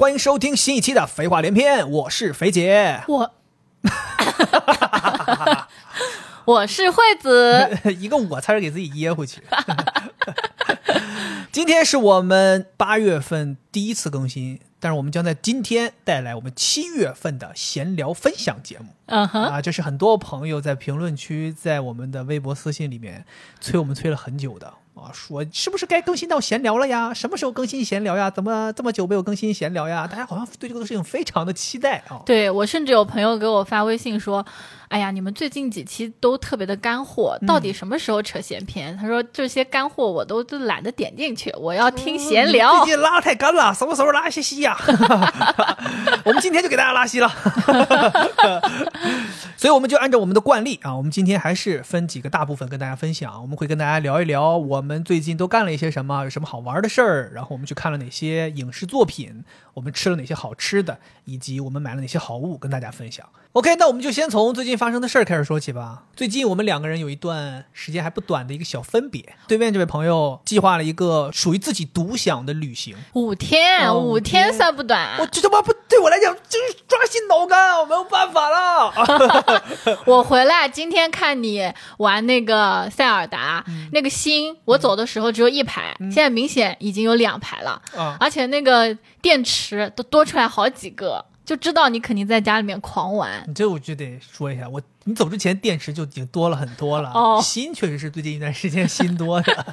好，欢迎收听新一期的《废话连篇》，我是肥姐。我，我是惠子。一个我差点给自己噎回去。今天是我们八月份第一次更新，但是我们将在今天带来我们七月份的闲聊分享节目。嗯哼，啊，这是很多朋友在评论区、在我们的微博私信里面催我们催了很久的啊，说是不是该更新到闲聊了呀？什么时候更新闲聊呀？怎么这么久没有更新闲聊呀？大家好像对这个事情非常的期待啊。对我甚至有朋友给我发微信说：“哎呀，你们最近几期都特别的干货，到底什么时候扯闲篇？”他说这些干货我都都懒得点进去，我要听闲聊。最近拉的太干了，什么时候拉稀稀呀？我们今天就给大家拉稀了。所以我们就按照我们的惯例啊，我们今天还是分几个大部分跟大家分享。我们会跟大家聊一聊我们最近都干了一些什么，有什么好玩的事儿，然后我们去看了哪些影视作品，我们吃了哪些好吃的，以及我们买了哪些好物，跟大家分享。OK，那我们就先从最近发生的事儿开始说起吧。最近我们两个人有一段时间还不短的一个小分别。对面这位朋友计划了一个属于自己独享的旅行，五天，哦五五天天算不短。我这他妈不对我来讲真是抓心挠肝，我没有办法了。我回来今天看你玩那个塞尔达，嗯那个心，我走的时候只有一排，现在明显已经有两排了，啊而且那个电池都多出来好几个，就知道你肯定在家里面狂玩。你这我就得说一下，我你走之前电池就已经多了很多了。哦 心确实是最近一段时间心多的。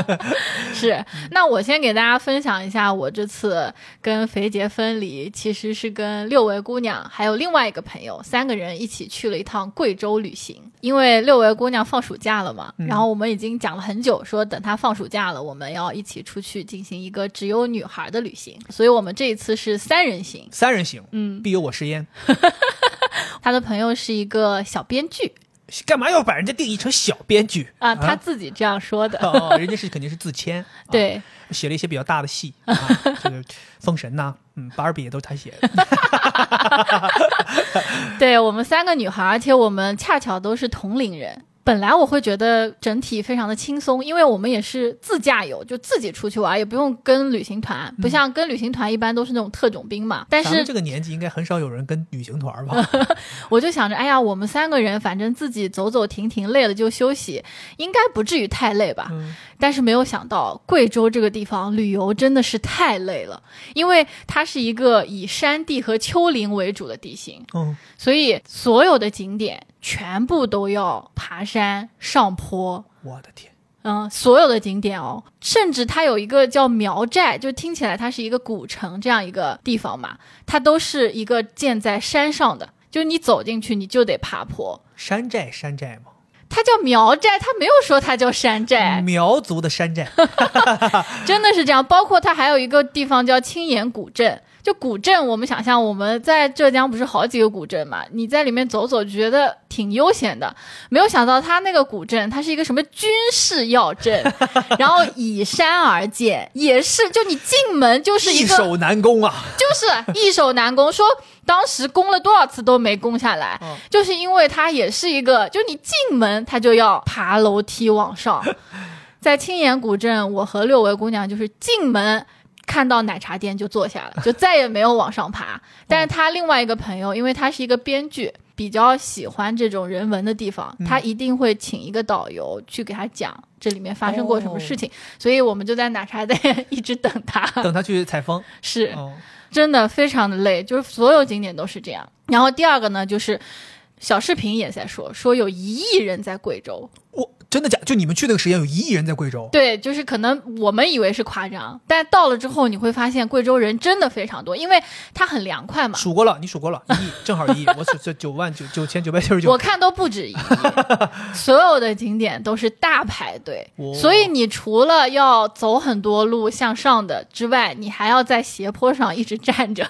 是，那我先给大家分享一下，我这次跟肥杰分离，其实是跟六位姑娘还有另外一个朋友三个人一起去了一趟贵州旅行。因为六位姑娘放暑假了嘛，然后我们已经讲了很久，说等她放暑假了，我们要一起出去进行一个只有女孩的旅行，所以我们这一次是三人行。三人行，嗯，必有我师焉。他的朋友是一个小编剧干嘛要把人家定义成小编剧啊，他自己这样说的。哦，人家是肯定是自谦。啊对，写了一些比较大的戏，啊、这个《封神》呐，嗯，芭比也都是他写的。对我们三个女孩，而且我们恰巧都是同龄人。本来我会觉得整体非常的轻松，因为我们也是自驾游，就自己出去玩，也不用跟旅行团，不像跟旅行团一般都是那种特种兵嘛。但是这个年纪应该很少有人跟旅行团吧？我就想着，哎呀，我们三个人反正自己走走停停，累了就休息，应该不至于太累吧。嗯但是没有想到，贵州这个地方旅游真的是太累了，因为它是一个以山地和丘陵为主的地形，嗯，所以所有的景点全部都要爬山上坡。我的天，嗯，所有的景点哦，甚至它有一个叫苗寨，就听起来它是一个古城这样一个地方嘛，它都是一个建在山上的，就你走进去你就得爬坡。山寨山寨吗，它叫苗寨，它没有说它叫山寨，苗族的山寨。真的是这样。包括它还有一个地方叫青岩古镇，就古镇，我们想象我们在浙江不是好几个古镇嘛，你在里面走走，觉得挺悠闲的。没有想到它那个古镇，它是一个什么军事要镇，然后依山而建，也是就你进门就是一个易守难攻啊！就是易守难攻，说当时攻了多少次都没攻下来，嗯就是因为它也是一个，就你进门它就要爬楼梯往上。在青岩古镇，我和六位姑娘就是进门。看到奶茶店就坐下了，就再也没有往上爬。但是他另外一个朋友，因为他是一个编剧，比较喜欢这种人文的地方，他一定会请一个导游去给他讲这里面发生过什么事情。所以我们就在奶茶店 一直等他。等他去采风。是，哦，真的非常的累，就是所有景点都是这样。然后第二个呢，就是小视频也在说，说有一亿人在贵州。我真的假？就你们去那个时间有一亿人在贵州？对，就是可能我们以为是夸张，但到了之后你会发现贵州人真的非常多，因为它很凉快嘛。数过了，你数过了，一亿 正好一亿，我数这九万九九千九百九十九。我看都不止一亿，所有的景点都是大排队，哇所以你除了要走很多路向上的之外，你还要在斜坡上一直站着。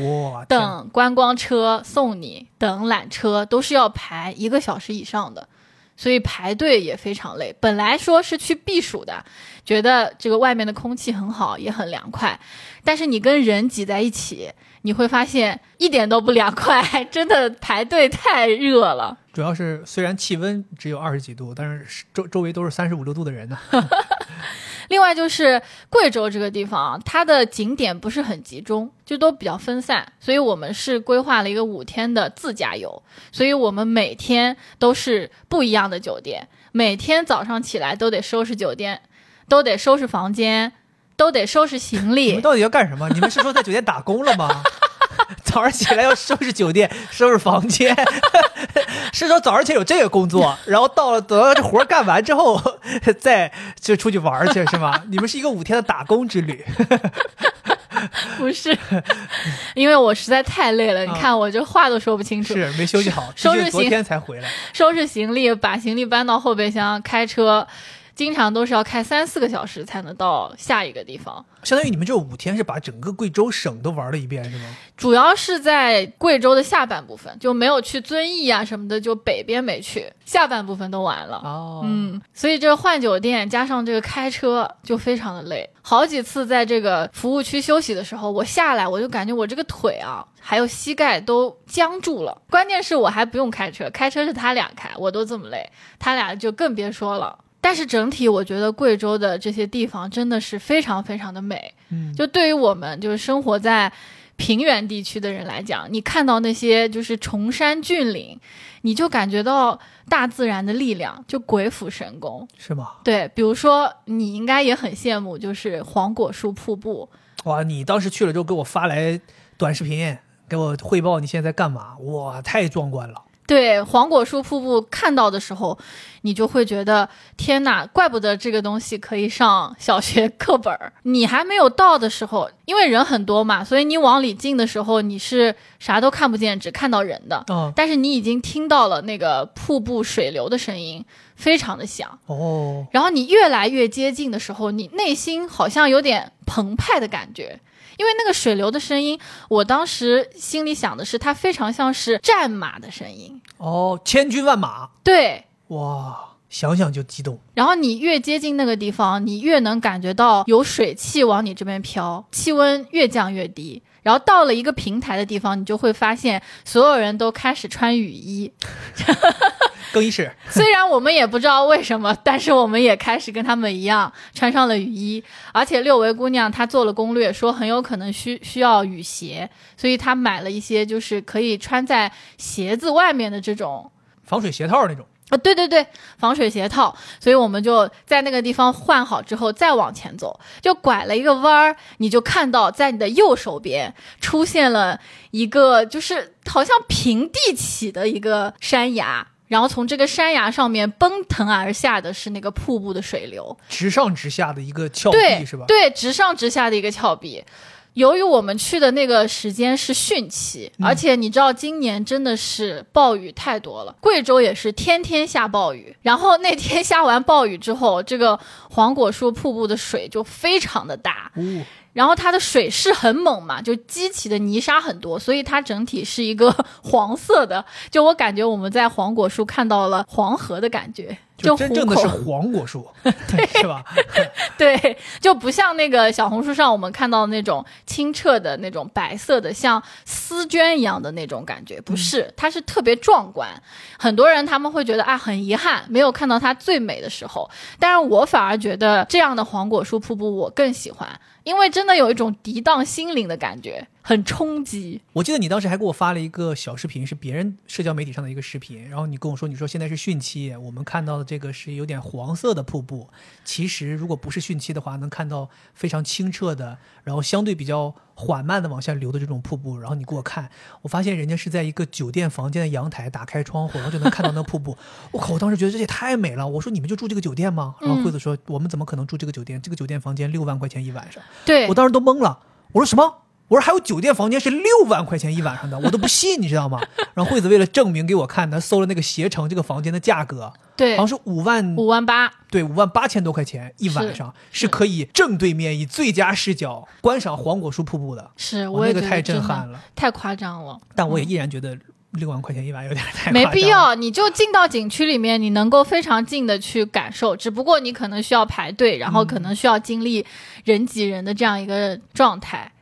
哇，等观光车送你，等缆车都是要排一个小时以上的，所以排队也非常累。本来说是去避暑的，觉得这个外面的空气很好，也很凉快，但是你跟人挤在一起，你会发现一点都不凉快，真的排队太热了。主要是虽然气温只有二十几度，但是周周围都是三十五六度的人呢。另外就是贵州这个地方，它的景点不是很集中，就都比较分散，所以我们是规划了一个五天的自驾游，所以我们每天都是不一样的酒店，每天早上起来都得收拾酒店，都得收拾房间，都得收拾行李你李们。到底要干什么？你们是说在酒店打工了吗？早上起来要收拾酒店、收拾房间，是说早上起来有这个工作，然后到了等到这活干完之后，再就出去玩去是吗？你们是一个五天的打工之旅，不是，因为我实在太累了，你看我这话都说不清楚。是没休息好，收拾行毕竟昨天才回来。收拾行李，把行李搬到后备箱，开车，经常都是要开三四个小时才能到下一个地方。相当于你们这五天是把整个贵州省都玩了一遍是吗？主要是在贵州的下半部分，就没有去遵义啊什么的，就北边没去，下半部分都玩了。哦，嗯，所以这个换酒店加上这个开车就非常的累，好几次在这个服务区休息的时候，我下来我就感觉我这个腿啊，还有膝盖都僵住了。关键是我还不用开车，开车是他俩开，我都这么累，他俩就更别说了。但是整体我觉得贵州的这些地方真的是非常非常的美，嗯，就对于我们就是生活在平原地区的人来讲，你看到那些就是崇山峻岭，你就感觉到大自然的力量，就鬼斧神工。是吗？对，比如说你应该也很羡慕，就是黄果树瀑布。哇，你当时去了之后给我发来短视频，给我汇报你现在在干嘛？哇，太壮观了！对黄果树瀑布看到的时候，你就会觉得天哪，怪不得这个东西可以上小学课本儿。你还没有到的时候，因为人很多嘛，所以你往里进的时候，你是啥都看不见，只看到人的。嗯，但是你已经听到了那个瀑布水流的声音，非常的响。哦，然后你越来越接近的时候，你内心好像有点澎湃的感觉，因为那个水流的声音，我当时心里想的是，它非常像是战马的声音。哦，千军万马，对，哇，想想就激动。然后你越接近那个地方，你越能感觉到有水汽往你这边飘，气温越降越低。然后到了一个平台的地方，你就会发现所有人都开始穿雨衣。更衣室，虽然我们也不知道为什么，但是我们也开始跟他们一样穿上了雨衣。而且六维姑娘她做了攻略，说很有可能需需要雨鞋，所以她买了一些就是可以穿在鞋子外面的这种防水鞋套那种。啊，对对对，防水鞋套，所以我们就在那个地方换好之后再往前走，就拐了一个弯儿，你就看到在你的右手边出现了一个就是好像平地起的一个山崖，然后从这个山崖上面奔腾而下的是那个瀑布的水流，直上直下的一个峭壁是吧？对，直上直下的一个峭壁。由于我们去的那个时间是汛期，嗯而且你知道今年真的是暴雨太多了，贵州也是天天下暴雨。然后那天下完暴雨之后，这个黄果树瀑布的水就非常的大，哦，然后它的水势很猛嘛，就激起的泥沙很多，所以它整体是一个 黄色的。就我感觉我们在黄果树看到了黄河的感觉，就真正的是黄果树，对是吧？对，就不像那个小红书上我们看到的那种清澈的那种白色的，像丝绢一样的那种感觉，不是，它是特别壮观。很多人他们会觉得啊，很遗憾没有看到它最美的时候，但是我反而觉得这样的黄果树瀑布我更喜欢，因为真的有一种涤荡心灵的感觉，很冲击。我记得你当时还给我发了一个小视频，是别人社交媒体上的一个视频，然后你跟我说，你说现在是汛期，我们看到的这个是有点黄色的瀑布。其实如果不是汛期的话，能看到非常清澈的，然后相对比较缓慢的往下流的这种瀑布。然后你给我看，我发现人家是在一个酒店房间的阳台打开窗户，然后就能看到那瀑布。我靠！我当时觉得这也太美了。我说你们就住这个酒店吗？然后惠子说、我们怎么可能住这个酒店？这个酒店房间六万块钱一晚上。对我，当时都懵了，我说什么？我说还有酒店房间是六万块钱一晚上的，我都不信，你知道吗？然后惠子为了证明给我看，她搜了那个携程这个房间的价格，对好像，是五万，五万八，对，五万八千多块钱一晚上，是可以正对面以最佳视角观赏黄果树瀑布的，是，我那个太震撼了。太夸张了。但我也依然觉得六万块钱一晚有点太没。必要，你就进到景区里面，你能够非常近的去感受，只不过你可能需要排队，然后可能需要经历人挤人的这样一个状态。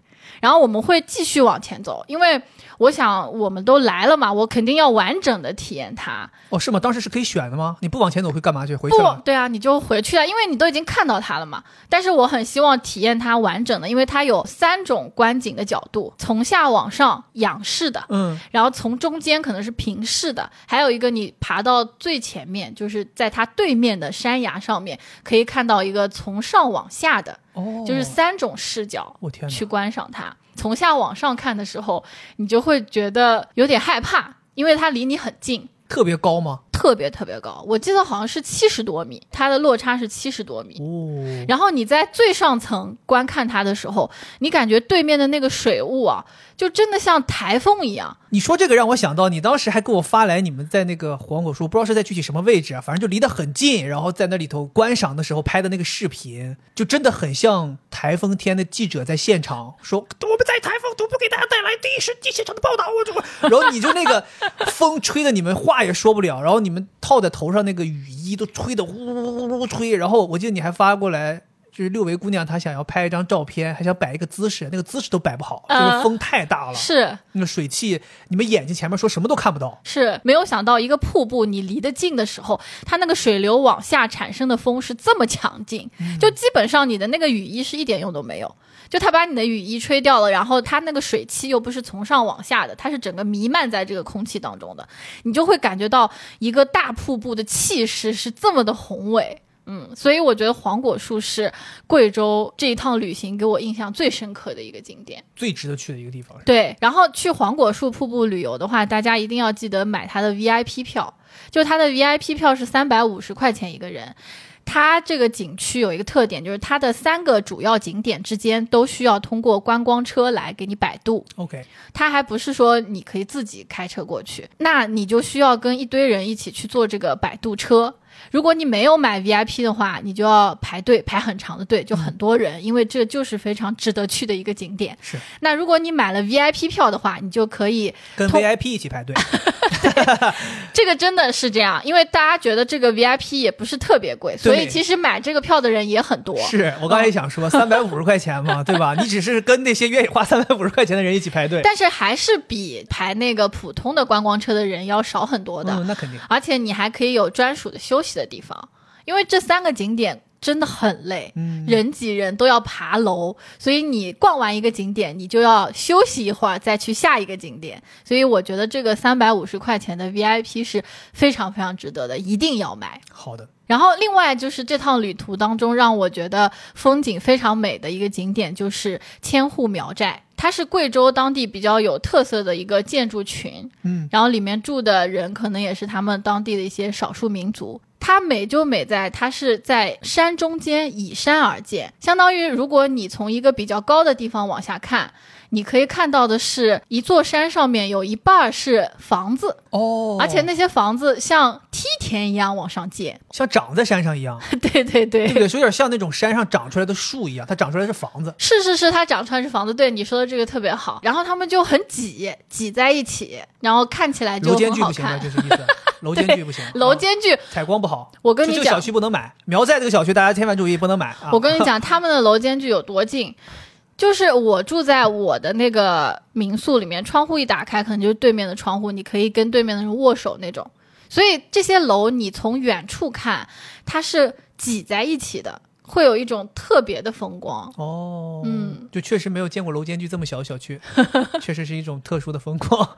然后我们会继续往前走，因为我想我们都来了嘛，我肯定要完整的体验它。哦，是吗？当时是可以选的吗？你不往前走会干嘛去？回去不？对啊，你就回去了，因为你都已经看到它了嘛。但是我很希望体验它完整的，因为它有三种观景的角度，从下往上仰视的，嗯，然后从中间可能是平视的，还有一个你爬到最前面，就是在它对面的山崖上面，可以看到一个从上往下的，哦，就是三种视角我天去，观赏它。从下往上看的时候，你就会觉得有点害怕，因为它离你很近。特别高吗？特别特别高，我记得好像是七十多米，它的落差是七十多米。哦，然后你在最上层观看它的时候，你感觉对面的那个水雾啊，就真的像台风一样。你说这个让我想到，你当时还给我发来你们在那个黄果树，不知道是在具体什么位置啊，反正就离得很近，然后在那里头观赏的时候拍的那个视频，就真的很像台风天的记者在现场说我们在台风都不给大家带来第一时第一现场的报道，我就，然后你就那个风吹的你们话也说不了，然后你们套在头上那个雨衣都吹的呜呜呜呜吹，然后我记得你还发过来。就是六维姑娘，她想要拍一张照片，还想摆一个姿势，那个姿势都摆不好，就是嗯风太大了。是那个水汽，你们眼睛前面说什么都看不到。是，没有想到一个瀑布，你离得近的时候，它那个水流往下产生的风是这么强劲，就基本上你的那个雨衣是一点用都没有。就它把你的雨衣吹掉了，然后它那个水汽又不是从上往下的，它是整个弥漫在这个空气当中的，你就会感觉到一个大瀑布的气势是这么的宏伟。嗯，所以我觉得黄果树是贵州这一趟旅行给我印象最深刻的一个景点。最值得去的一个地方。对，然后去黄果树瀑布旅游的话，大家一定要记得买它的 VIP 票，就它的 VIP 票是三百五十块钱一个人。它这个景区有一个特点，就是它的三个主要景点之间都需要通过观光车来给你摆渡，OK，它还不是说你可以自己开车过去，那你就需要跟一堆人一起去坐这个摆渡车。如果你没有买 VIP 的话，你就要排队排很长的队，就很多人，因为这就是非常值得去的一个景点。是那如果你买了 VIP 票的话，你就可以，跟 VIP 一起排队。这个真的是这样，因为大家觉得这个 VIP 也不是特别贵，所以其实买这个票的人也很多。是我刚才也想说，三百五十块钱嘛，对吧？你只是跟那些愿意花三百五十块钱的人一起排队。但是还是比排那个普通的观光车的人要少很多的。嗯，那肯定。而且你还可以有专属的休息的地方，因为这三个景点真的很累，嗯人挤人都要爬楼，所以你逛完一个景点，你就要休息一会儿，再去下一个景点。所以我觉得这个三百五十块钱的 VIP 是非常非常值得的，一定要买。好的，然后，另外就是这趟旅途当中，让我觉得风景非常美的一个景点，就是千户苗寨。它是贵州当地比较有特色的一个建筑群，嗯，然后里面住的人可能也是他们当地的一些少数民族。它美就美在它是在山中间倚山而建，相当于如果你从一个比较高的地方往下看，你可以看到的是一座山上面有一半儿是房子，哦，而且那些房子像梯田一样往上建。像长在山上一样，对对对，对不对？有点像那种山上长出来的树一样，它长出来是房子。是是是，它长出来是房子。对你说的这个特别好，然后他们就很挤，挤在一起，然后看起来就楼间很好距不行的，看。就是意思。楼间距不行，啊 楼间距，采光不好。我跟你讲这个小，区不能买，苗寨这个小区大家千万注意，不能买啊。我跟你讲，他们的楼间距有多近。就是我住在我的那个民宿里面，窗户一打开，可能就是对面的窗户，你可以跟对面的人握手那种。所以这些楼你从远处看，它是挤在一起的，会有一种特别的风光。哦，嗯，就确实没有见过楼间距这么小的小区，确实是一种特殊的风光。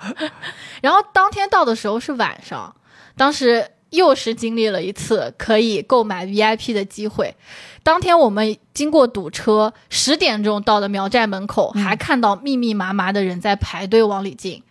然后当天到的时候是晚上，当时又是经历了一次可以购买 VIP 的机会。当天我们经过堵车，十点钟到的苗寨门口，嗯还看到密密麻麻的人在排队往里进。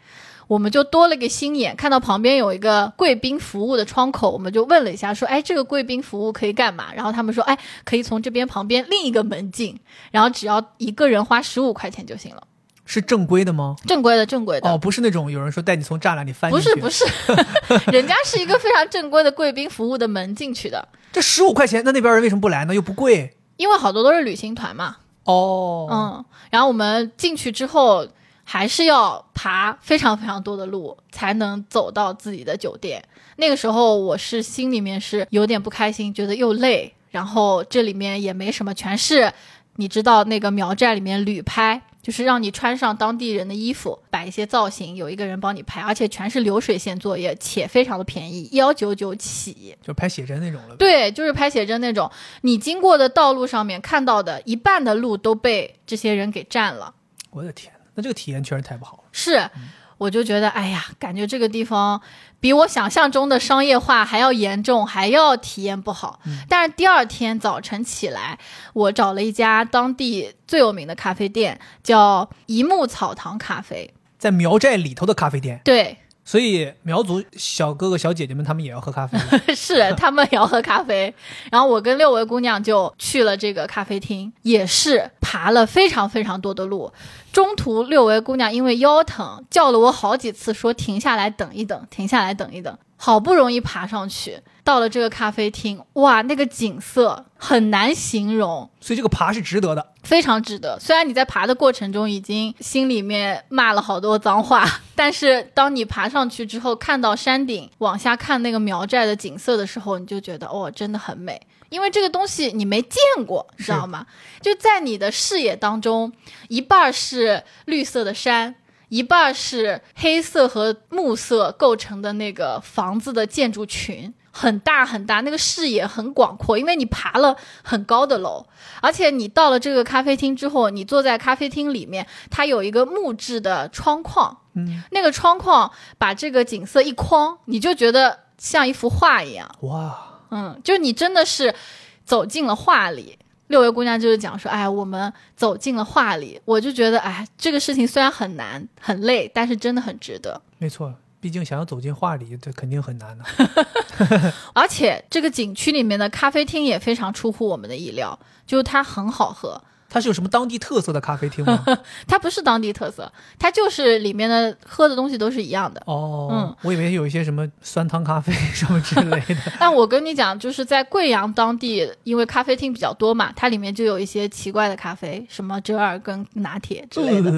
我们就多了个心眼，看到旁边有一个贵宾服务的窗口，我们就问了一下，说：“哎，这个贵宾服务可以干嘛？”然后他们说：“哎，可以从这边旁边另一个门进，然后只要一个人花十五块钱就行了，是正规的吗？正规的，正规的。哦，不是那种有人说带你从栅栏里翻进去，不是不是，人家是一个非常正规的贵宾服务的门进去的，这十五块钱，那那边人为什么不来呢？又不贵。因为好多都是旅行团嘛。哦，嗯，然后我们进去之后，还是要爬非常非常多的路才能走到自己的酒店。那个时候我是心里面是有点不开心，觉得又累，然后这里面也没什么，全是你知道那个苗寨里面旅拍。就是让你穿上当地人的衣服，摆一些造型，有一个人帮你拍，而且全是流水线作业，且非常的便宜，幺九九起。就拍写真那种了。对，就是拍写真那种，你经过的道路上面看到的一半的路都被这些人给占了。我的天，那这个体验确实太不好了。是，我就觉得，哎呀，感觉这个地方比我想象中的商业化还要严重，还要体验不好。但是第二天早晨起来，我找了一家当地最有名的咖啡店，叫一木草堂咖啡。在苗寨里头的咖啡店，对，所以苗族小哥哥小姐姐们他们也要喝咖啡。是他们也要喝咖啡，然后我跟六位姑娘就去了这个咖啡厅，也是爬了非常非常多的路。中途六位姑娘因为腰疼，叫了我好几次，说停下来等一等，停下来等一等。好不容易爬上去，到了这个咖啡厅，哇，那个景色很难形容，所以这个爬是值得的。非常值得。虽然你在爬的过程中已经心里面骂了好多脏话，但是当你爬上去之后，看到山顶往下看那个苗寨的景色的时候，你就觉得哦，真的很美。因为这个东西你没见过，知道吗？就在你的视野当中，一半是绿色的山，一半是黑色和木色构成的那个房子的建筑群，很大很大，那个视野很广阔。因为你爬了很高的楼，而且你到了这个咖啡厅之后，你坐在咖啡厅里面，它有一个木质的窗框，嗯，那个窗框把这个景色一框，你就觉得像一幅画一样。哇，嗯，就你真的是走进了画里。六位姑娘就是讲说，哎，我们走进了画里，我就觉得，哎，这个事情虽然很难很累，但是真的很值得。没错，毕竟想要走进画里，这肯定很难的。而且这个景区里面的咖啡厅也非常出乎我们的意料，就是它很好喝。它是有什么当地特色的咖啡厅吗？它不是当地特色，它就是里面的喝的东西都是一样的。哦，嗯，我以为有一些什么酸汤咖啡什么之类的。但我跟你讲，就是在贵阳当地，因为咖啡厅比较多嘛，它里面就有一些奇怪的咖啡，什么折耳根拿铁之类的。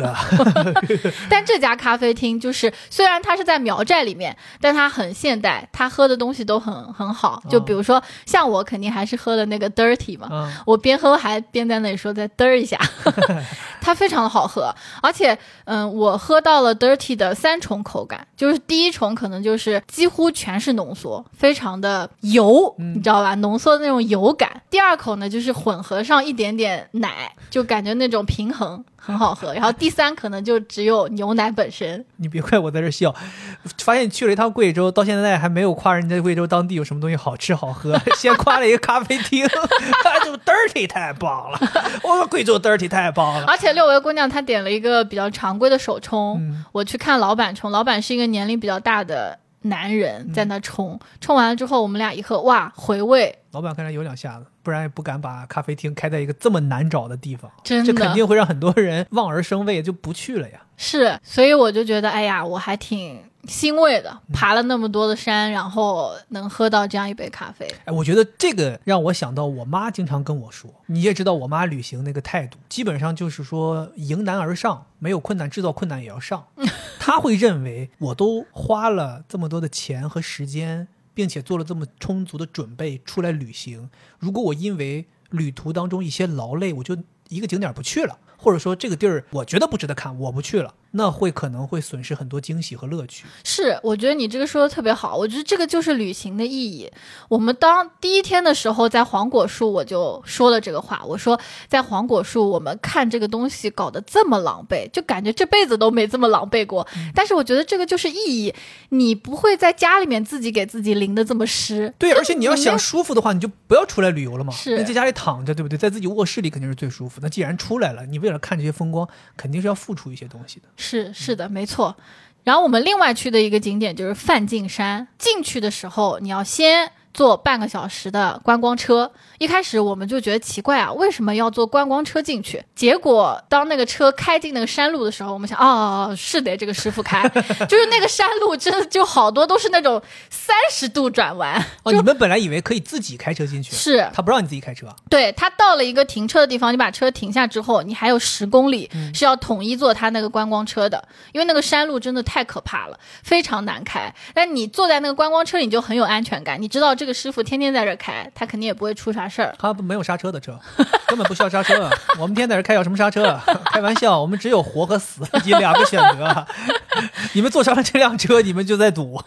呃 但这家咖啡厅就是，虽然它是在苗寨里面，但它很现代，它喝的东西都很很好。就比如说，像我肯定还是喝的那个 dirty 嘛，嗯，我边喝还边在那里说再嘚儿一下，它非常的好喝，而且嗯，我喝到了 dirty 的三重口感，就是第一重可能就是几乎全是浓缩，非常的油，嗯你知道吧？浓缩的那种油感。第二口呢，就是混合上一点点奶，就感觉那种平衡很好喝。然后第三可能就只有牛奶本身。你别怪我在这笑，发现去了一趟贵州，到现在还没有夸人家贵州当地有什么东西好吃好喝，先夸了一个咖啡厅，就 dirty 太棒了，我说贵州 dirty 太棒了。而且六位姑娘她点了一个比较常规的手冲，嗯我去看老板冲，老板是一个年龄比较大的男嗯。人在那冲，冲完了之后我们俩一喝，哇，回味，老板看来有两下子，不然也不敢把咖啡厅开在一个这么难找的地方，真的。这肯定会让很多人望而生畏，就不去了呀。是，所以我就觉得，哎呀，我还挺欣慰的，嗯爬了那么多的山，然后能喝到这样一杯咖啡。哎，我觉得这个让我想到我妈经常跟我说，你也知道我妈旅行那个态度，基本上就是说迎难而上，没有困难制造困难也要上。她会认为我都花了这么多的钱和时间，并且做了这么充足的准备出来旅行，如果我因为旅途当中一些劳累，我就一个景点不去了。或者说这个地儿我觉得不值得看，我不去了，那会可能会损失很多惊喜和乐趣。是，我觉得你这个说的特别好，我觉得这个就是旅行的意义。我们当第一天的时候在黄果树，我就说了这个话，我说在黄果树我们看这个东西搞得这么狼狈，就感觉这辈子都没这么狼狈过。但是我觉得这个就是意义，你不会在家里面自己给自己淋得这么湿。对，而且你要想舒服的话，你就不要出来旅游了嘛。是你在家里躺着，对不对？在自己卧室里肯定是最舒服。那既然出来了，你为了看这些风光，肯定是要付出一些东西的。是是的，没错。然后我们另外去的一个景点就是梵净山，进去的时候你要先坐半个小时的观光车。一开始我们就觉得奇怪啊，为什么要坐观光车进去？结果当那个车开进那个山路的时候，我们想，哦，是得这个师傅开，就是那个山路真的就好多都是那种三十度转弯，哦，你们本来以为可以自己开车进去，是他不让你自己开车。对他到了一个停车的地方，你把车停下之后，你还有十公里是要统一坐他那个观光车的，因为那个山路真的太可怕了，非常难开。但你坐在那个观光车，你就很有安全感，你知道这个师傅天天在这开，他肯定也不会出啥事儿。他没有刹车的车，根本不需要刹车。啊我们天天在这开要什么刹车？啊开玩笑，我们只有活和死你两个选择。啊 你们坐上了这辆车，你们就在赌。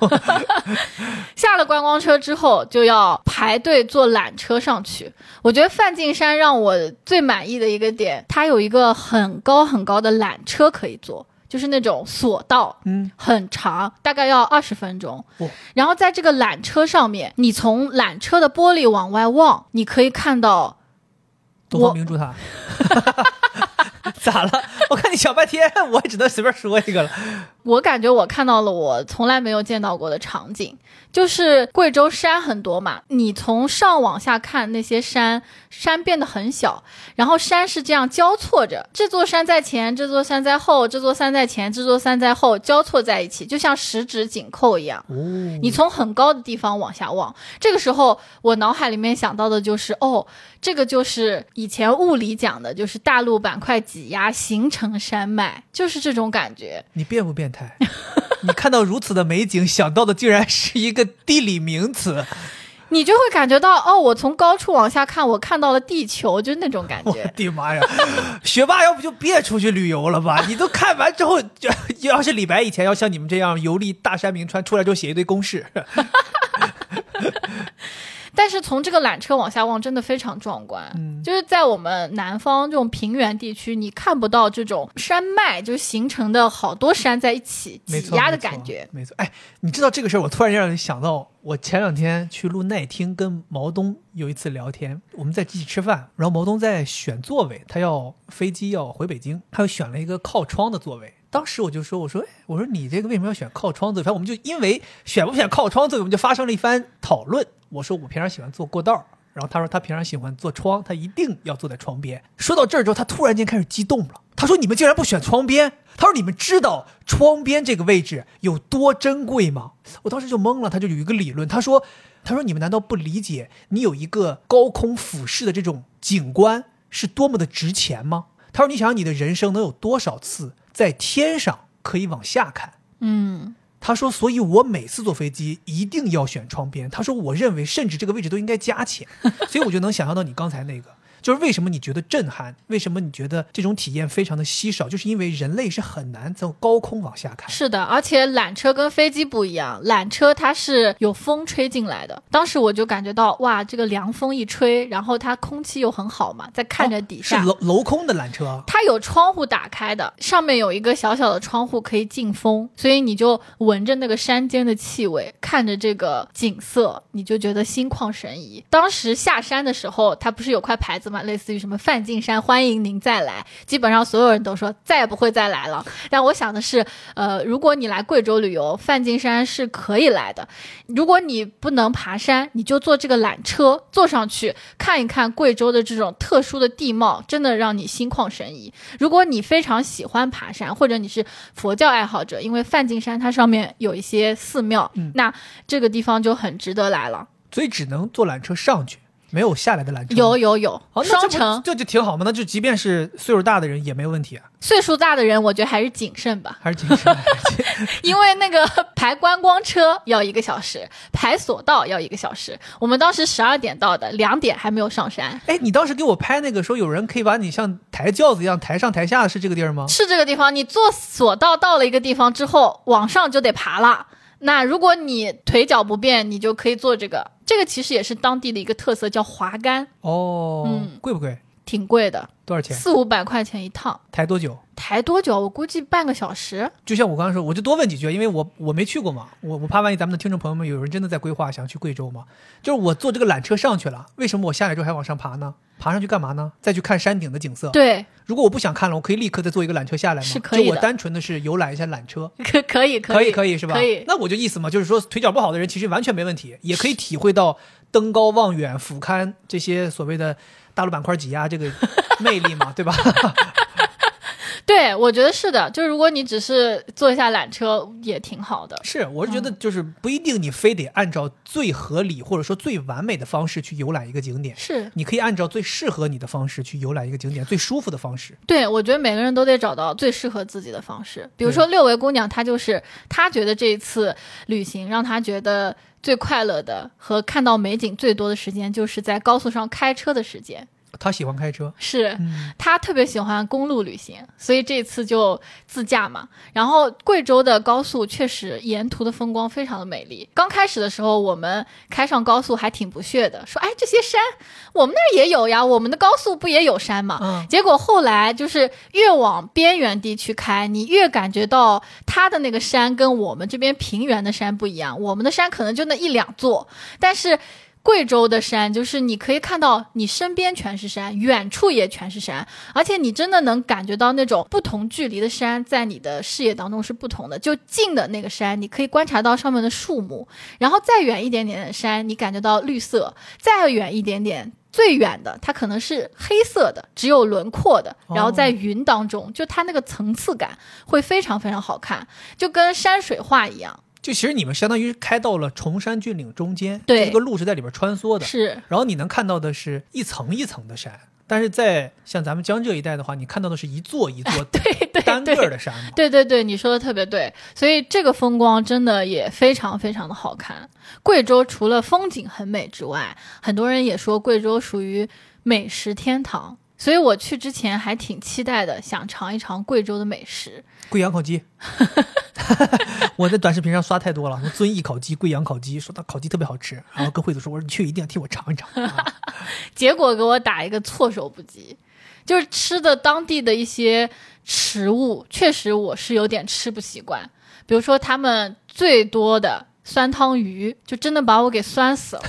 下了观光车之后，就要排队坐缆车上去。我觉得梵净山让我最满意的一个点，它有一个很高很高的缆车可以坐，就是那种索道，嗯，很长，大概要二十分钟哦。然后在这个缆车上面，你从缆车的玻璃往外望，你可以看到东方明珠塔。咋了？我看你想半天，我也只能随便说一个了。我感觉我看到了我从来没有见到过的场景，就是贵州山很多嘛，你从上往下看那些山，山变得很小，然后山是这样交错着，这座山在前，这座山在后，这座山在前，这座山在后，交错在一起，就像十指紧扣一样。哦，你从很高的地方往下望，这个时候我脑海里面想到的就是，哦，这个就是以前物理讲的，就是大陆板块挤压形成山脉，就是这种感觉。你变不变态？你看到如此的美景，想到的竟然是一个地理名词。你就会感觉到，哦，我从高处往下看，我看到了地球，就是那种感觉我觉。的妈呀！学霸要不就别出去旅游了吧？你都看完之后，就要是李白以前要像你们这样游历大山名川，出来之后写一堆公式，但是从这个缆车往下望，真的非常壮观。嗯就是在我们南方这种平原地区，你看不到这种山脉就形成的好多山在一起挤压的感觉。没错，哎，你知道这个事儿，我突然让人想到，我前两天去录耐听，跟毛东有一次聊天，我们在一起吃饭，然后毛东在选座位，他要飞机要回北京，他又选了一个靠窗的座位。当时我就说：“我说，哎，我说你这个为什么要选靠窗座位？反正我们就因为选不选靠窗座位，我们就发生了一番讨论。我说我平常喜欢坐过道，然后他说他平常喜欢坐窗，他一定要坐在窗边。说到这儿之后，他突然间开始激动了。他说：“你们竟然不选窗边？”他说：“你们知道窗边这个位置有多珍贵吗？”我当时就懵了。他就有一个理论，他说：“他说你们难道不理解你有一个高空俯视的这种景观是多么的值钱吗？”他说：“你想想你的人生能有多少次在天上可以往下看？”嗯，他说：“所以我每次坐飞机一定要选窗边。”他说：“我认为甚至这个位置都应该加钱。”所以我就能想象到你刚才那个，就是为什么你觉得震撼，为什么你觉得这种体验非常的稀少，就是因为人类是很难从高空往下看。是的，而且缆车跟飞机不一样，缆车它是有风吹进来的。当时我就感觉到，哇，这个凉风一吹，然后它空气又很好嘛，在看着底下。是镂镂空的缆车，它有窗户打开的，上面有一个小小的窗户可以进风，所以你就闻着那个山间的气味，看着这个景色，你就觉得心旷神怡。当时下山的时候，它不是有块牌子嘛，类似于什么梵净山欢迎您再来，基本上所有人都说再也不会再来了。但我想的是，呃，如果你来贵州旅游，梵净山是可以来的。如果你不能爬山，你就坐这个缆车坐上去看一看贵州的这种特殊的地貌，真的让你心旷神怡。如果你非常喜欢爬山，或者你是佛教爱好者，因为梵净山它上面有一些寺庙，嗯那这个地方就很值得来了。所以只能坐缆车上去，没有下来的缆车。有有有，双程。这就挺好嘛。那就即便是岁数大的人也没有问题啊，岁数大的人，我觉得还是谨慎吧，还是谨慎。因为那个排观光车要一个小时，排索道要一个小时。我们当时十二点到的，两点还没有上山。哎，你当时给我拍那个说有人可以把你像抬轿子一样抬上抬下，是这个地儿吗？是这个地方，你坐索道到了一个地方之后，往上就得爬了。那如果你腿脚不便，你就可以坐这个。这个其实也是当地的一个特色，叫滑竿，哦，嗯贵不贵？挺贵的，多少钱？四五百块钱一趟。抬多久？抬多久？我估计半个小时。就像我刚刚说，我就多问几句，因为我我没去过嘛，我我怕万一咱们的听众朋友们有人真的在规划想去贵州嘛，就是我坐这个缆车上去了，为什么我下来之后还往上爬呢？爬上去干嘛呢？再去看山顶的景色。对，如果我不想看了，我可以立刻再坐一个缆车下来吗？是可以的就我单纯的是游览一下缆车，可可以可以可以是吧？可以。那我就意思嘛，就是说腿脚不好的人其实完全没问题，也可以体会到登高望远、俯瞰这些所谓的大陆板块挤压这个 魅力嘛，对吧？对，我觉得是的。就是如果你只是坐一下缆车，也挺好的。是，我是觉得就是不一定你非得按照最合理或者说最完美的方式去游览一个景点，是你可以按照最适合你的方式去游览一个景点，最舒服的方式。对，我觉得每个人都得找到最适合自己的方式。比如说六维姑娘，她就是她觉得这一次旅行让她觉得最快乐的和看到美景最多的时间，就是在高速上开车的时间。他喜欢开车，是嗯，他特别喜欢公路旅行，所以这次就自驾嘛。然后贵州的高速确实沿途的风光非常的美丽。刚开始的时候，我们开上高速还挺不屑的，说：“哎，这些山我们那儿也有呀，我们的高速不也有山吗？”嗯结果后来就是越往边缘地区开，你越感觉到它的那个山跟我们这边平原的山不一样。我们的山可能就那一两座，但是贵州的山就是你可以看到你身边全是山，远处也全是山，而且你真的能感觉到那种不同距离的山在你的视野当中是不同的。就近的那个山，你可以观察到上面的树木，然后再远一点点的山，你感觉到绿色，再远一点点。最远的，它可能是黑色的，只有轮廓的，然后在云当中，就它那个层次感会非常非常好看，就跟山水画一样。就其实你们相当于开到了崇山峻岭中间，对。这个路是在里边穿梭的，是。然后你能看到的是一层一层的山，但是在像咱们江浙一带的话，你看到的是一座一座 对对单个对的山嘛。对对对，你说的特别对，所以这个风光真的也非常非常的好看。贵州除了风景很美之外，很多人也说贵州属于美食天堂，所以我去之前还挺期待的，想尝一尝贵州的美食。贵阳烤鸡，我在短视频上刷太多了，遵义烤鸡、贵阳烤鸡，说它烤鸡特别好吃，然后跟惠子说，我说你去一定要替我尝一尝。啊、结果给我打一个措手不及，就是吃的当地的一些食物，确实我是有点吃不习惯。比如说他们最多的酸汤鱼，就真的把我给酸死了。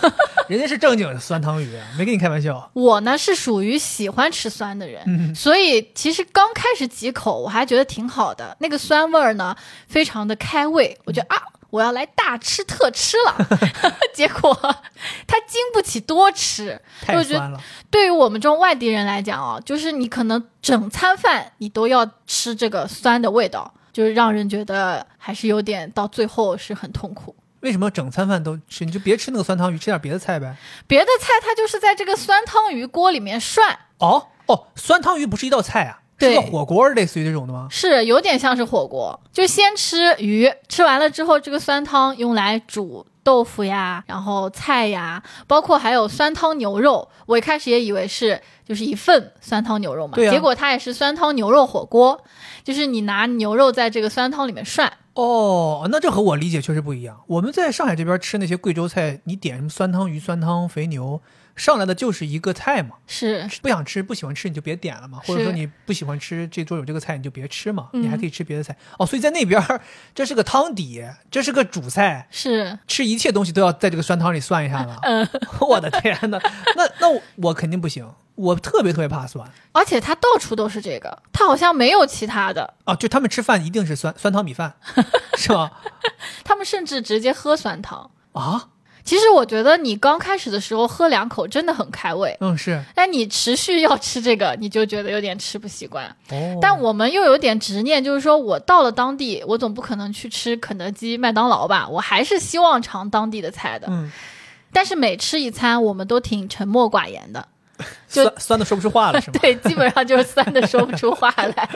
人家是正经的酸汤鱼，没跟你开玩笑。我呢是属于喜欢吃酸的人，嗯所以其实刚开始几口我还觉得挺好的，那个酸味儿呢非常的开胃，我觉得啊。我要来大吃特吃了，结果他经不起多吃。太我觉得酸了，对于我们这种外地人来讲啊，就是你可能整餐饭你都要吃这个酸的味道，就是让人觉得还是有点到最后是很痛苦。为什么整餐饭都吃？你就别吃那个酸汤鱼，吃点别的菜呗。别的菜它就是在这个酸汤鱼锅里面涮，哦哦，酸汤鱼不是一道菜啊，是个火锅，类似于这种的吗？是有点像是火锅，就先吃鱼，吃完了之后，这个酸汤用来煮豆腐呀，然后菜呀，包括还有酸汤牛肉。我一开始也以为是就是一份酸汤牛肉嘛，啊结果它也是酸汤牛肉火锅，就是你拿牛肉在这个酸汤里面涮。哦，那这和我理解确实不一样。我们在上海这边吃那些贵州菜，你点什么酸汤鱼、酸汤肥牛，上来的就是一个菜嘛。是不想吃、不喜欢吃你就别点了嘛，或者说你不喜欢吃这桌有这个菜你就别吃嘛，嗯你还可以吃别的菜。哦，所以在那边这是个汤底，这是个主菜，是，吃一切东西都要在这个酸汤里算一下了。嗯，我的天呐，那那我我肯定不行，我特别特别怕酸而且它到处都是这个，它好像没有其他的，啊！就他们吃饭一定是酸酸汤米饭，是吗？他们甚至直接喝酸汤。啊，其实我觉得你刚开始的时候喝两口真的很开胃，嗯是但你持续要吃这个，你就觉得有点吃不习惯。哦，但我们又有点执念，就是说我到了当地，我总不可能去吃肯德基、麦当劳吧？我还是希望尝当地的菜的。嗯但是每吃一餐，我们都挺沉默寡言的，就酸酸的说不出话了是吗？对，基本上就是酸的说不出话来。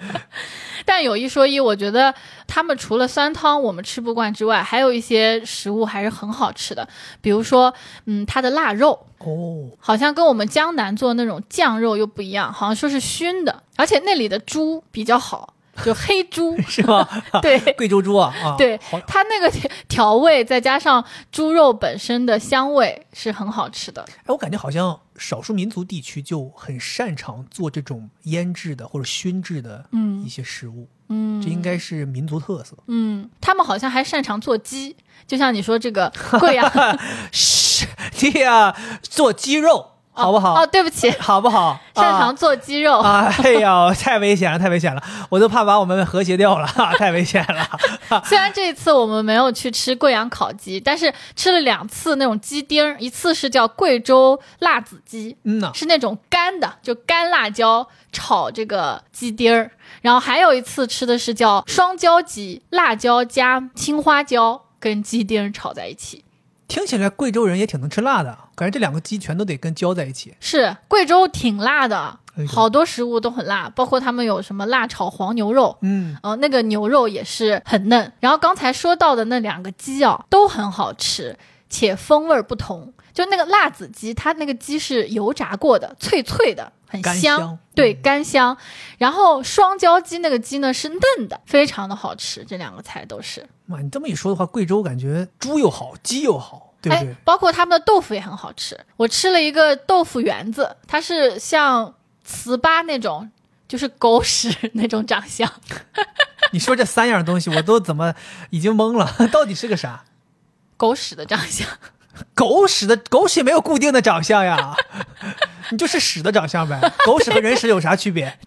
但有一说一，我觉得他们除了酸汤我们吃不惯之外，还有一些食物还是很好吃的，比如说，嗯，它的腊肉。哦，好像跟我们江南做那种酱肉又不一样，好像说是熏的，而且那里的猪比较好，就黑猪是吗？对贵州猪啊啊，对好，它那个调调味再加上猪肉本身的香味是很好吃的。哎，我感觉好像少数民族地区就很擅长做这种腌制的或者熏制的嗯。一些食物，嗯。这应该是民族特色。嗯，他们好像还擅长做鸡，就像你说这个贵阳，是，对呀，做鸡肉好不好？哦，对不起，好不好？擅长做鸡肉。啊！哎呀，太危险了，太危险了！我都怕把我们和谐掉了，太危险了。虽然这一次我们没有去吃贵阳烤鸡，但是吃了两次那种鸡丁儿，一次是叫贵州辣子鸡，嗯呐，是那种干的，就干辣椒炒这个鸡丁儿。然后还有一次吃的是叫双椒鸡，辣椒加青花椒跟鸡丁儿炒在一起。听起来贵州人也挺能吃辣的，感觉这两个鸡全都得跟浇在一起。是贵州挺辣的好多食物都很辣，包括他们有什么辣炒黄牛肉，嗯，呃，那个牛肉也是很嫩。然后刚才说到的那两个鸡啊，都很好吃，且风味儿不同。就那个辣子鸡，它那个鸡是油炸过的，脆脆的，很香，香对，嗯干香。然后双椒鸡那个鸡呢是嫩的，非常的好吃。这两个菜都是，哇，你这么一说的话，贵州感觉猪又好，鸡又好，对不对哎？，包括他们的豆腐也很好吃。我吃了一个豆腐圆子，它是像糍粑那种，就是狗屎那种长相。你说这三样东西，我都怎么已经懵了？到底是个啥？狗屎的长相，狗屎的狗屎没有固定的长相呀，你就是屎的长相呗。狗屎和人屎有啥区别？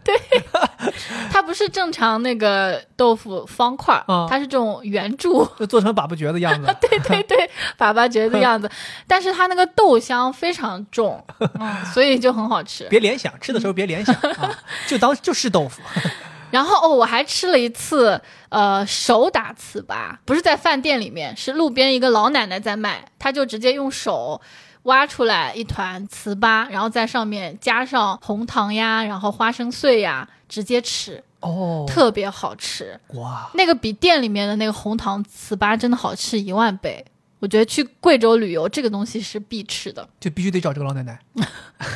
它不是正常那个豆腐方块它是这种圆柱，就做成粑粑角的样子。对 对对，粑粑角的样子。但是它那个豆香非常重，嗯，所以就很好吃。别联想，吃的时候别联想啊，就当就是豆腐。然后哦，我还吃了一次，呃，手打糍粑，不是在饭店里面，是路边一个老奶奶在卖，她就直接用手挖出来一团糍粑，然后在上面加上红糖呀，然后花生碎呀，直接吃，哦，特别好吃。哇，那个比店里面的那个红糖糍粑真的好吃一万倍。我觉得去贵州旅游，这个东西是必吃的，就必须得找这个老奶奶。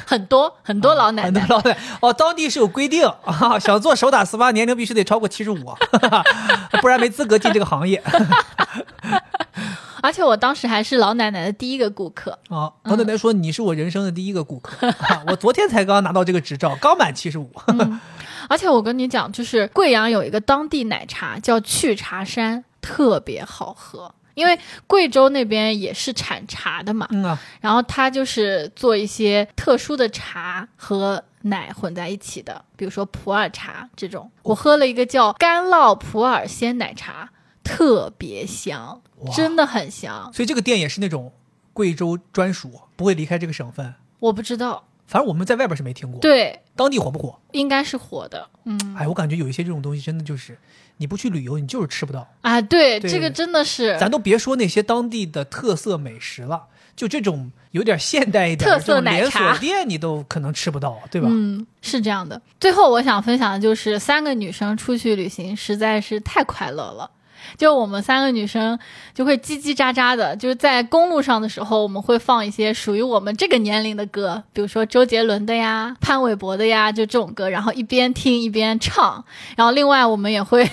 很多很多老奶奶很多。老奶奶哦，当地是有规定啊，想做手打糍粑，年龄必须得超过七十五，不然没资格进这个行业 而且我当时还是老奶奶的第一个顾客。啊。老奶奶说你是我人生的第一个顾客，啊我昨天才刚拿到这个执照，刚满七十五。而且我跟你讲，就是贵阳有一个当地奶茶叫去茶山，特别好喝。因为贵州那边也是产茶的嘛，嗯啊，然后它就是做一些特殊的茶和奶混在一起的，比如说普洱茶这种。我喝了一个叫干酪普洱鲜奶茶，特别香，真的很香。所以这个店也是那种贵州专属，不会离开这个省份。我不知道，反正我们在外边是没听过，对，当地火不火？应该是火的。嗯哎，我感觉有一些这种东西真的就是，你不去旅游，你就是吃不到。啊，对，对这个真的是咱都别说那些当地的特色美食了，就这种有点现代一点的特色奶茶锁店，你都可能吃不到，对吧？嗯，是这样的。最后我想分享的就是三个女生出去旅行实在是太快乐了。就我们三个女生就会叽叽喳喳的，就是在公路上的时候，我们会放一些属于我们这个年龄的歌，比如说周杰伦的呀、潘玮柏的呀，就这种歌，然后一边听一边唱。然后另外我们也会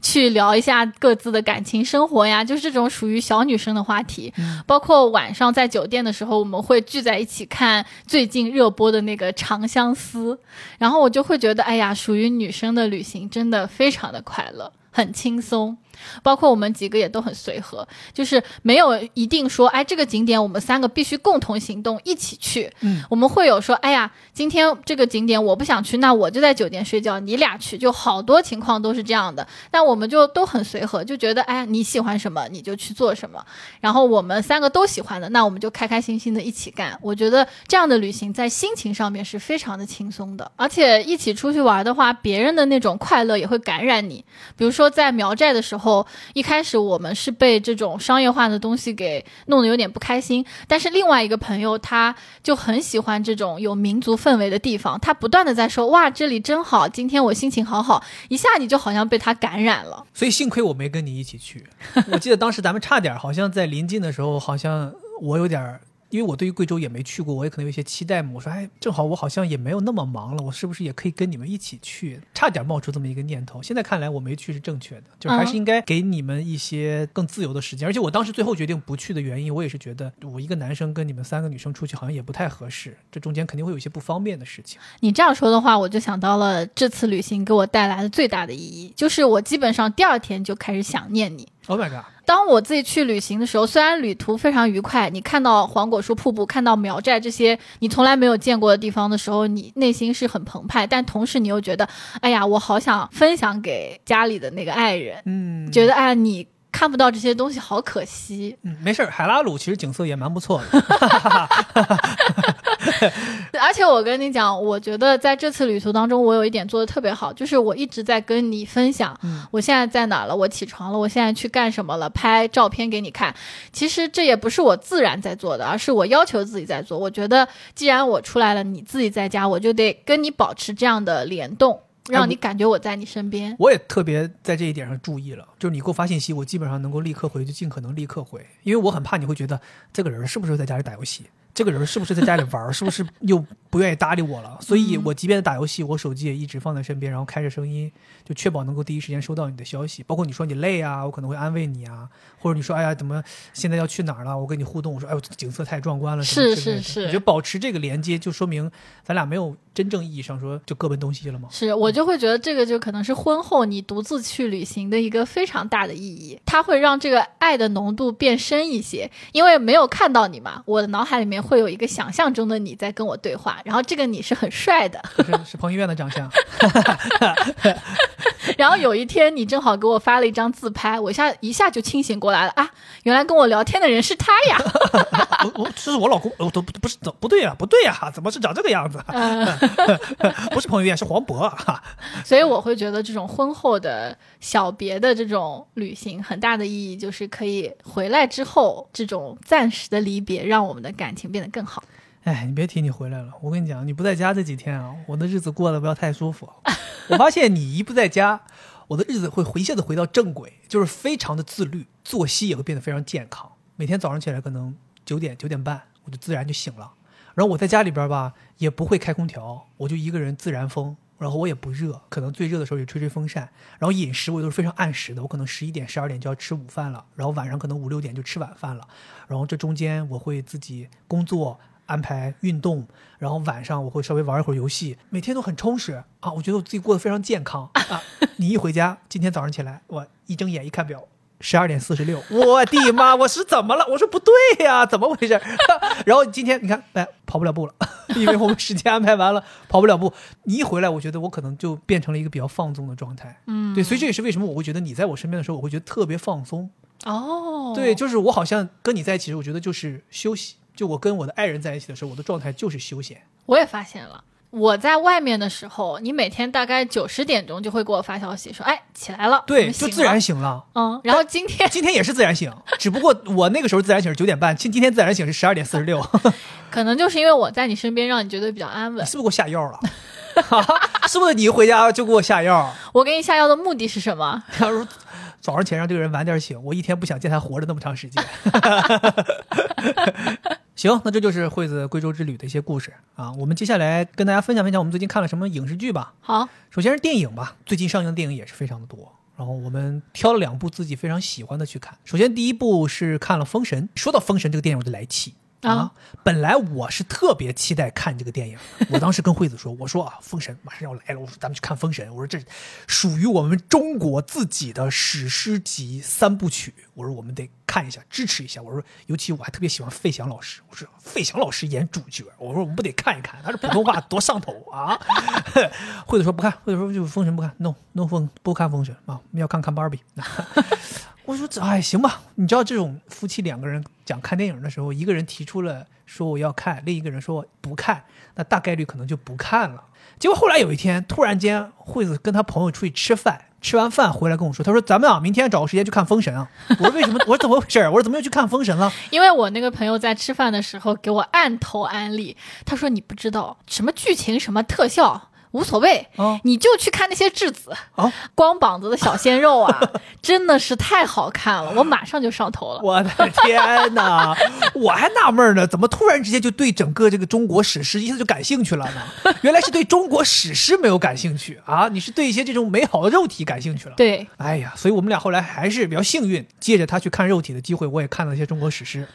去聊一下各自的感情生活呀，就是这种属于小女生的话题。包括晚上在酒店的时候，我们会聚在一起看最近热播的那个《长相思》，然后我就会觉得，哎呀，属于女生的旅行真的非常的快乐，很轻松。包括我们几个也都很随和，就是没有一定说，哎，这个景点我们三个必须共同行动，一起去。嗯，我们会有说，哎呀，今天这个景点我不想去，那我就在酒店睡觉，你俩去，就好多情况都是这样的。但我们就都很随和，就觉得，哎呀，你喜欢什么你就去做什么，然后我们三个都喜欢的，那我们就开开心心的一起干。我觉得这样的旅行在心情上面是非常的轻松的，而且一起出去玩的话，别人的那种快乐也会感染你。比如说在苗寨的时候，一开始我们是被这种商业化的东西给弄得有点不开心，但是另外一个朋友他就很喜欢这种有民族氛围的地方，他不断的在说哇这里真好，今天我心情好好，一下你就好像被他感染了。所以幸亏我没跟你一起去。我记得当时咱们差点，好像在临近的时候，好像我有点，因为我对于贵州也没去过，我也可能有一些期待嘛。我说，哎，正好我好像也没有那么忙了，我是不是也可以跟你们一起去？差点冒出这么一个念头。现在看来，我没去是正确的，就还是应该给你们一些更自由的时间。而且我当时最后决定不去的原因，我也是觉得我一个男生跟你们三个女生出去好像也不太合适，这中间肯定会有一些不方便的事情。你这样说的话，我就想到了这次旅行给我带来的最大的意义，就是我基本上第二天就开始想念你。Oh my god！当我自己去旅行的时候，虽然旅途非常愉快，你看到黄果树瀑布、看到苗寨这些你从来没有见过的地方的时候，你内心是很澎湃，但同时你又觉得，哎呀，我好想分享给家里的那个爱人，嗯，觉得哎你。看不到这些东西，好可惜。嗯，没事儿，海拉鲁其实景色也蛮不错的。而且我跟你讲，我觉得在这次旅途当中，我有一点做的特别好，就是我一直在跟你分享，我现在在哪了，我起床了，我现在去干什么了，拍照片给你看。其实这也不是我自然在做的，而是我要求自己在做。我觉得既然我出来了，你自己在家，我就得跟你保持这样的联动。让你感觉我在你身边，我也特别在这一点上注意了。就是你给我发信息，我基本上能够立刻回，就尽可能立刻回，因为我很怕你会觉得这个人是不是在家里打游戏。这个人是不是在家里玩？是不是 又不愿意搭理我了？所以，我即便打游戏，我手机也一直放在身边，然后开着声音，就确保能够第一时间收到你的消息。包括你说你累啊，我可能会安慰你啊，或者你说哎呀，怎么现在要去哪儿了？我跟你互动，我说哎呦，景色太壮观了，是是是。我觉得保持这个连接，就说明咱俩没有真正意义上说就各奔东西了吗？是我就会觉得这个就可能是婚后你独自去旅行的一个非常大的意义，它会让这个爱的浓度变深一些，因为没有看到你嘛，我的脑海里面会有一个想象。中的你在跟我对话，然后这个你是很帅的，是是彭于晏的长相。然后有一天你正好给我发了一张自拍，我一下一下就清醒过来了啊，原来跟我聊天的人是他呀！我我这是我老公，我都不是不对呀，不对呀，怎么是长这个样子？不是彭于晏，是黄渤。所以我会觉得这种婚后的小别的这种旅行，很大的意义就是可以回来之后这种暂时的离别，让我们的感情变得更好。哎，你别提你回来了，我跟你讲，你不在家这几天啊，我的日子过得不要太舒服。我发现你一不在家，我的日子会一下子回到正轨，就是非常的自律，作息也会变得非常健康。每天早上起来可能九点九点半，我就自然就醒了。然后我在家里边吧，也不会开空调，我就一个人自然风，然后我也不热，可能最热的时候也吹吹风扇。然后饮食我都是非常按时的，我可能十一点十二点就要吃午饭了，然后晚上可能五六点就吃晚饭了。然后这中间我会自己工作。安排运动，然后晚上我会稍微玩一会儿游戏，每天都很充实啊！我觉得我自己过得非常健康啊！你一回家，今天早上起来，我一睁眼一看表，十二点四十六，我的妈！我是怎么了？我说不对呀，怎么回事？然后今天你看，哎，跑不了步了，因为我们时间安排完了，跑不了步。你一回来，我觉得我可能就变成了一个比较放纵的状态。嗯，对，所以这也是为什么我会觉得你在我身边的时候，我会觉得特别放松。哦，对，就是我好像跟你在一起，我觉得就是休息。就我跟我的爱人在一起的时候，我的状态就是休闲。我也发现了，我在外面的时候，你每天大概九十点钟就会给我发消息说：“哎，起来了。”对，就自然醒了。嗯，然后今天今天也是自然醒，只不过我那个时候自然醒是九点半，今今天自然醒是十二点四十六。可能就是因为我在你身边，让你觉得比较安稳。是不是给我下药了？是不是你一回家就给我下药？我给你下药的目的是什么？假如早上起来让这个人晚点醒，我一天不想见他活着那么长时间。行，那这就是惠子贵州之旅的一些故事啊。我们接下来跟大家分享分享我们最近看了什么影视剧吧。好，首先是电影吧，最近上映的电影也是非常的多。然后我们挑了两部自己非常喜欢的去看。首先第一部是看了《封神》，说到《封神》这个电影我就来气。啊，本来我是特别期待看这个电影，我当时跟惠子说：“我说啊，封神马上要来了，我说咱们去看封神。我说这属于我们中国自己的史诗级三部曲，我说我们得看一下，支持一下。我说尤其我还特别喜欢费翔老师，我说费翔老师演主角，我说我们不得看一看，他这普通话多上头啊。惠子说不看，惠子说就封神不看，no no 封不看封神啊，我们要看看芭比。我说这哎行吧，你知道这种夫妻两个人讲看电影的时候，一个人提出了说我要看，另一个人说不看，那大概率可能就不看了。结果后来有一天，突然间惠子跟他朋友出去吃饭，吃完饭回来跟我说，他说咱们啊明天找个时间去看封神啊。我说为什么？我说怎么回事？我说怎么又去看封神了？因为我那个朋友在吃饭的时候给我按头安利，他说你不知道什么剧情什么特效。无所谓，你就去看那些质子，光膀子的小鲜肉啊，真的是太好看了，我马上就上头了。我的天哪，我还纳闷呢，怎么突然之间就对整个这个中国史诗一下就感兴趣了呢？原来是对中国史诗没有感兴趣啊，你是对一些这种美好的肉体感兴趣了。对，哎呀，所以我们俩后来还是比较幸运，借着他去看肉体的机会，我也看了一些中国史诗，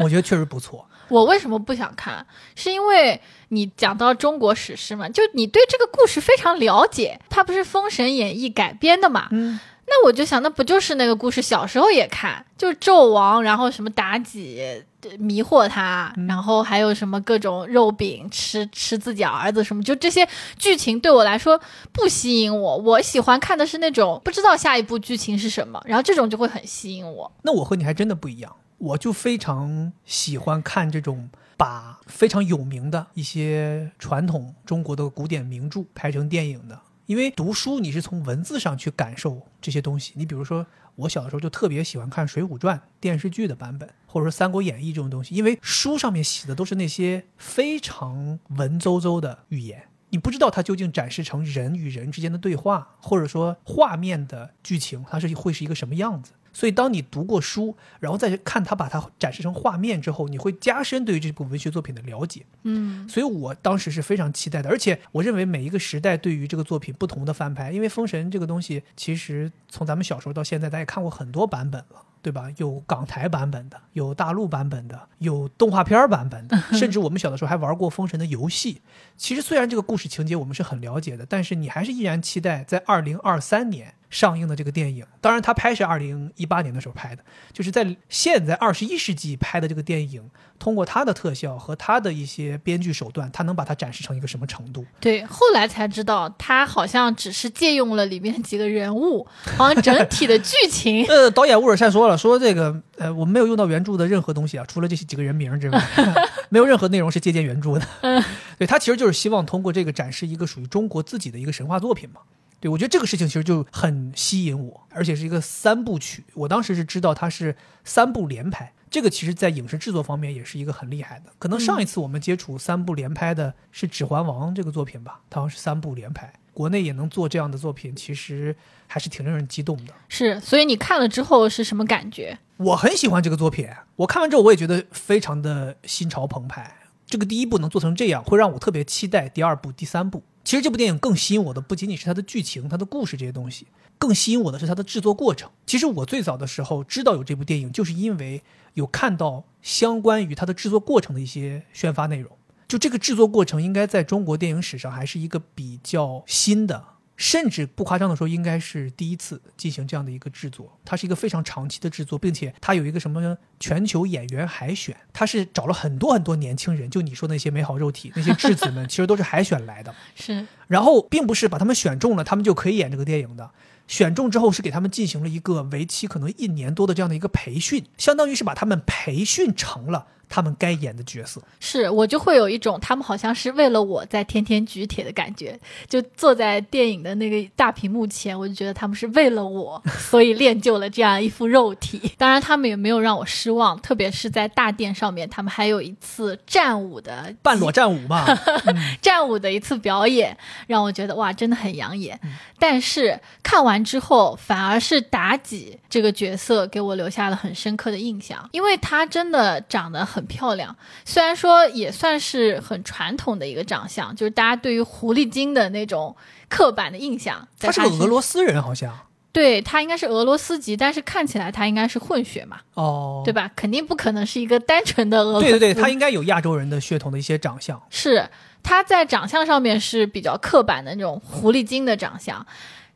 我觉得确实不错。我为什么不想看？是因为你讲到中国史诗嘛，就你对这个故事非常了解，它不是《封神演义》改编的嘛？嗯，那我就想，那不就是那个故事？小时候也看，就是纣王，然后什么妲己呃迷惑他，嗯然后还有什么各种肉饼吃吃自己儿子什么，就这些剧情对我来说不吸引我。我喜欢看的是那种不知道下一步剧情是什么，然后这种就会很吸引我。那我和你还真的不一样，我就非常喜欢看这种把非常有名的一些传统中国的古典名著拍成电影的。因为读书你是从文字上去感受这些东西，你比如说我小的时候就特别喜欢看《水浒传》电视剧的版本，或者说《三国演义》这种东西，因为书上面写的都是那些非常文绉绉的语言。你不知道它究竟展示成人与人之间的对话，或者说画面的剧情，它是会是一个什么样子。所以，当你读过书，然后再看它把它展示成画面之后，你会加深对于这部文学作品的了解。嗯，所以我当时是非常期待的，而且我认为每一个时代对于这个作品不同的翻拍，因为《封神》这个东西，其实从咱们小时候到现在，大家也看过很多版本了。对吧？有港台版本的，有大陆版本的，有动画片版本的，甚至我们小的时候还玩过《封神》的游戏。其实虽然这个故事情节我们是很了解的，但是你还是依然期待在二零二三年上映的这个电影。当然，它拍是二零一八年的时候拍的，就是在现在二十一世纪拍的这个电影，通过他的特效和他的一些编剧手段，他能把它展示成一个什么程度？对，后来才知道他好像只是借用了里面几个人物，好像整体的剧情 呃，导演乌尔善说了，说这个呃，我们没有用到原著的任何东西啊，除了这些几个人名之外，没有任何内容是借鉴原著的。对他其实就是希望通过这个展示一个属于中国自己的一个神话作品嘛。对我觉得这个事情其实就很吸引我，而且是一个三部曲。我当时是知道它是三部连拍，这个其实在影视制作方面也是一个很厉害的。可能上一次我们接触三部连拍的是《指环王》这个作品吧，它好像是三部连拍。国内也能做这样的作品，其实还是挺令人激动的。是，所以你看了之后是什么感觉？我很喜欢这个作品，我看完之后我也觉得非常的心潮澎湃。这个第一部能做成这样，会让我特别期待第二部、第三部。其实这部电影更吸引我的不仅仅是它的剧情、它的故事这些东西，更吸引我的是它的制作过程。其实我最早的时候知道有这部电影，就是因为有看到相关于它的制作过程的一些宣发内容。就这个制作过程，应该在中国电影史上还是一个比较新的，甚至不夸张的说，应该是第一次进行这样的一个制作。它是一个非常长期的制作，并且它有一个什么？全球演员海选，它是找了很多很多年轻人，就你说那些美好肉体那些质子们，其实都是海选来的。是，然后并不是把他们选中了，他们就可以演这个电影的。选中之后是给他们进行了一个为期可能一年多的这样的一个培训，相当于是把他们培训成了他们该演的角色。是我就会有一种他们好像是为了我在天天举铁的感觉，就坐在电影的那个大屏幕前，我就觉得他们是为了我，所以练就了这样一副肉体。当然，他们也没有让我失望，特别是在大殿上面，他们还有一次战舞的半裸战舞嘛，战舞的一次表演，让我觉得哇，真的很养眼。但是看完之后，反而是妲己这个角色给我留下了很深刻的印象，因为她真的长得很漂亮。虽然说也算是很传统的一个长相，就是大家对于狐狸精的那种刻板的印象。他是个俄罗斯人，好像对他应该是俄罗斯籍，但是看起来他应该是混血嘛，哦，对吧？肯定不可能是一个单纯的俄罗斯。对对对，他应该有亚洲人的血统的一些长相。是他在长相上面是比较刻板的那种狐狸精的长相。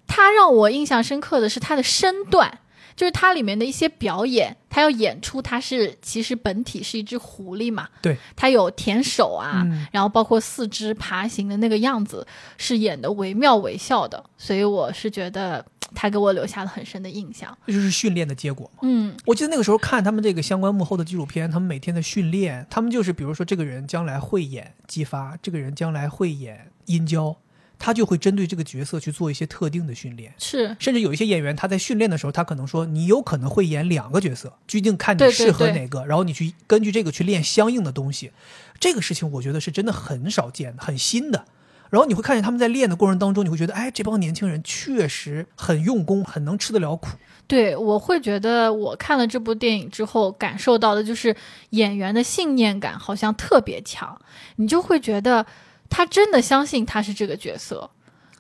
他让我印象深刻的是他的身段，就是它里面的一些表演，它要演出它是其实本体是一只狐狸嘛，对，它有舔手啊，嗯然后包括四肢爬行的那个样子，是演的惟妙惟肖的，所以我是觉得它给我留下了很深的印象。这就是训练的结果嘛。嗯，我记得那个时候看他们这个相关幕后的纪录片，他们每天的训练，他们就是比如说这个人将来会演姬发，这个人将来会演殷郊，他就会针对这个角色去做一些特定的训练。是甚至有一些演员，他在训练的时候，他可能说你有可能会演两个角色，决定看你适合对哪个，然后你去根据这个去练相应的东西。这个事情我觉得是真的很少见的，很新的。然后你会看见他们在练的过程当中，你会觉得，哎，这帮年轻人确实很用功，很能吃得了苦。对，我会觉得我看了这部电影之后，感受到的就是演员的信念感好像特别强，你就会觉得他真的相信他是这个角色。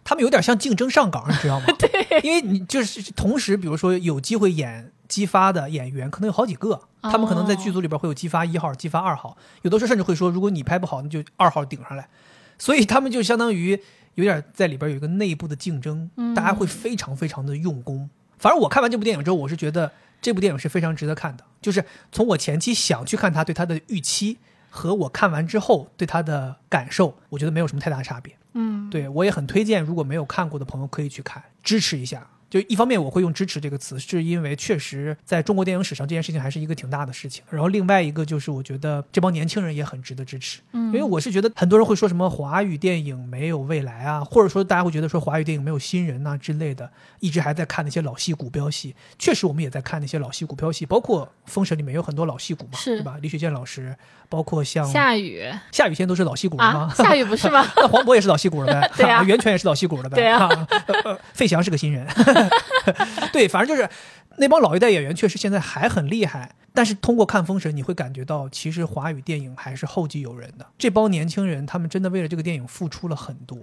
他们有点像竞争上岗，你知道吗？对，因为你就是同时，比如说有机会演姬发的演员，可能有好几个，他们可能在剧组里边会有姬发一号、姬发二号，有的时候甚至会说，如果你拍不好，那就二号顶上来。所以他们就相当于有点在里边有一个内部的竞争，大家会非常非常的用功。反正我看完这部电影之后，我是觉得这部电影是非常值得看的。就是从我前期想去看他，对他的预期和我看完之后对他的感受，我觉得没有什么太大差别。嗯，对我也很推荐，如果没有看过的朋友可以去看，支持一下。就一方面我会用支持这个词，是因为确实在中国电影史上这件事情还是一个挺大的事情。然后另外一个就是我觉得这帮年轻人也很值得支持，嗯因为我是觉得很多人会说什么华语电影没有未来啊，或者说大家会觉得说华语电影没有新人呐、之类的，一直还在看那些老戏骨飙戏。确实我们也在看那些老戏骨飙戏，包括《封神》里面有很多老戏骨嘛，是对吧？李雪健老师，包括像夏雨夏雨现在都是老戏骨了吗？啊，夏雨不是吗？那黄渤也是老戏骨了呗，对啊 袁泉也是老戏骨了呗，对啊 费翔是个新人，对，反正就是那帮老一代演员确实现在还很厉害，但是通过看《封神》，你会感觉到其实华语电影还是后继有人的。这帮年轻人，他们真的为了这个电影付出了很多。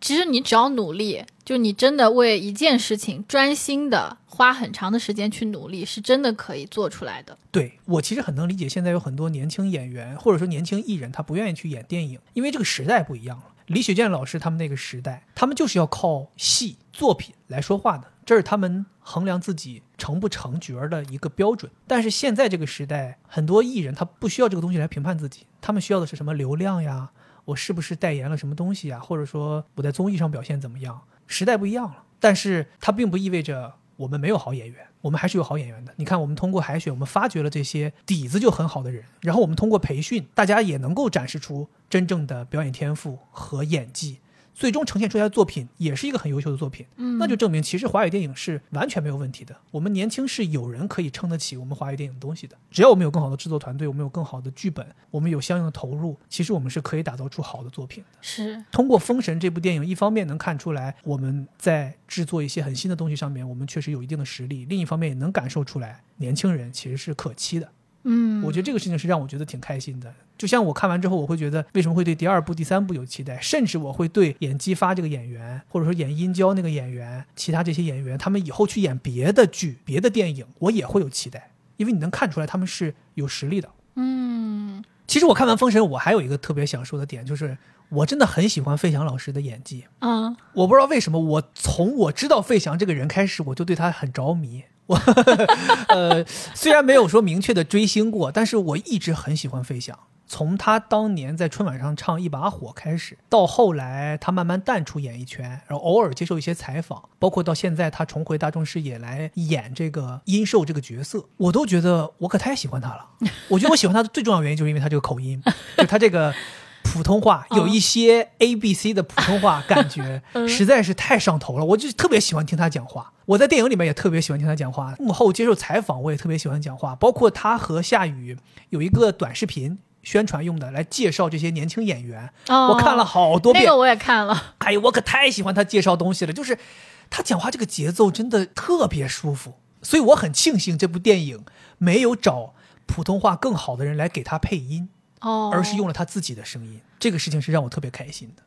其实你只要努力，就你真的为一件事情专心的花很长的时间去努力，是真的可以做出来的。对我其实很能理解，现在有很多年轻演员或者说年轻艺人，他不愿意去演电影，因为这个时代不一样了。李雪健老师他们那个时代，他们就是要靠戏作品来说话的，这是他们衡量自己成不成角儿的一个标准。但是现在这个时代，很多艺人他不需要这个东西来评判自己，他们需要的是什么流量呀？我是不是代言了什么东西呀？或者说我在综艺上表现怎么样？时代不一样了，但是它并不意味着我们没有好演员，我们还是有好演员的。你看，我们通过海选，我们发掘了这些底子就很好的人，然后我们通过培训，大家也能够展示出真正的表演天赋和演技，最终呈现出来的作品也是一个很优秀的作品。嗯那就证明其实华语电影是完全没有问题的。我们年轻是有人可以撑得起我们华语电影的东西的，只要我们有更好的制作团队，我们有更好的剧本，我们有相应的投入，其实我们是可以打造出好的作品的。是，通过《封神》这部电影，一方面能看出来我们在制作一些很新的东西上面，我们确实有一定的实力；另一方面也能感受出来年轻人其实是可期的。嗯，我觉得这个事情是让我觉得挺开心的。就像我看完之后，我会觉得为什么会对第二部、第三部有期待，甚至我会对演姬发这个演员，或者说演殷郊那个演员，其他这些演员，他们以后去演别的剧、别的电影，我也会有期待，因为你能看出来他们是有实力的。嗯其实我看完《封神》，我还有一个特别想说的点，就是我真的很喜欢费翔老师的演技。啊，我不知道为什么，我从我知道费翔这个人开始，我就对他很着迷。我 呃，虽然没有说明确的追星过，但是我一直很喜欢费翔。从他当年在春晚上唱《一把火》开始，到后来他慢慢淡出演艺圈，然后偶尔接受一些采访，包括到现在他重回大众视野来演这个殷寿这个角色，我都觉得我可太喜欢他了。我觉得我喜欢他的最重要原因就是因为他这个口音，就他这个普通话有一些 A B C 的普通话感觉，实在是太上头了。我就特别喜欢听他讲话。我在电影里面也特别喜欢听他讲话，幕后接受采访我也特别喜欢讲话，包括他和夏雨有一个短视频。宣传用的来介绍这些年轻演员，哦我看了好多遍。那个我也看了，哎呀，我可太喜欢他介绍东西了，就是他讲话这个节奏真的特别舒服，所以我很庆幸这部电影没有找普通话更好的人来给他配音，哦，而是用了他自己的声音。这个事情是让我特别开心的。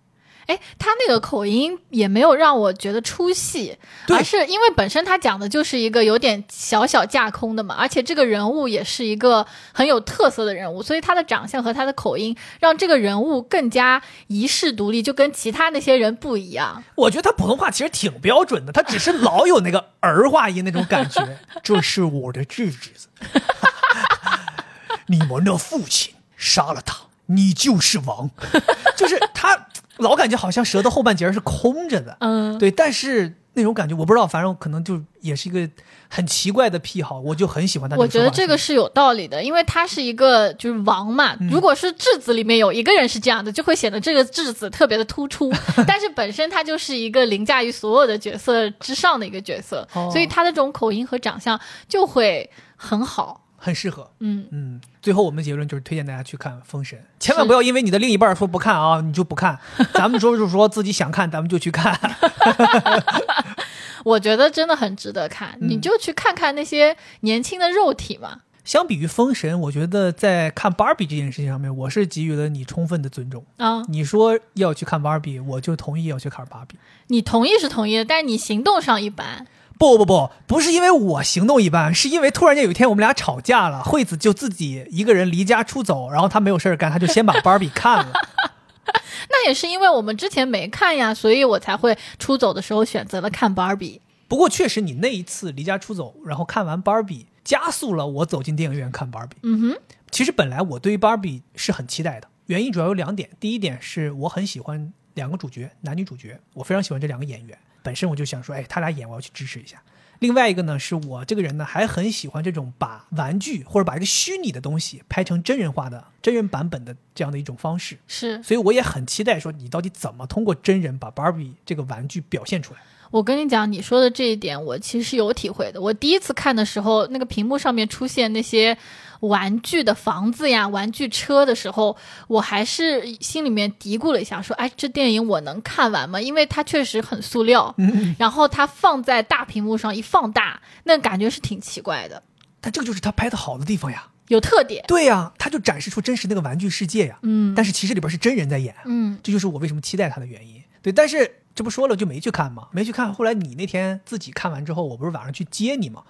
哎，他那个口音也没有让我觉得出戏，对而是因为本身他讲的就是一个有点小小架空的嘛，而且这个人物也是一个很有特色的人物，所以他的长相和他的口音让这个人物更加遗世独立，就跟其他那些人不一样。我觉得他普通话其实挺标准的，他 只是老有那个儿化音那种感觉。这是我的侄子，你们的父亲杀了他，你就是王。就是他老感觉好像舌头后半截是空着的，嗯，对，但是那种感觉我不知道，反正可能就也是一个很奇怪的癖好，我就很喜欢他。我觉得这个。是有道理的，因为他是一个就是王嘛。嗯如果是质子里面有一个人是这样的，就会显得这个质子特别的突出。但是本身他就是一个凌驾于所有的角色之上的一个角色，哦所以他的这种口音和长相就会很好。很适合，嗯，嗯，最后我们的结论就是推荐大家去看《封神》，千万不要因为你的另一半说不看啊，你就不看。咱们说就是说自己想看，咱们就去看。我觉得真的很值得看，嗯你就去看看那些年轻的肉体嘛。相比于《封神》，我觉得在看芭比这件事情上面，我是给予了你充分的尊重。啊，你说要去看芭比，我就同意要去看芭比。你同意是同意的，但是你行动上一般。不不不，不是因为我行动一般，是因为突然间有一天我们俩吵架了，惠子就自己一个人离家出走，然后她没有事儿干，她就先把芭比看了。那也是因为我们之前没看呀，所以我才会出走的时候选择了看芭比。不过确实，你那一次离家出走，然后看完芭比，加速了我走进电影院看芭比。嗯哼，其实本来我对于芭比是很期待的，原因主要有两点。第一点是我很喜欢两个主角，男女主角，我非常喜欢这两个演员，本身我就想说，哎，他俩演我要去支持一下。另外一个呢，是我这个人呢还很喜欢这种把玩具或者把一个虚拟的东西拍成真人化的真人版本的这样的一种方式，是所以我也很期待说你到底怎么通过真人把 Barbie 这个玩具表现出来。我跟你讲，你说的这一点，我其实是有体会的。我第一次看的时候，那个屏幕上面出现那些玩具的房子呀、玩具车的时候，我还是心里面嘀咕了一下，说：“哎，这电影我能看完吗？”因为它确实很塑料，嗯然后它放在大屏幕上一放大，那感觉是挺奇怪的，但这个就是他拍的好的地方呀。有特点。对呀，他就展示出真实那个玩具世界呀。嗯但是其实里边是真人在演，嗯，这就是我为什么期待他的原因。对，但是这不说了就没去看嘛，没去看。后来你那天自己看完之后，我不是晚上去接你嘛？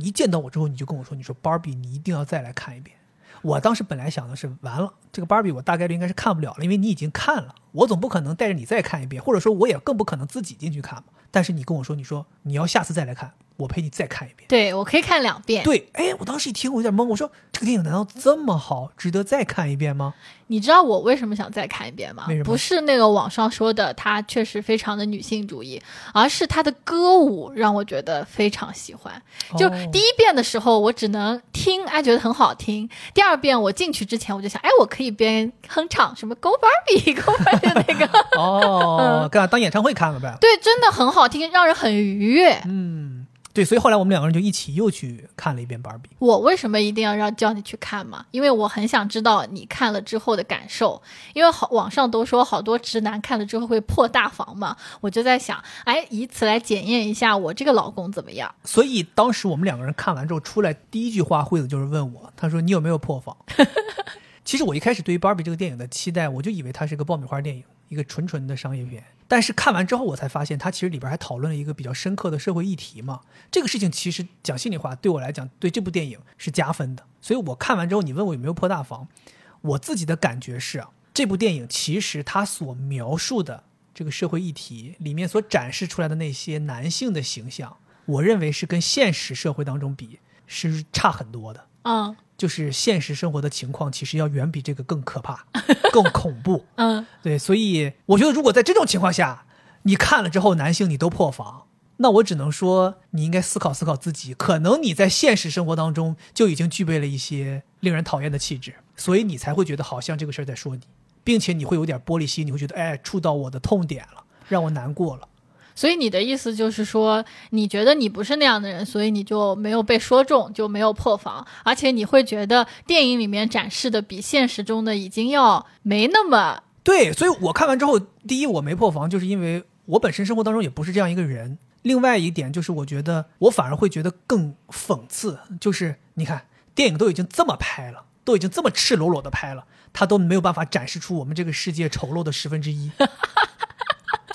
一见到我之后，你就跟我说，你说 Barbie，你一定要再来看一遍。我当时本来想的是，完了，这个 Barbie 我大概率应该是看不了了，因为你已经看了，我总不可能带着你再看一遍，或者说我也更不可能自己进去看嘛。但是你跟我说，你说你要下次再来看，我陪你再看一遍。对我可以看两遍。对，哎，我当时一听我有点懵，我说这个电影难道这么好，值得再看一遍吗？你知道我为什么想再看一遍吗？不是那个网上说的它确实非常的女性主义，而是它的歌舞让我觉得非常喜欢。就哦第一遍的时候，我只能听，哎，觉得很好听；第二遍我进去之前，我就想，哎，我可以边哼唱什么 Go Barbie Go Barbie 那个，哦，干当演唱会看了呗。对，真的很好听，让人很愉悦。嗯，对，所以后来我们两个人就一起又去看了一遍芭比。我为什么一定要让叫你去看嘛？因为我很想知道你看了之后的感受。因为好网上都说好多直男看了之后会破大防嘛，我就在想，哎，以此来检验一下我这个老公怎么样。所以当时我们两个人看完之后出来，第一句话惠子就是问我，他说你有没有破防？其实我一开始对于芭比这个电影的期待，我就以为它是个爆米花电影，一个纯纯的商业片。但是看完之后，我才发现它其实里边还讨论了一个比较深刻的社会议题嘛。这个事情其实讲心里话，对我来讲，对这部电影是加分的。所以我看完之后，你问我有没有破大防，我自己的感觉是，这部电影其实它所描述的这个社会议题里面所展示出来的那些男性的形象，我认为是跟现实社会当中比是差很多的。嗯就是现实生活的情况，其实要远比这个更可怕、更恐怖。嗯，对，所以我觉得，如果在这种情况下，你看了之后，男性你都破防，那我只能说，你应该思考思考自己，可能你在现实生活当中就已经具备了一些令人讨厌的气质，所以你才会觉得好像这个事儿在说你，并且你会有点玻璃心，你会觉得，哎，触到我的痛点了，让我难过了。所以你的意思就是说，你觉得你不是那样的人，所以你就没有被说中，就没有破防，而且你会觉得电影里面展示的比现实中的已经要没那么对，所以我看完之后，第一我没破防，就是因为我本身生活当中也不是这样一个人。另外一点就是，我觉得我反而会觉得更讽刺，就是你看电影都已经这么拍了，都已经这么赤裸裸的拍了，他都没有办法展示出我们这个世界丑陋的十分之一。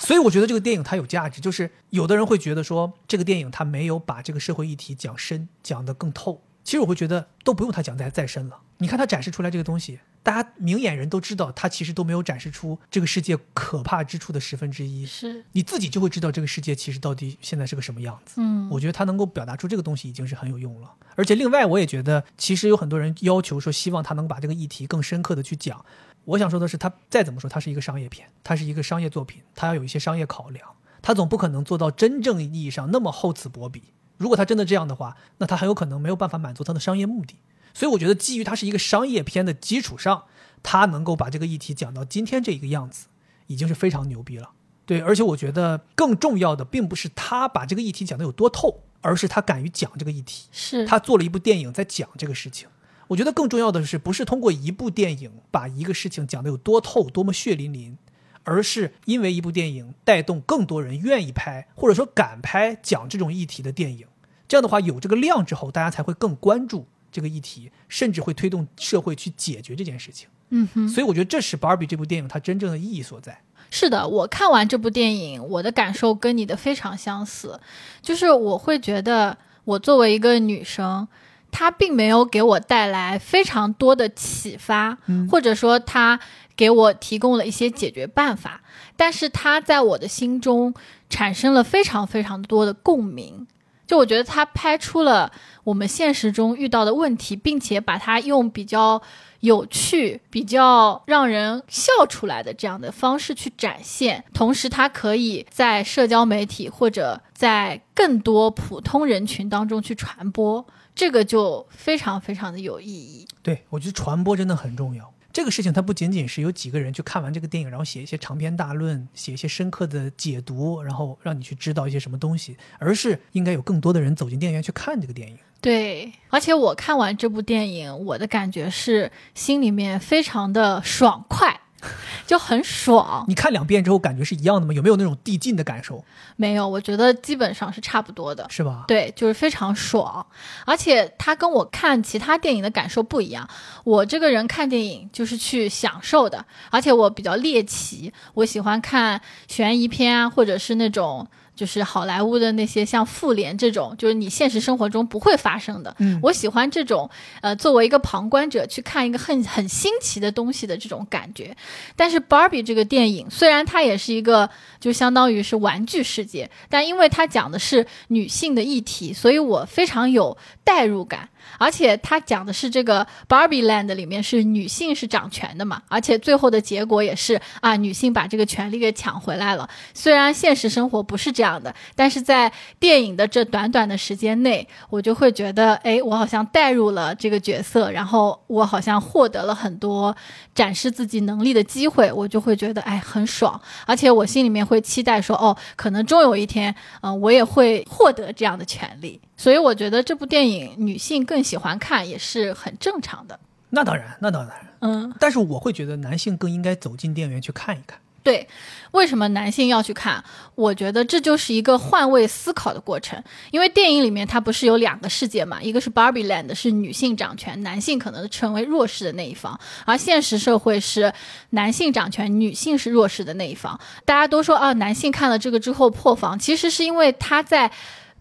所以我觉得这个电影它有价值，就是有的人会觉得说这个电影它没有把这个社会议题讲深，讲得更透。其实我会觉得都不用它讲再再深了。你看它展示出来这个东西，大家明眼人都知道，它其实都没有展示出这个世界可怕之处的十分之一。是你自己就会知道这个世界其实到底现在是个什么样子。嗯我觉得它能够表达出这个东西已经是很有用了。而且另外，我也觉得其实有很多人要求说，希望他能把这个议题更深刻的去讲。我想说的是，它再怎么说，它是一个商业片，它是一个商业作品，它要有一些商业考量，它总不可能做到真正意义上那么厚此薄彼。如果它真的这样的话，那它很有可能没有办法满足它的商业目的。所以我觉得，基于它是一个商业片的基础上，它能够把这个议题讲到今天这一个样子，已经是非常牛逼了。对，而且我觉得更重要的，并不是他把这个议题讲得有多透，而是他敢于讲这个议题。是他做了一部电影在讲这个事情。我觉得更重要的是，不是通过一部电影把一个事情讲得有多透、多么血淋淋，而是因为一部电影带动更多人愿意拍，或者说敢拍讲这种议题的电影。这样的话，有这个量之后，大家才会更关注这个议题，甚至会推动社会去解决这件事情。嗯哼。所以，我觉得这是《Barbie》这部电影它真正的意义所在。是的，我看完这部电影，我的感受跟你的非常相似，就是我会觉得，我作为一个女生，它并没有给我带来非常多的启发，嗯或者说它给我提供了一些解决办法，但是它在我的心中产生了非常非常多的共鸣。就我觉得它拍出了我们现实中遇到的问题，并且把它用比较有趣、比较让人笑出来的这样的方式去展现，同时它可以在社交媒体或者在更多普通人群当中去传播，这个就非常非常的有意义。对，我觉得传播真的很重要。这个事情它不仅仅是有几个人去看完这个电影，然后写一些长篇大论，写一些深刻的解读，然后让你去知道一些什么东西，而是应该有更多的人走进电影院去看这个电影。对，而且我看完这部电影，我的感觉是心里面非常的爽快，就很爽。你看两遍之后感觉是一样的吗？有没有那种递进的感受？没有，我觉得基本上是差不多的。是吧？对，就是非常爽，而且它跟我看其他电影的感受不一样。我这个人看电影就是去享受的，而且我比较猎奇，我喜欢看悬疑片啊，或者是那种就是好莱坞的那些像《复联》这种，就是你现实生活中不会发生的。嗯我喜欢这种呃，作为一个旁观者去看一个很很新奇的东西的这种感觉。但是 Barbie 这个电影虽然它也是一个就相当于是玩具世界，但因为它讲的是女性的议题，所以我非常有代入感。而且它讲的是这个 Barbie Land 里面是女性是掌权的嘛，而且最后的结果也是啊，女性把这个权利给抢回来了。虽然现实生活不是这样的，但是在电影的这短短的时间内，我就会觉得，哎，我好像带入了这个角色，然后我好像获得了很多展示自己能力的机会，我就会觉得，哎，很爽。而且我心里面会期待说，哦，可能终有一天，嗯、我也会获得这样的权利。所以我觉得这部电影女性更喜欢看也是很正常的。那当然，那当然。嗯，但是我会觉得男性更应该走进电影院去看一看。对，为什么男性要去看？我觉得这就是一个换位思考的过程。因为电影里面它不是有两个世界嘛，一个是 Barbie Land 是女性掌权，男性可能成为弱势的那一方，而现实社会是男性掌权，女性是弱势的那一方。大家都说啊，男性看了这个之后破防，其实是因为他在。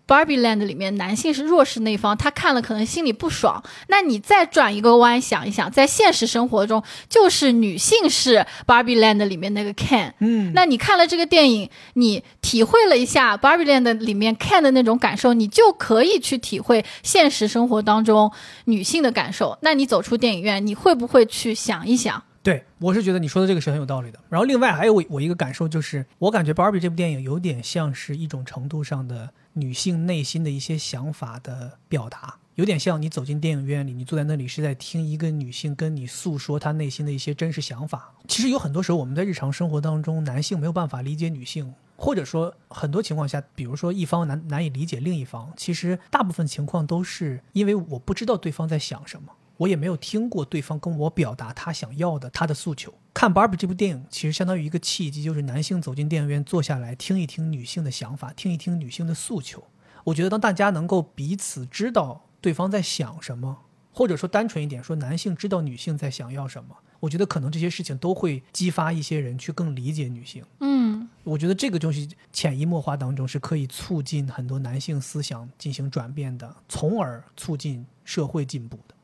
Barbie Land 里面男性是弱势那一方，他看了可能心里不爽。那你再转一个弯想一想，在现实生活中，就是女性是 Barbie Land 里面那个 Ken，嗯，那你看了这个电影，你体会了一下 Barbie Land 里面 Ken 的那种感受，你就可以去体会现实生活当中女性的感受。那你走出电影院，你会不会去想一想？对，我是觉得你说的这个是很有道理的。然后另外还有我我一个感受就是，我感觉《Barbie》这部电影有点像是一种程度上的女性内心的一些想法的表达，有点像你走进电影院里，你坐在那里是在听一个女性跟你诉说她内心的一些真实想法。其实有很多时候我们在日常生活当中，男性没有办法理解女性。或者说，很多情况下，比如说一方难难以理解另一方，其实大部分情况都是因为我不知道对方在想什么，我也没有听过对方跟我表达他想要的他的诉求。看《Barbie》这部电影，其实相当于一个契机，就是男性走进电影院坐下来，听一听女性的想法，听一听女性的诉求。我觉得，当大家能够彼此知道对方在想什么，或者说单纯一点说，男性知道女性在想要什么，我觉得可能这些事情都会激发一些人去更理解女性。嗯，我觉得这个东西潜移默化当中是可以促进很多男性思想进行转变的，从而促进社会进步的。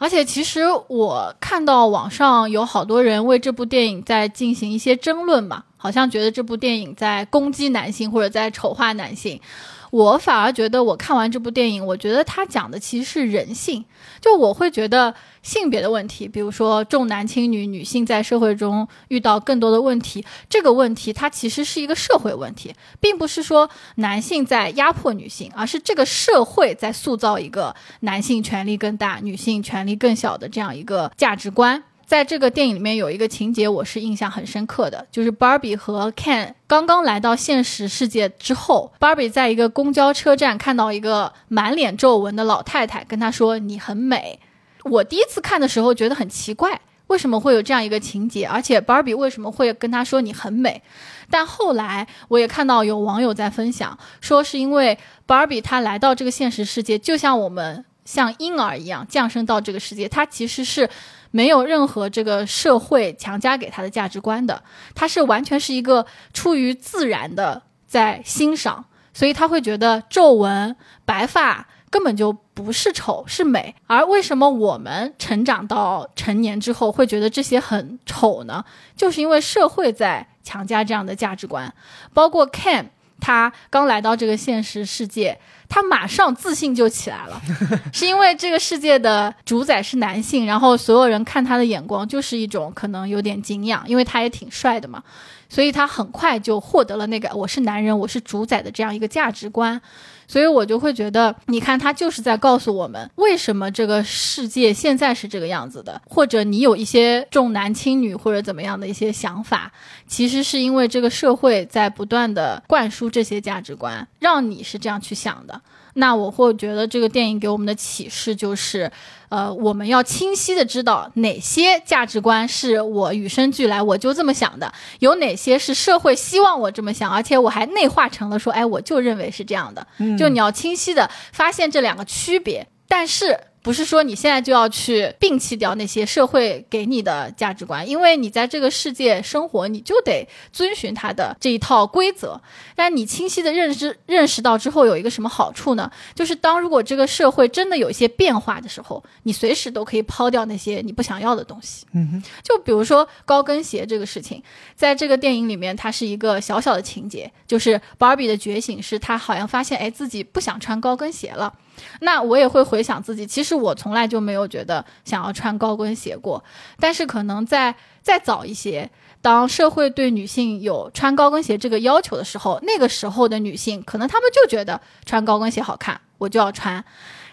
而且其实我看到网上有好多人为这部电影在进行一些争论嘛，好像觉得这部电影在攻击男性或者在丑化男性。我反而觉得，我看完这部电影，我觉得它讲的其实是人性。就我会觉得性别的问题，比如说重男轻女，女性在社会中遇到更多的问题，这个问题它其实是一个社会问题，并不是说男性在压迫女性，而是这个社会在塑造一个男性权力更大、女性权力更小的这样一个价值观。在这个电影里面有一个情节，我是印象很深刻的，就是 Barbie 和 Ken 刚刚来到现实世界之后，Barbie 在一个公交车站看到一个满脸皱纹的老太太，跟她说：“你很美。”我第一次看的时候觉得很奇怪，为什么会有这样一个情节？而且 Barbie 为什么会跟她说你很美？但后来我也看到有网友在分享，说是因为 Barbie 她来到这个现实世界，就像我们像婴儿一样降生到这个世界，她其实是没有任何这个社会强加给他的价值观的，他是完全是一个出于自然的在欣赏，所以他会觉得皱纹、白发。根本就不是丑，是美。而为什么我们成长到成年之后会觉得这些很丑呢？就是因为社会在强加这样的价值观。包括 Ken，他刚来到这个现实世界，他马上自信就起来了，是因为这个世界的主宰是男性，然后所有人看他的眼光就是一种可能有点敬仰，因为他也挺帅的嘛。所以他很快就获得了那个我是男人，我是主宰的这样一个价值观。所以我就会觉得，你看他就是在告诉我们，为什么这个世界现在是这个样子的，或者你有一些重男轻女或者怎么样的一些想法，其实是因为这个社会在不断的灌输这些价值观，让你是这样去想的。那我会觉得这个电影给我们的启示就是，呃，我们要清晰的知道哪些价值观是我与生俱来我就这么想的，有哪些是社会希望我这么想，而且我还内化成了说，哎，我就认为是这样的。就你要清晰的发现这两个区别，但是。不是说你现在就要去摒弃掉那些社会给你的价值观，因为你在这个世界生活，你就得遵循它的这一套规则。但你清晰的认知认识到之后，有一个什么好处呢？就是当如果这个社会真的有一些变化的时候，你随时都可以抛掉那些你不想要的东西。嗯哼，就比如说高跟鞋这个事情，在这个电影里面，它是一个小小的情节，就是芭比的觉醒是她好像发现，哎，自己不想穿高跟鞋了。那我也会回想自己，其实我从来就没有觉得想要穿高跟鞋过。但是可能在再早一些，当社会对女性有穿高跟鞋这个要求的时候，那个时候的女性可能她们就觉得穿高跟鞋好看，我就要穿。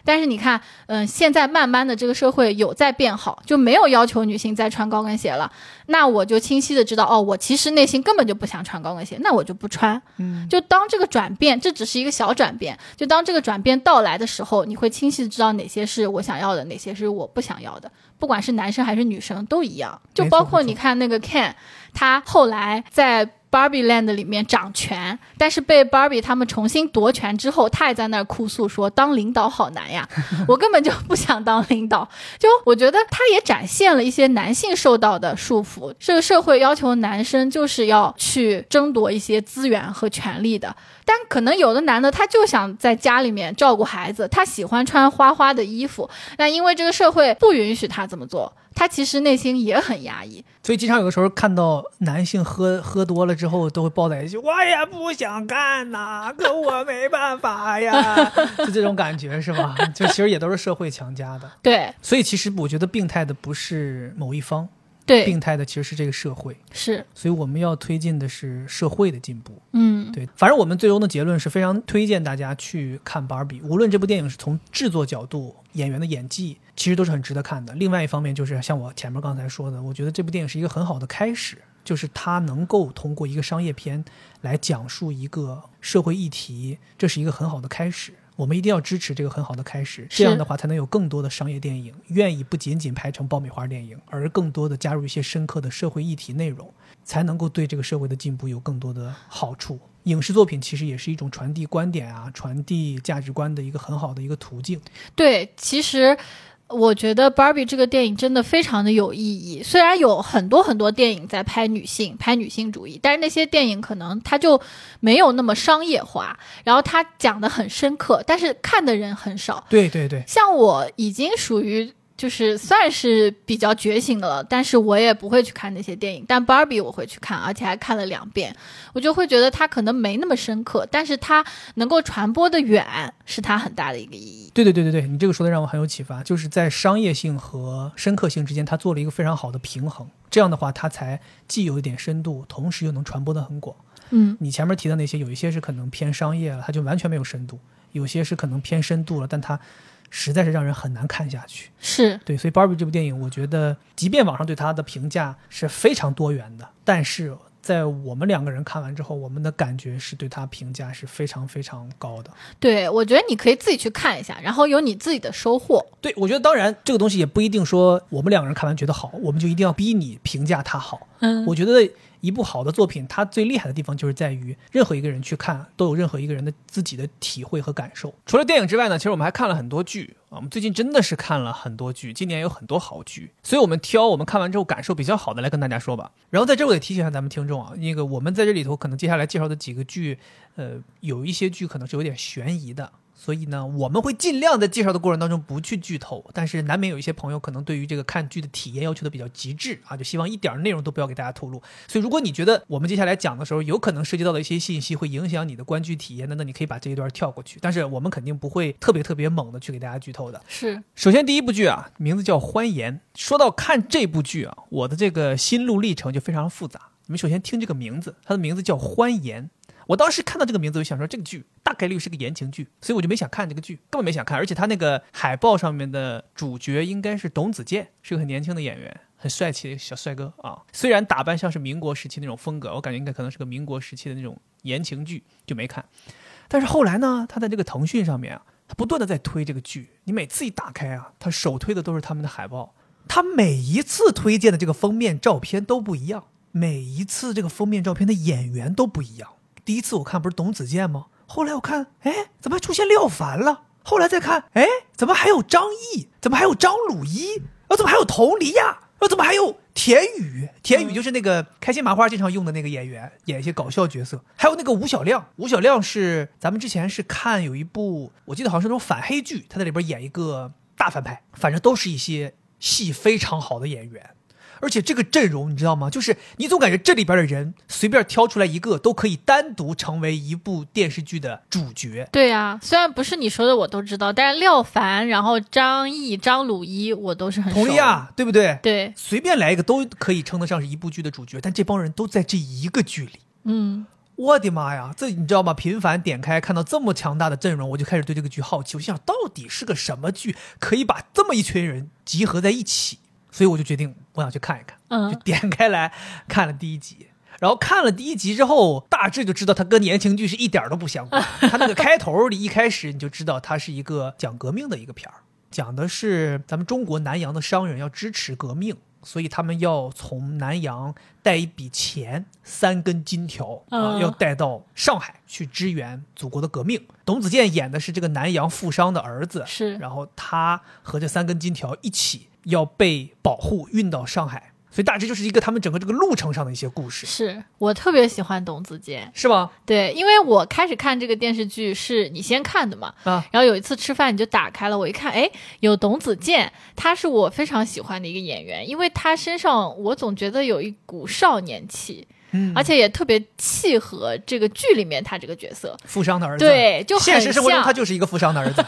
但是你看，嗯，现在慢慢的这个社会有在变好，就没有要求女性再穿高跟鞋了。那我就清晰的知道，哦，我其实内心根本就不想穿高跟鞋，那我就不穿。嗯，就当这个转变，这只是一个小转变，就当这个转变到来的时候，你会清晰的知道哪些是我想要的，哪些是我不想要的。不管是男生还是女生都一样，就包括你看那个 Ken，他后来在。Barbie Land 里面掌权，但是被 Barbie 他们重新夺权之后，他也在那儿哭诉说：“当领导好难呀，我根本就不想当领导。”就我觉得他也展现了一些男性受到的束缚。这个社会要求男生就是要去争夺一些资源和权利的，但可能有的男的他就想在家里面照顾孩子，他喜欢穿花花的衣服，那因为这个社会不允许他这么做。他其实内心也很压抑，所以经常有的时候看到男性喝喝多了之后，都会抱在一起，我也不想干呐，可我没办法呀，就这种感觉是吧？就其实也都是社会强加的。对，所以其实我觉得病态的不是某一方，对，病态的其实是这个社会，是。所以我们要推进的是社会的进步。嗯，对。反正我们最终的结论是非常推荐大家去看《芭比》，无论这部电影是从制作角度、演员的演技。其实都是很值得看的。另外一方面，就是像我前面刚才说的，我觉得这部电影是一个很好的开始，就是它能够通过一个商业片来讲述一个社会议题，这是一个很好的开始。我们一定要支持这个很好的开始，这样的话才能有更多的商业电影愿意不仅仅拍成爆米花电影，而更多的加入一些深刻的社会议题内容，才能够对这个社会的进步有更多的好处。影视作品其实也是一种传递观点啊、传递价值观的一个很好的一个途径。对，其实。我觉得《Barbie》这个电影真的非常的有意义。虽然有很多很多电影在拍女性、拍女性主义，但是那些电影可能它就没有那么商业化，然后它讲的很深刻，但是看的人很少。对对对，像我已经属于。就是算是比较觉醒的了，但是我也不会去看那些电影。但 Barbie 我会去看，而且还看了两遍。我就会觉得它可能没那么深刻，但是它能够传播的远，是它很大的一个意义。对对对对对，你这个说的让我很有启发。就是在商业性和深刻性之间，它做了一个非常好的平衡。这样的话，它才既有一点深度，同时又能传播的很广。嗯，你前面提的那些，有一些是可能偏商业了，它就完全没有深度；有些是可能偏深度了，但它。实在是让人很难看下去，是对，所以《Barbie》这部电影，我觉得，即便网上对它的评价是非常多元的，但是在我们两个人看完之后，我们的感觉是对它评价是非常非常高的。对，我觉得你可以自己去看一下，然后有你自己的收获。对，我觉得当然这个东西也不一定说我们两个人看完觉得好，我们就一定要逼你评价它好。嗯，我觉得。一部好的作品，它最厉害的地方就是在于，任何一个人去看，都有任何一个人的自己的体会和感受。除了电影之外呢，其实我们还看了很多剧啊。我们最近真的是看了很多剧，今年有很多好剧，所以我们挑我们看完之后感受比较好的来跟大家说吧。然后在这我也提醒一下咱们听众啊，那个我们在这里头可能接下来介绍的几个剧，呃，有一些剧可能是有点悬疑的。所以呢，我们会尽量在介绍的过程当中不去剧透，但是难免有一些朋友可能对于这个看剧的体验要求的比较极致啊，就希望一点内容都不要给大家透露。所以，如果你觉得我们接下来讲的时候有可能涉及到的一些信息会影响你的观剧体验的，那你可以把这一段跳过去。但是我们肯定不会特别特别猛的去给大家剧透的。是首先，第一部剧啊，名字叫《欢颜》。说到看这部剧啊，我的这个心路历程就非常复杂。你们首先听这个名字，它的名字叫《欢颜》。我当时看到这个名字，我想说这个剧大概率是个言情剧，所以我就没想看这个剧，根本没想看。而且他那个海报上面的主角应该是董子健，是个很年轻的演员，很帅气的小帅哥啊。虽然打扮像是民国时期那种风格，我感觉应该可能是个民国时期的那种言情剧，就没看。但是后来呢，他在这个腾讯上面啊，他不断的在推这个剧，你每次一打开啊，他首推的都是他们的海报，他每一次推荐的这个封面照片都不一样，每一次这个封面照片的演员都不一样。第一次我看不是董子健吗？后来我看，哎，怎么还出现廖凡了？后来再看，哎，怎么还有张译？怎么还有张鲁一？啊，怎么还有佟丽娅？啊，怎么还有田雨？田雨就是那个开心麻花经常用的那个演员，演一些搞笑角色。还有那个吴小亮，吴小亮是咱们之前是看有一部，我记得好像是那种反黑剧，他在里边演一个大反派。反正都是一些戏非常好的演员。而且这个阵容你知道吗？就是你总感觉这里边的人随便挑出来一个都可以单独成为一部电视剧的主角。对呀，虽然不是你说的我都知道，但是廖凡、然后张译、张鲁一我都是很熟。佟丽娅，对不对？对，随便来一个都可以称得上是一部剧的主角。但这帮人都在这一个剧里，嗯，我的妈呀！这你知道吗？频繁点开看到这么强大的阵容，我就开始对这个剧好奇。我想到底是个什么剧，可以把这么一群人集合在一起？所以我就决定我想去看一看。嗯就点开来看了第一集，然后看了第一集之后，大致就知道它跟言情剧是一点儿都不相关。它那个开头里一开始你就知道它是一个讲革命的一个片儿，讲的是咱们中国南洋的商人要支持革命，所以他们要从南洋带一笔钱，三根金条啊，嗯要带到上海去支援祖国的革命。董子健演的是这个南洋富商的儿子，是然后他和这三根金条一起要被保护运到上海，所以大致就是一个他们整个这个路程上的一些故事，是我特别喜欢董子健。是吗？对，因为我开始看这个电视剧是你先看的嘛，啊，然后有一次吃饭你就打开了，我一看，哎，有董子健，他是我非常喜欢的一个演员，因为他身上我总觉得有一股少年气，嗯而且也特别契合这个剧里面他这个角色。富商的儿子，对，就很现实生活中他就是一个富商的儿子，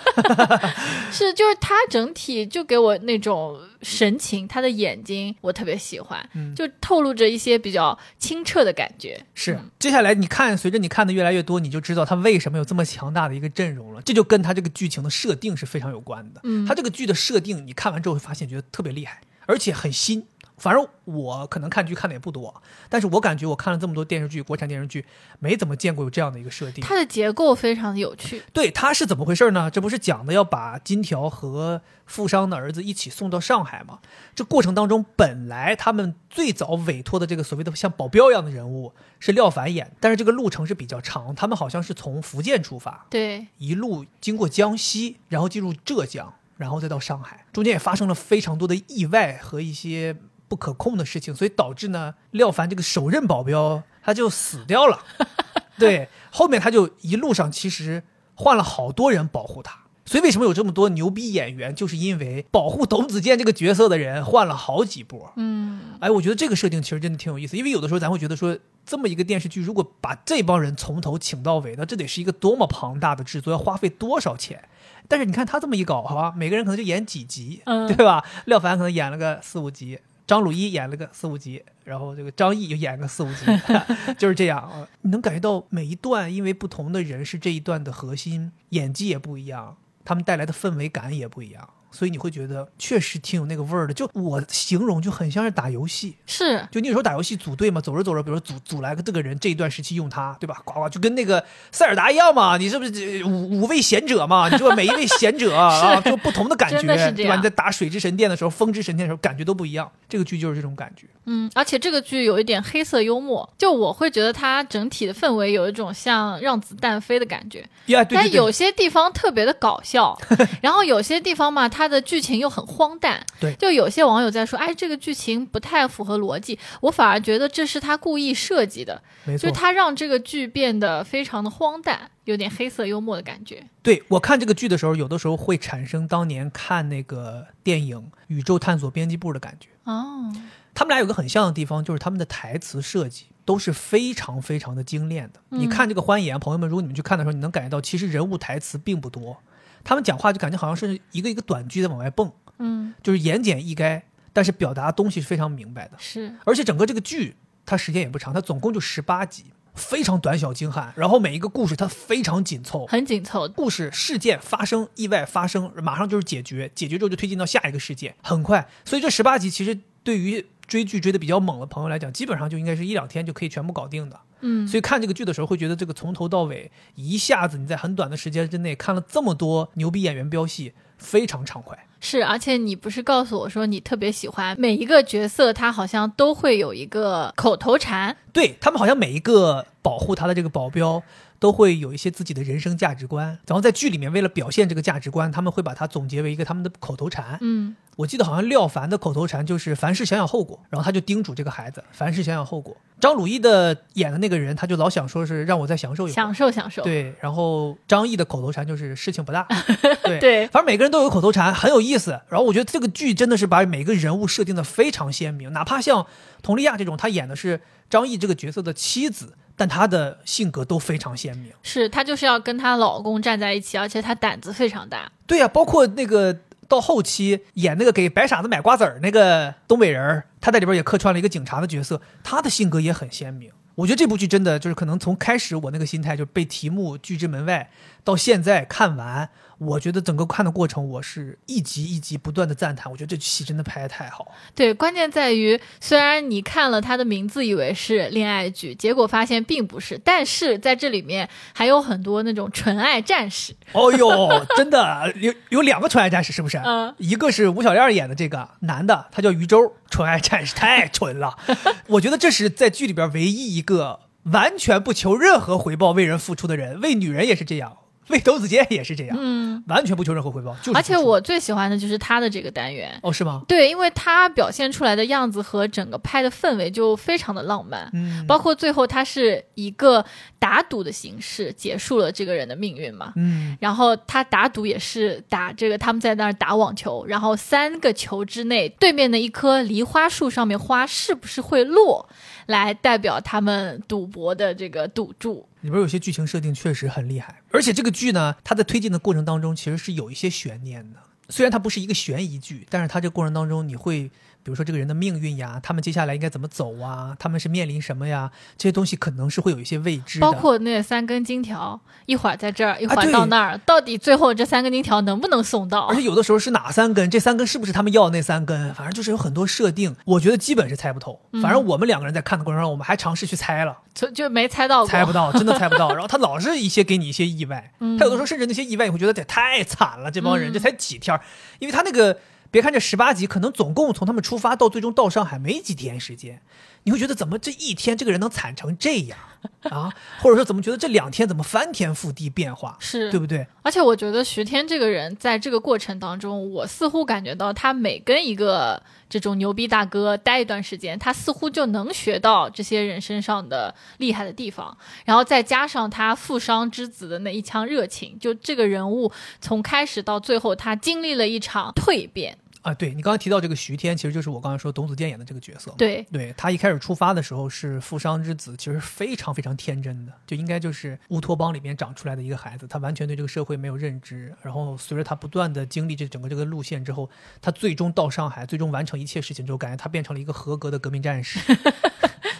是，就是他整体就给我那种神情，他的眼睛我特别喜欢，嗯就透露着一些比较清澈的感觉。是。接下来你看，随着你看的越来越多，你就知道他为什么有这么强大的一个阵容了。这就跟他这个剧情的设定是非常有关的。嗯他这个剧的设定，你看完之后会发现觉得特别厉害，而且很新。反正我可能看剧看的也不多，但是我感觉我看了这么多电视剧，国产电视剧，没怎么见过有这样的一个设定。它的结构非常的有趣，对，它是怎么回事呢？这不是讲的要把金条和富商的儿子一起送到上海吗？这过程当中，本来他们最早委托的这个所谓的像保镖一样的人物是廖凡演，但是这个路程是比较长，他们好像是从福建出发，对，一路经过江西，然后进入浙江，然后再到上海，中间也发生了非常多的意外和一些不可控的事情，所以导致呢，廖凡这个首任保镖他就死掉了。对，后面他就一路上其实换了好多人保护他。所以为什么有这么多牛逼演员，就是因为保护董子健这个角色的人换了好几波。嗯，哎，我觉得这个设定其实真的挺有意思，因为有的时候咱会觉得说，这么一个电视剧，如果把这帮人从头请到尾，那这得是一个多么庞大的制作，要花费多少钱？但是你看他这么一搞，好吧，每个人可能就演几集，嗯对吧？廖凡可能演了个四五集，张鲁一演了个四五集，然后这个张译又演个四五集，就是这样。你能感觉到每一段，因为不同的人是这一段的核心，演技也不一样，他们带来的氛围感也不一样。所以你会觉得确实挺有那个味儿的，就我形容就很像是打游戏，是就你有时候打游戏组队嘛，走着走着，比如说组组来个这个人，这一段时期用他，对吧？呱呱，就跟那个塞尔达一样嘛，你是不是五五位贤者嘛？你说每一位贤者 啊，就不同的感觉，是对吧？样你在打水之神殿的时候，风之神殿的时候，感觉都不一样。这个剧就是这种感觉。嗯，而且这个剧有一点黑色幽默，就我会觉得它整体的氛围有一种像让子弹飞的感觉，呀，对对对，但有些地方特别的搞笑，然后有些地方嘛，它的剧情又很荒诞。对就有些网友在说，哎，这个剧情不太符合逻辑。我反而觉得这是他故意设计的，没错就是，他让这个剧变得非常的荒诞，有点黑色幽默的感觉。对我看这个剧的时候，有的时候会产生当年看那个电影《宇宙探索编辑部》的感觉。哦，他们俩有个很像的地方，就是他们的台词设计都是非常非常的精炼的。嗯你看这个《欢颜》，朋友们，如果你们去看的时候，你能感觉到其实人物台词并不多，他们讲话就感觉好像是一个一个短句在往外蹦，嗯，就是言简意赅，但是表达东西是非常明白的。是，而且整个这个剧它时间也不长，它总共就十八集，非常短小精悍，然后每一个故事它非常紧凑，很紧凑。故事事件发生，意外发生，马上就是解决，解决之后就推进到下一个事件，很快。所以这十八集其实对于追剧追的比较猛的朋友来讲，基本上就应该是一两天就可以全部搞定的。嗯，所以看这个剧的时候，会觉得这个从头到尾一下子你在很短的时间之内看了这么多牛逼演员飙戏，非常畅快。是，而且你不是告诉我说你特别喜欢每一个角色，他好像都会有一个口头禅。对他们好像每一个保护他的这个保镖都会有一些自己的人生价值观，然后在剧里面为了表现这个价值观，他们会把它总结为一个他们的口头禅。嗯，我记得好像廖凡的口头禅就是“凡事想想后果”，然后他就叮嘱这个孩子“凡事想想后果”。张鲁一的演的那个人，他就老想说是让我再享受一会儿。享受享受。对，然后张译的口头禅就是“事情不大”。对对反正每个人都有口头禅，很有意思。然后我觉得这个剧真的是把每个人物设定的非常鲜明，哪怕像佟丽娅这种，她演的是张译这个角色的妻子，但她的性格都非常鲜明。是她就是要跟她老公站在一起，而且她胆子非常大。对呀、包括那个到后期演那个给白傻子买瓜子儿那个东北人儿，他在里边也客串了一个警察的角色，他的性格也很鲜明。我觉得这部剧真的就是可能从开始我那个心态就被题目拒之门外，到现在看完，我觉得整个看的过程我是一集一集不断的赞叹，我觉得这戏真的拍的太好。对，关键在于，虽然你看了它的名字以为是恋爱剧，结果发现并不是，但是在这里面还有很多那种纯爱战士。哦呦，真的有有两个纯爱战士是不是？嗯一个是吴小燕演的这个男的，他叫于周，纯爱战士太纯了。我觉得这是在剧里边唯一一个完全不求任何回报为人付出的人，为女人也是这样，为董子健也是这样，嗯，完全不求任何回报。就是而且我最喜欢的就是他的这个单元。哦是吗？对，因为他表现出来的样子和整个拍的氛围就非常的浪漫，嗯，包括最后他是一个打赌的形式结束了这个人的命运嘛。嗯然后他打赌也是打这个，他们在那儿打网球，然后三个球之内，对面的一棵梨花树上面花是不是会落，来代表他们赌博的这个赌注。里边有些剧情设定确实很厉害，而且这个剧呢，它在推进的过程当中其实是有一些悬念的。虽然它不是一个悬疑剧，但是它这过程当中，你会比如说这个人的命运呀，他们接下来应该怎么走啊，他们是面临什么呀，这些东西可能是会有一些未知的。包括那三根金条，一会儿在这儿，一会儿到那儿，到底最后这三根金条能不能送到而？且有的时候是哪三根，这三根是不是他们要的那三根？反正就是有很多设定，我觉得基本是猜不透。嗯反正我们两个人在看的过程中，我们还尝试去猜了，就就没猜到过，猜不到，真的猜不到。然后他老是一些给你一些意外，嗯他有的时候甚至那些意外你会觉得这太惨了，这帮人、嗯这才几天儿，因为他那个别看这十八集，可能总共从他们出发到最终到上海没几天时间，你会觉得怎么这一天这个人能惨成这样啊？或者说怎么觉得这两天怎么翻天覆地变化，是对不对？而且我觉得徐天这个人在这个过程当中，我似乎感觉到他每跟一个这种牛逼大哥待一段时间，他似乎就能学到这些人身上的厉害的地方，然后再加上他富商之子的那一腔热情，就这个人物从开始到最后，他经历了一场蜕变。啊，对你刚才提到这个徐天，其实就是我刚才说董子健演的这个角色。对，对他一开始出发的时候是富商之子，其实非常非常天真的，就应该就是乌托邦里面长出来的一个孩子，他完全对这个社会没有认知。然后随着他不断的经历这整个这个路线之后，他最终到上海，最终完成一切事情之后，感觉他变成了一个合格的革命战士。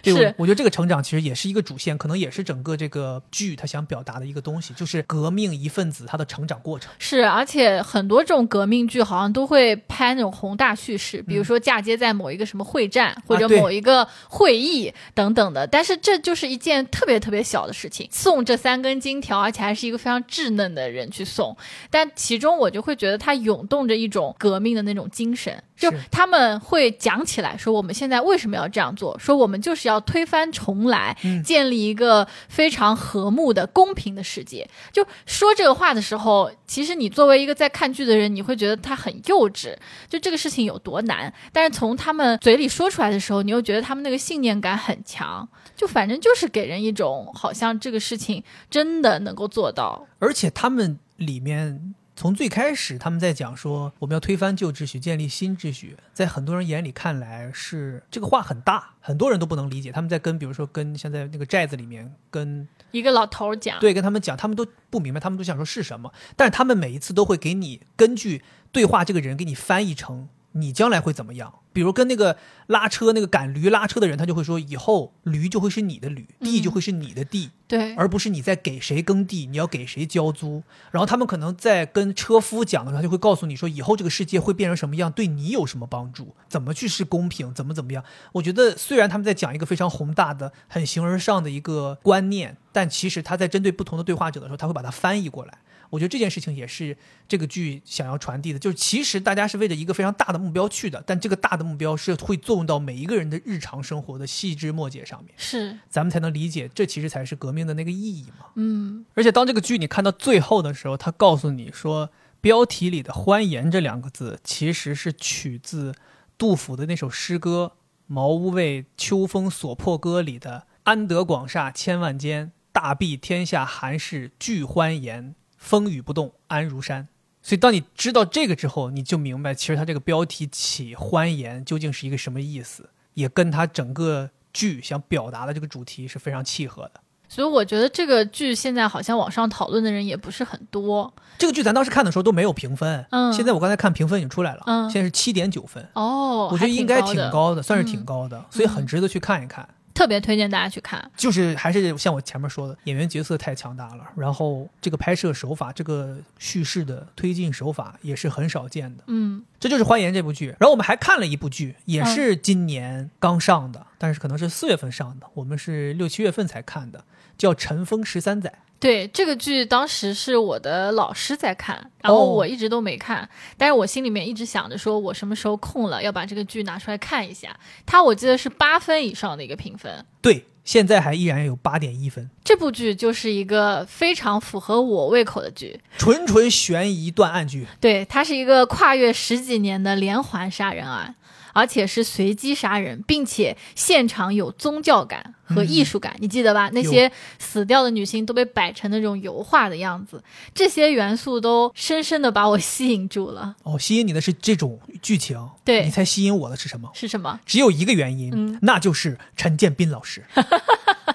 对，是我我觉得这个成长其实也是一个主线，可能也是整个这个剧他想表达的一个东西，就是革命一份子他的成长过程。是，而且很多这种革命剧好像都会拍那种宏大叙事，比如说嫁接在某一个什么会战、或者某一个会议等等的。但是这就是一件特别特别小的事情，送这三根金条，而且还是一个非常稚嫩的人去送，但其中我就会觉得它涌动着一种革命的那种精神，就他们会讲起来说我们现在为什么要这样做，说我们就是要推翻重来，嗯建立一个非常和睦的、公平的世界。就说这个话的时候，其实你作为一个在看剧的人，你会觉得他很幼稚，就这个事情有多难。但是从他们嘴里说出来的时候，你又觉得他们那个信念感很强，就反正就是给人一种好像这个事情真的能够做到。而且他们里面从最开始他们在讲说我们要推翻旧秩序，建立新秩序，在很多人眼里看来是这个话很大，很多人都不能理解。他们在跟比如说跟现在那个寨子里面跟一个老头儿讲，对跟他们讲，他们都不明白，他们都想说是什么，但是他们每一次都会给你根据对话这个人给你翻译成你将来会怎么样。比如跟那个拉车那个赶驴拉车的人，他就会说以后驴就会是你的驴，地就会是你的地。对，而不是你在给谁耕地，你要给谁交租。然后他们可能在跟车夫讲的时候，他就会告诉你说，以后这个世界会变成什么样，对你有什么帮助，怎么去是公平，怎么怎么样。我觉得虽然他们在讲一个非常宏大的、很形而上的一个观念，但其实他在针对不同的对话者的时候，他会把它翻译过来。我觉得这件事情也是这个剧想要传递的，就是其实大家是为着一个非常大的目标去的，但这个大的目标是会作用到每一个人的日常生活的细枝末节上面，是，咱们才能理解这其实才是革命的那个意义嘛。嗯，而且当这个剧你看到最后的时候，他告诉你说，标题里的“欢颜”这两个字其实是取自杜甫的那首诗歌《茅屋为秋风所破歌》里的“安得广厦千万间，大庇天下寒士俱欢颜，风雨不动安如山”。所以，当你知道这个之后，你就明白，其实它这个标题起“欢颜”究竟是一个什么意思，也跟它整个剧想表达的这个主题是非常契合的。所以我觉得这个剧现在好像网上讨论的人也不是很多这个剧咱当时看的时候都没有评分，嗯现在我刚才看评分已经出来了，嗯现在是七点九分，哦，我觉得应该挺的，高的，算是嗯挺高的，所以很值得去看一看。特别推荐大家去看。就是还是像我前面说的，演员角色太强大了，然后这个拍摄手法、这个叙事的推进手法也是很少见的。嗯这就是《欢颜》这部剧。然后我们还看了一部剧，也是今年刚上的，但是可能是四月份上的，我们是六七月份才看的，叫《尘封十三载》。对这个剧，当时是我的老师在看，然后哦我一直都没看，但是我心里面一直想着说，我什么时候空了要把这个剧拿出来看一下。它我记得是八分以上的一个评分，对，现在还依然有八点一分，这部剧就是一个非常符合我胃口的剧。纯纯悬疑断案剧。对，它是一个跨越十几年的连环杀人案，而且是随机杀人，并且现场有宗教感和艺术感，你记得吧？那些死掉的女性都被摆成那种油画的样子，这些元素都深深的把我吸引住了。哦，吸引你的是这种剧情，对你猜吸引我的是什么？是什么？只有一个原因，嗯那就是陈建斌老师。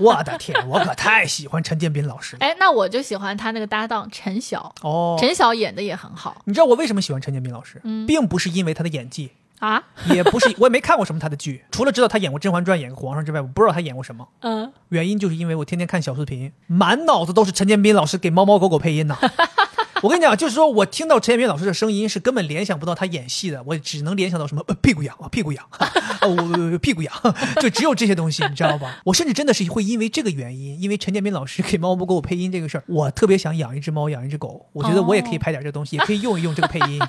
我的天，我可太喜欢陈建斌老师了。哎，那我就喜欢他那个搭档陈晓，哦，陈晓演的也很好你知道我为什么喜欢陈建斌老师？嗯并不是因为他的演技，啊。也不是我也没看过什么他的剧，除了知道他演过《甄嬛传》、演过皇上之外，我不知道他演过什么。嗯，原因就是因为我天天看小视频，满脑子都是陈建斌老师给猫猫狗狗配音呐。我跟你讲，就是说我听到陈建斌老师的声音是根本联想不到他演戏的，我只能联想到什么、呃、屁股痒啊，屁股痒，啊、我屁股痒，就只有这些东西，你知道吧？我甚至真的是会因为这个原因，因为陈建斌老师给猫猫狗狗配音这个事儿，我特别想养一只猫，养一只狗。我觉得我也可以拍点这东西，也可以用一用这个配音。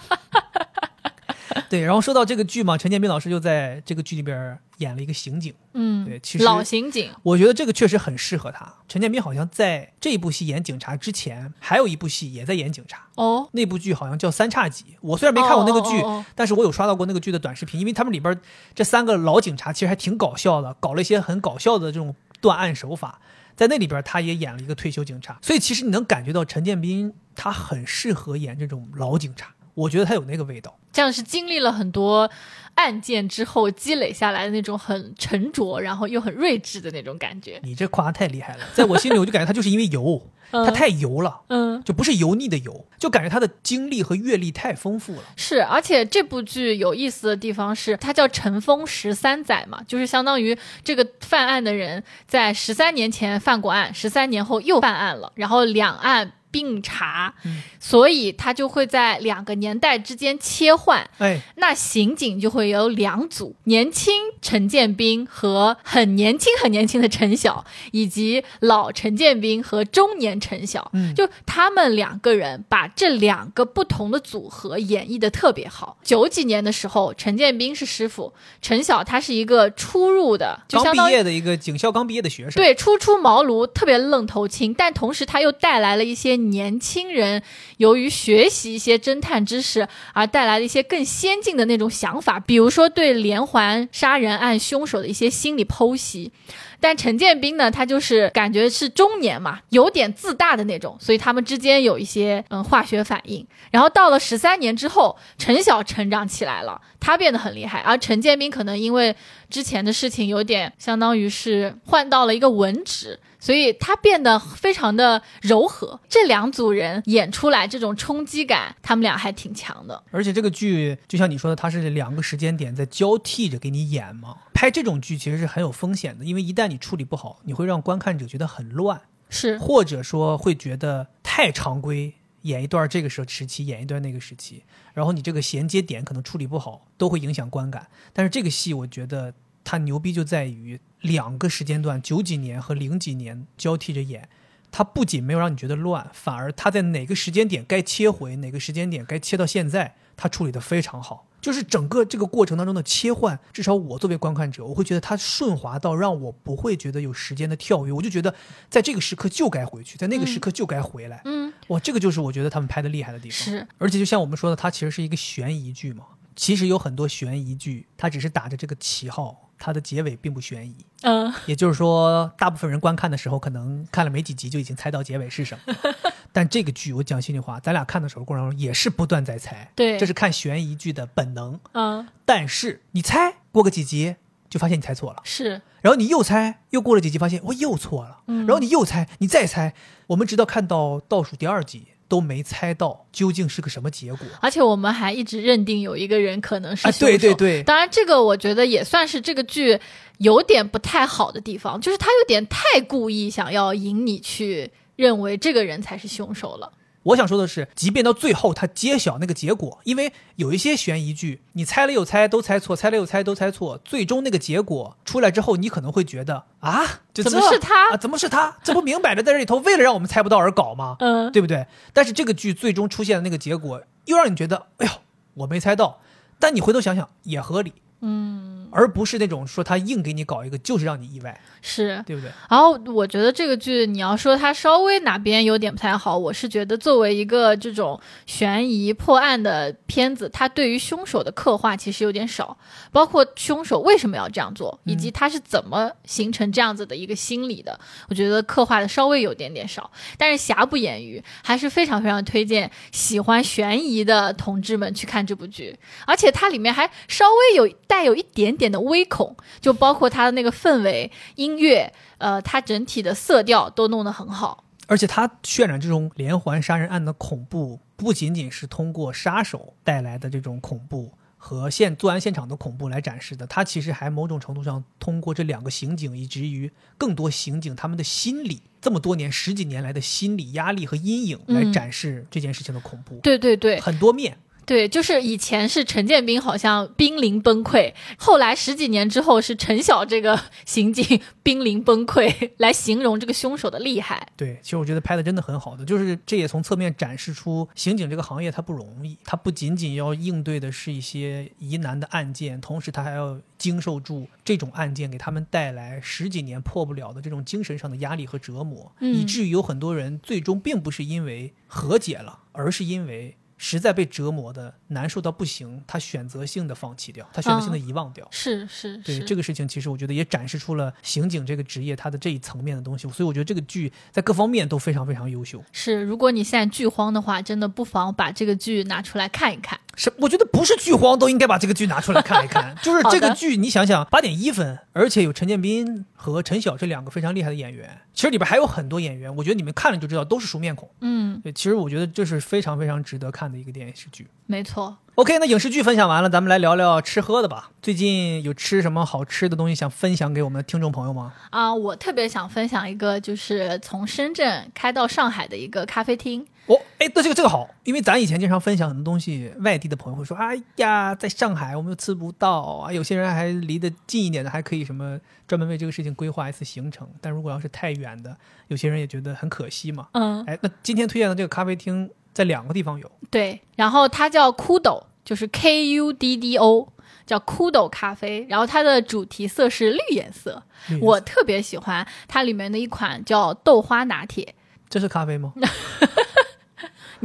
对，然后说到这个剧嘛，陈建斌老师就在这个剧里边演了一个刑警。嗯，对其实老刑警，我觉得这个确实很适合他。陈建斌好像在这一部戏演警察之前，还有一部戏也在演警察。哦，那部剧好像叫《三叉戟》，我虽然没看过那个剧，哦哦哦但是我有刷到过那个剧的短视频，因为他们里边这三个老警察其实还挺搞笑的，搞了一些很搞笑的这种断案手法。在那里边，他也演了一个退休警察，所以其实你能感觉到陈建斌他很适合演这种老警察，我觉得他有那个味道。这样是经历了很多案件之后积累下来的那种很沉着，然后又很睿智的那种感觉。你这夸得太厉害了，在我心里我就感觉他就是因为油，他太油了。嗯，就不是油腻的油，就感觉他的经历和阅历太丰富了。是，而且这部剧有意思的地方是，它叫尘封十三载嘛，就是相当于这个犯案的人在十三年前犯过案，十三年后又犯案了，然后两岸。并查，嗯所以他就会在两个年代之间切换。哎，那刑警就会有两组：年轻陈建斌和很年轻很年轻的陈晓，以及老陈建斌和中年陈晓。嗯就他们两个人把这两个不同的组合演绎的特别好。九几年的时候，陈建斌是师傅，陈晓他是一个初入的，就刚相当于毕业的一个警校刚毕业的学生，对，初出茅庐，特别愣头青，但同时他又带来了一些年轻人由于学习一些侦探知识而带来了一些更先进的那种想法，比如说对连环杀人案凶手的一些心理剖析。但陈建斌呢，他就是感觉是中年嘛，有点自大的那种，所以他们之间有一些嗯化学反应。然后到了十三年之后，陈晓成长起来了，他变得很厉害，而陈建斌可能因为之前的事情有点相当于是换到了一个文职，所以他变得非常的柔和。这两组人演出来这种冲击感，他们俩还挺强的。而且这个剧就像你说的，它是两个时间点在交替着给你演嘛。拍这种剧其实是很有风险的，因为一旦你处理不好，你会让观看者觉得很乱，是，或者说会觉得太常规，演一段这个时候时期，演一段那个时期，然后你这个衔接点可能处理不好，都会影响观感。但是这个戏，我觉得它牛逼就在于两个时间段，九几年和零几年交替着演。它不仅没有让你觉得乱，反而它在哪个时间点该切回，哪个时间点该切到现在，它处理的非常好。就是整个这个过程当中的切换，至少我作为观看者，我会觉得它顺滑到让我不会觉得有时间的跳跃，我就觉得在这个时刻就该回去，在那个时刻就该回来。嗯，哇，这个就是我觉得他们拍的厉害的地方。是，而且就像我们说的，它其实是一个悬疑剧嘛。其实有很多悬疑剧，它只是打着这个旗号，它的结尾并不悬疑。嗯、也就是说，大部分人观看的时候，可能看了没几集就已经猜到结尾是什么。但这个剧，我讲心里话，咱俩看的时候过程中也是不断在猜，对。这是看悬疑剧的本能。嗯、但是你猜过个几集，就发现你猜错了，是，然后你又猜，又过了几集，发现我又错了，嗯。然后你又猜，你再猜，我们直到看到倒数第二集都没猜到究竟是个什么结果。而且我们还一直认定有一个人可能是啊，凶手。对对对，当然，这个我觉得也算是这个剧有点不太好的地方，就是他有点太故意想要引你去认为这个人才是凶手了。我想说的是，即便到最后他揭晓那个结果，因为有一些悬疑剧，你猜了又猜，都猜错，猜了又猜，都猜错，最终那个结果出来之后，你可能会觉得啊，就怎么是他啊？怎么是他？这不明摆着在这里头为了让我们猜不到而搞吗？嗯，对不对？但是这个剧最终出现的那个结果，又让你觉得，哎呦，我没猜到。但你回头想想也合理，嗯，而不是那种说他硬给你搞一个，就是让你意外，是。对不对？然后我觉得这个剧，你要说它稍微哪边有点不太好，我是觉得作为一个这种悬疑破案的片子，它对于凶手的刻画其实有点少，包括凶手为什么要这样做，以及他是怎么形成这样子的一个心理的，我觉得刻画的稍微有点点少。但是瑕不掩瑜，还是非常非常推荐喜欢悬疑的同志们去看这部剧，而且它里面还稍微有带有一点点的微恐，就包括它的那个氛围、音乐，呃，它整体的色调都弄得很好。而且它渲染这种连环杀人案的恐怖，不仅仅是通过杀手带来的这种恐怖和现作案现场的恐怖来展示的，它其实还某种程度上通过这两个刑警，以至于更多刑警他们的心理，这么多年十几年来的心理压力和阴影来嗯展示这件事情的恐怖，对对对很多面。对，就是以前是陈建斌好像濒临崩溃，后来十几年之后是陈晓这个 刑警 濒临崩溃，来形容这个凶手的厉害。对，其实我觉得拍的真的很好的，就是这也从侧面展示出刑警这个行业它不容易，它不仅仅要应对的是一些疑难的案件，同时它还要经受住这种案件给他们带来十几年破不了的这种精神上的压力和折磨，嗯以至于有很多人最终并不是因为和解了，而是因为。实在被折磨的难受到不行，他选择性的放弃掉，他选择性的遗忘掉。是是对是，这个事情，其实我觉得也展示出了刑警这个职业它的这一层面的东西，所以我觉得这个剧在各方面都非常非常优秀。是，如果你现在剧荒的话，真的不妨把这个剧拿出来看一看。是，我觉得不是剧荒都应该把这个剧拿出来看一看。就是这个剧，你想想，八点一分，而且有陈建斌和陈晓这两个非常厉害的演员，其实里边还有很多演员，我觉得你们看了就知道都是熟面孔。嗯，对，其实我觉得这是非常非常值得看的一个电视剧。没错。OK，那影视剧分享完了，咱们来聊聊吃喝的吧。最近有吃什么好吃的东西想分享给我们的听众朋友吗？啊，我特别想分享一个，就是从深圳开到上海的一个咖啡厅。哦，哎，那这个这个好，因为咱以前经常分享很多东西，外地的朋友会说，哎呀，在上海我们又吃不到啊。有些人还离得近一点的，还可以什么专门为这个事情规划一次行程。但如果要是太远的，有些人也觉得很可惜嘛。嗯，哎，那今天推荐的这个咖啡厅在两个地方有，对，然后它叫 Kudo，就是 K U D D O，叫 Kudo 咖啡。然后它的主题色是绿颜色，绿颜色我特别喜欢它里面的一款叫豆花拿铁。这是咖啡吗？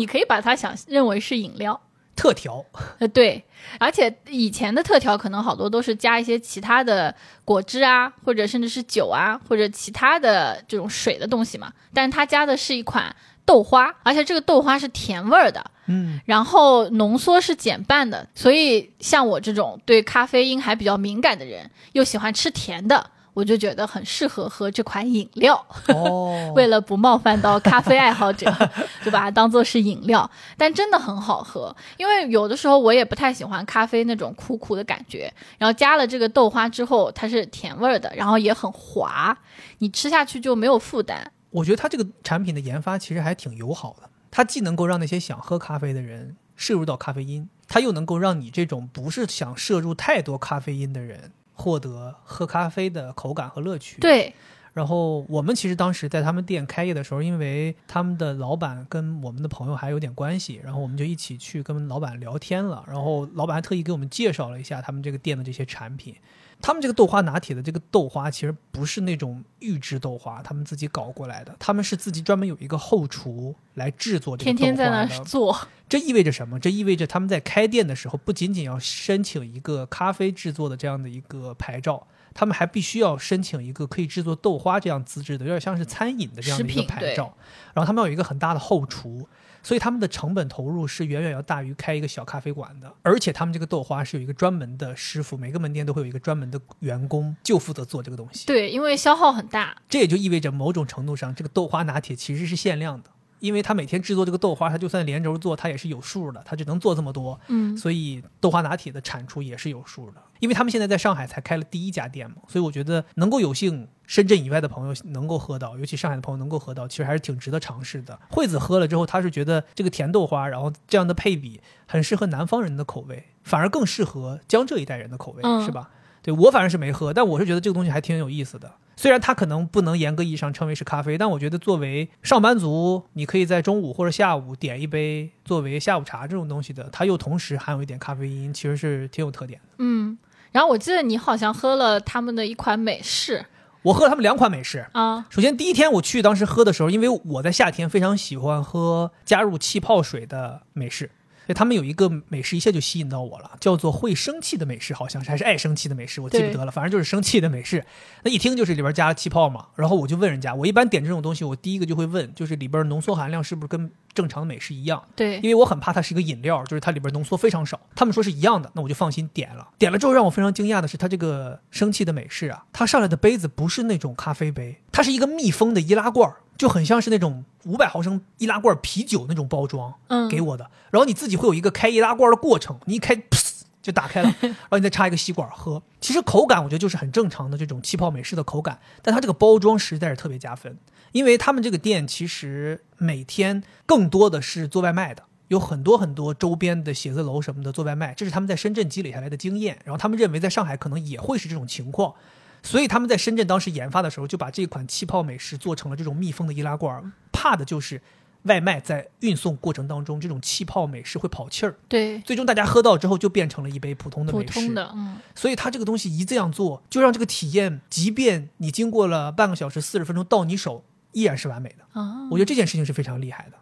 你可以把它想认为是饮料，特调，呃，对，而且以前的特调可能好多都是加一些其他的果汁啊，或者甚至是酒啊，或者其他的这种水的东西嘛，但是它加的是一款豆花，而且这个豆花是甜味儿的，嗯，然后浓缩是减半的，所以像我这种对咖啡因还比较敏感的人，又喜欢吃甜的，我就觉得很适合喝这款饮料。哦，为了不冒犯到咖啡爱好者，就把它当做是饮料，但真的很好喝。因为有的时候我也不太喜欢咖啡那种苦苦的感觉，然后加了这个豆花之后，它是甜味儿的，然后也很滑，你吃下去就没有负担。我觉得它这个产品的研发其实还挺友好的，它既能够让那些想喝咖啡的人摄入到咖啡因，它又能够让你这种不是想摄入太多咖啡因的人获得喝咖啡的口感和乐趣。。对，然后我们其实当时在他们店开业的时候，因为他们的老板跟我们的朋友还有点关系，然后我们就一起去跟老板聊天了。然后老板还特意给我们介绍了一下他们这个店的这些产品。他们这个豆花拿铁的这个豆花其实不是那种预制豆花，他们自己搞过来的，他们是自己专门有一个后厨来制作这个天豆花的。天在那做，这意味着什么？这意味着他们在开店的时候，不仅仅要申请一个咖啡制作的这样的一个牌照，他们还必须要申请一个可以制作豆花这样资质的，有点像是餐饮的这样的一个牌照。然后他们要有一个很大的后厨，所以他们的成本投入是远远要大于开一个小咖啡馆的。而且他们这个豆花是有一个专门的师傅，每个门店都会有一个专门的员工，就负责做这个东西。对，因为消耗很大，这也就意味着某种程度上，这个豆花拿铁其实是限量的，因为他每天制作这个豆花，他就算连轴做，他也是有数的，他只能做这么多，嗯，所以豆花拿铁的产出也是有数的。因为他们现在在上海才开了第一家店嘛，所以我觉得能够有幸深圳以外的朋友能够喝到，尤其上海的朋友能够喝到，其实还是挺值得尝试的。惠子喝了之后，他是觉得这个甜豆花，然后这样的配比很适合南方人的口味，反而更适合江浙一带人的口味，嗯是吧？对我反正是没喝，但我是觉得这个东西还挺有意思的。虽然它可能不能严格意义上称为是咖啡，但我觉得作为上班族，你可以在中午或者下午点一杯作为下午茶这种东西的，它又同时含有一点咖啡因，其实是挺有特点的。嗯。然后我记得你好像喝了他们的一款美式我喝了他们两款美式，啊，首先第一天我去当时喝的时候，因为我在夏天非常喜欢喝加入气泡水的美式。他们有一个美食一下就吸引到我了，叫做会生气的美食，好像是还是爱生气的美食，我记不得了，反正就是生气的美式。那一听就是里边加了气泡嘛，然后我就问人家，我一般点这种东西，我第一个就会问，就是里边浓缩含量是不是跟正常的美式一样？对因，为我很怕它是一个饮料，就是它里边浓缩非常少。他们说是一样的，那我就放心点了。点了之后让我非常惊讶的是，它这个生气的美式啊，它上来的杯子不是那种咖啡杯，它是一个密封的易拉罐儿，就很像是那种五百毫升易拉罐啤酒那种包装嗯，给我的。然后你自己会有一个开易拉罐的过程，你一开，噗就打开了，然后你再插一个吸管喝。其实口感我觉得就是很正常的这种气泡美式的口感，但它这个包装实在是特别加分，因为他们这个店其实每天更多的是做外卖的。有很多很多周边的写字楼什么的做外卖，这是他们在深圳积累下来的经验。然后他们认为在上海可能也会是这种情况，所以他们在深圳当时研发的时候，就把这款气泡美食做成了这种密封的易拉罐，怕的就是外卖在运送过程当中这种气泡美食会跑气儿，对，最终大家喝到之后就变成了一杯普通的普美式。通的，嗯，所以它这个东西一这样做，就让这个体验，即便你经过了半个小时、四十分钟到你手，依然是完美的。啊，我觉得这件事情是非常厉害的。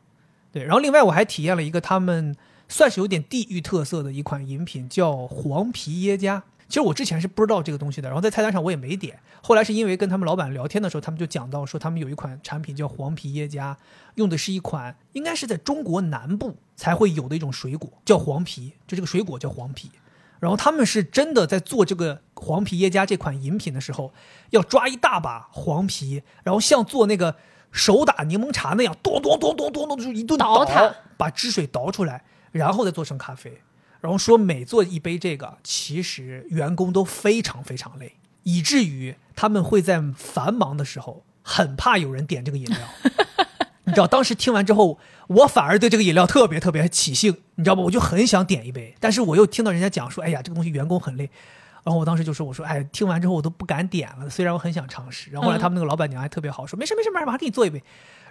对，然后另外我还体验了一个他们算是有点地域特色的一款饮品，叫黄皮耶加。其实我之前是不知道这个东西的，然后在菜单上我也没点。后来是因为跟他们老板聊天的时候，他们就讲到说，他们有一款产品叫黄皮耶加，用的是一款应该是在中国南部才会有的一种水果，叫黄皮，就这个水果叫黄皮。然后他们是真的在做这个黄皮耶加这款饮品的时候，要抓一大把黄皮，然后像做那个手打柠檬茶那样，咚咚咚咚咚咚，就一顿倒它把汁水倒出来，然后再做成咖啡。然后说每做一杯这个，其实员工都非常非常累，以至于他们会在繁忙的时候很怕有人点这个饮料。你知道，当时听完之后，我反而对这个饮料特别特别起兴，你知道吧？我就很想点一杯，但是我又听到人家讲说，哎呀，这个东西员工很累。然后我当时就说，我说，哎，听完之后我都不敢点了，虽然我很想尝试。然后后来他们那个老板娘还特别好，说没事没事没事，马上给你做一杯。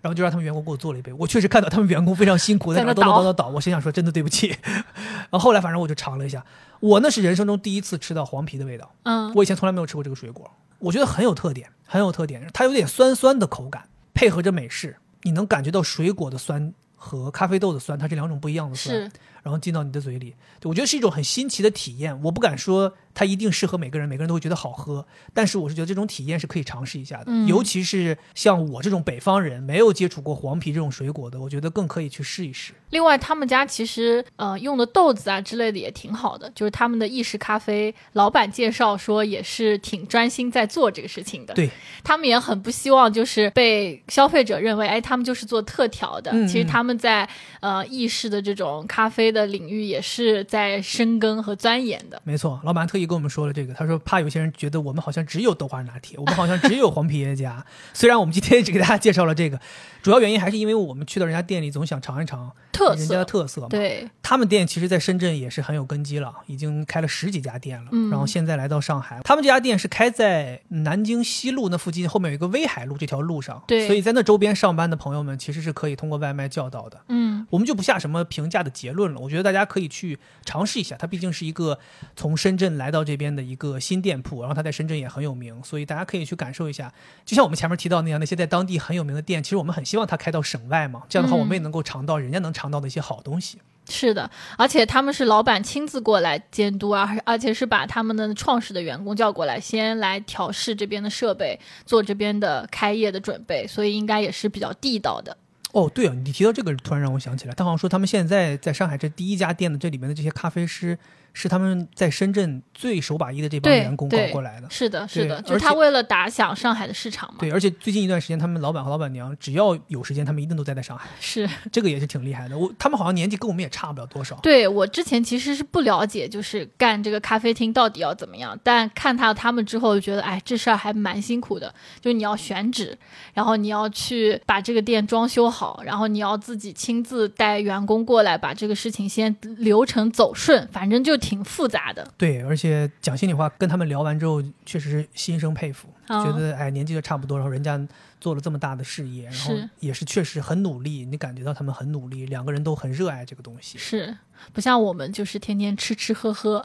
然后就让他们员工给我做了一杯。我确实看到他们员工非常辛苦，在那叨叨叨叨叨。我心想说，真的对不起。然后后来反正我就尝了一下，我那是人生中第一次吃到黄皮的味道。嗯，我以前从来没有吃过这个水果，我觉得很有特点，很有特点。它有点酸酸的口感，配合着美式，你能感觉到水果的酸和咖啡豆的酸，它是两种不一样的酸。然后进到你的嘴里，我觉得是一种很新奇的体验。我不敢说它一定适合每个人，每个人都会觉得好喝。但是我是觉得这种体验是可以尝试一下的，尤其是像我这种北方人，没有接触过黄皮这种水果的，我觉得更可以去试一试。另外，他们家其实呃用的豆子啊之类的也挺好的，就是他们的意式咖啡，老板介绍说也是挺专心在做这个事情的。对，他们也很不希望就是被消费者认为，哎，他们就是做特调的。其实他们在呃意式的这种咖啡。的领域也是在深耕和钻研的。没错，老板特意跟我们说了这个，他说怕有些人觉得我们好像只有豆花拿铁，我们好像只有黄皮耶加。虽然我们今天只给大家介绍了这个，主要原因还是因为我们去到人家店里，总想尝一尝特色，人家的特色。对，他们店其实，在深圳也是很有根基了，已经开了十几家店了。然后现在来到上海，他们这家店是开在南京西路那附近，后面有一个威海路这条路上。对，所以在那周边上班的朋友们，其实是可以通过外卖叫到的。嗯，我们就不下什么评价的结论了。我觉得大家可以去尝试一下，它毕竟是一个从深圳来到这边的一个新店铺，然后它在深圳也很有名，所以大家可以去感受一下。就像我们前面提到那样，那些在当地很有名的店，其实我们很希望它开到省外嘛，这样的话我们也能够尝到人家能尝到的一些好东西。是的，而且他们是老板亲自过来监督啊，而且是把他们的创始的员工叫过来，先来调试这边的设备，做这边的开业的准备，所以应该也是比较地道的。哦，对啊，你提到这个，突然让我想起来，他好像说他们现在在上海这第一家店的这里面的这些咖啡师。是他们在深圳最手把一的这帮员工搞过来的，是的，是的，就是他为了打响上海的市场嘛。对，而且最近一段时间，他们老板和老板娘只要有时间，他们一定都待在上海。是，这个也是挺厉害的。我他们好像年纪跟我们也差不了多少。对我之前其实是不了解，就是干这个咖啡厅到底要怎么样，但看到他们之后，就觉得哎，这事儿还蛮辛苦的。就你要选址，然后你要去把这个店装修好，然后你要自己亲自带员工过来，把这个事情先流程走顺，反正就挺复杂的。对，而且讲心里话，跟他们聊完之后，确实是心生佩服，觉得哎，年纪都差不多，然后人家做了这么大的事业，然后也是确实很努力，你感觉到他们很努力，两个人都很热爱这个东西，是不像我们就是天天吃吃喝喝，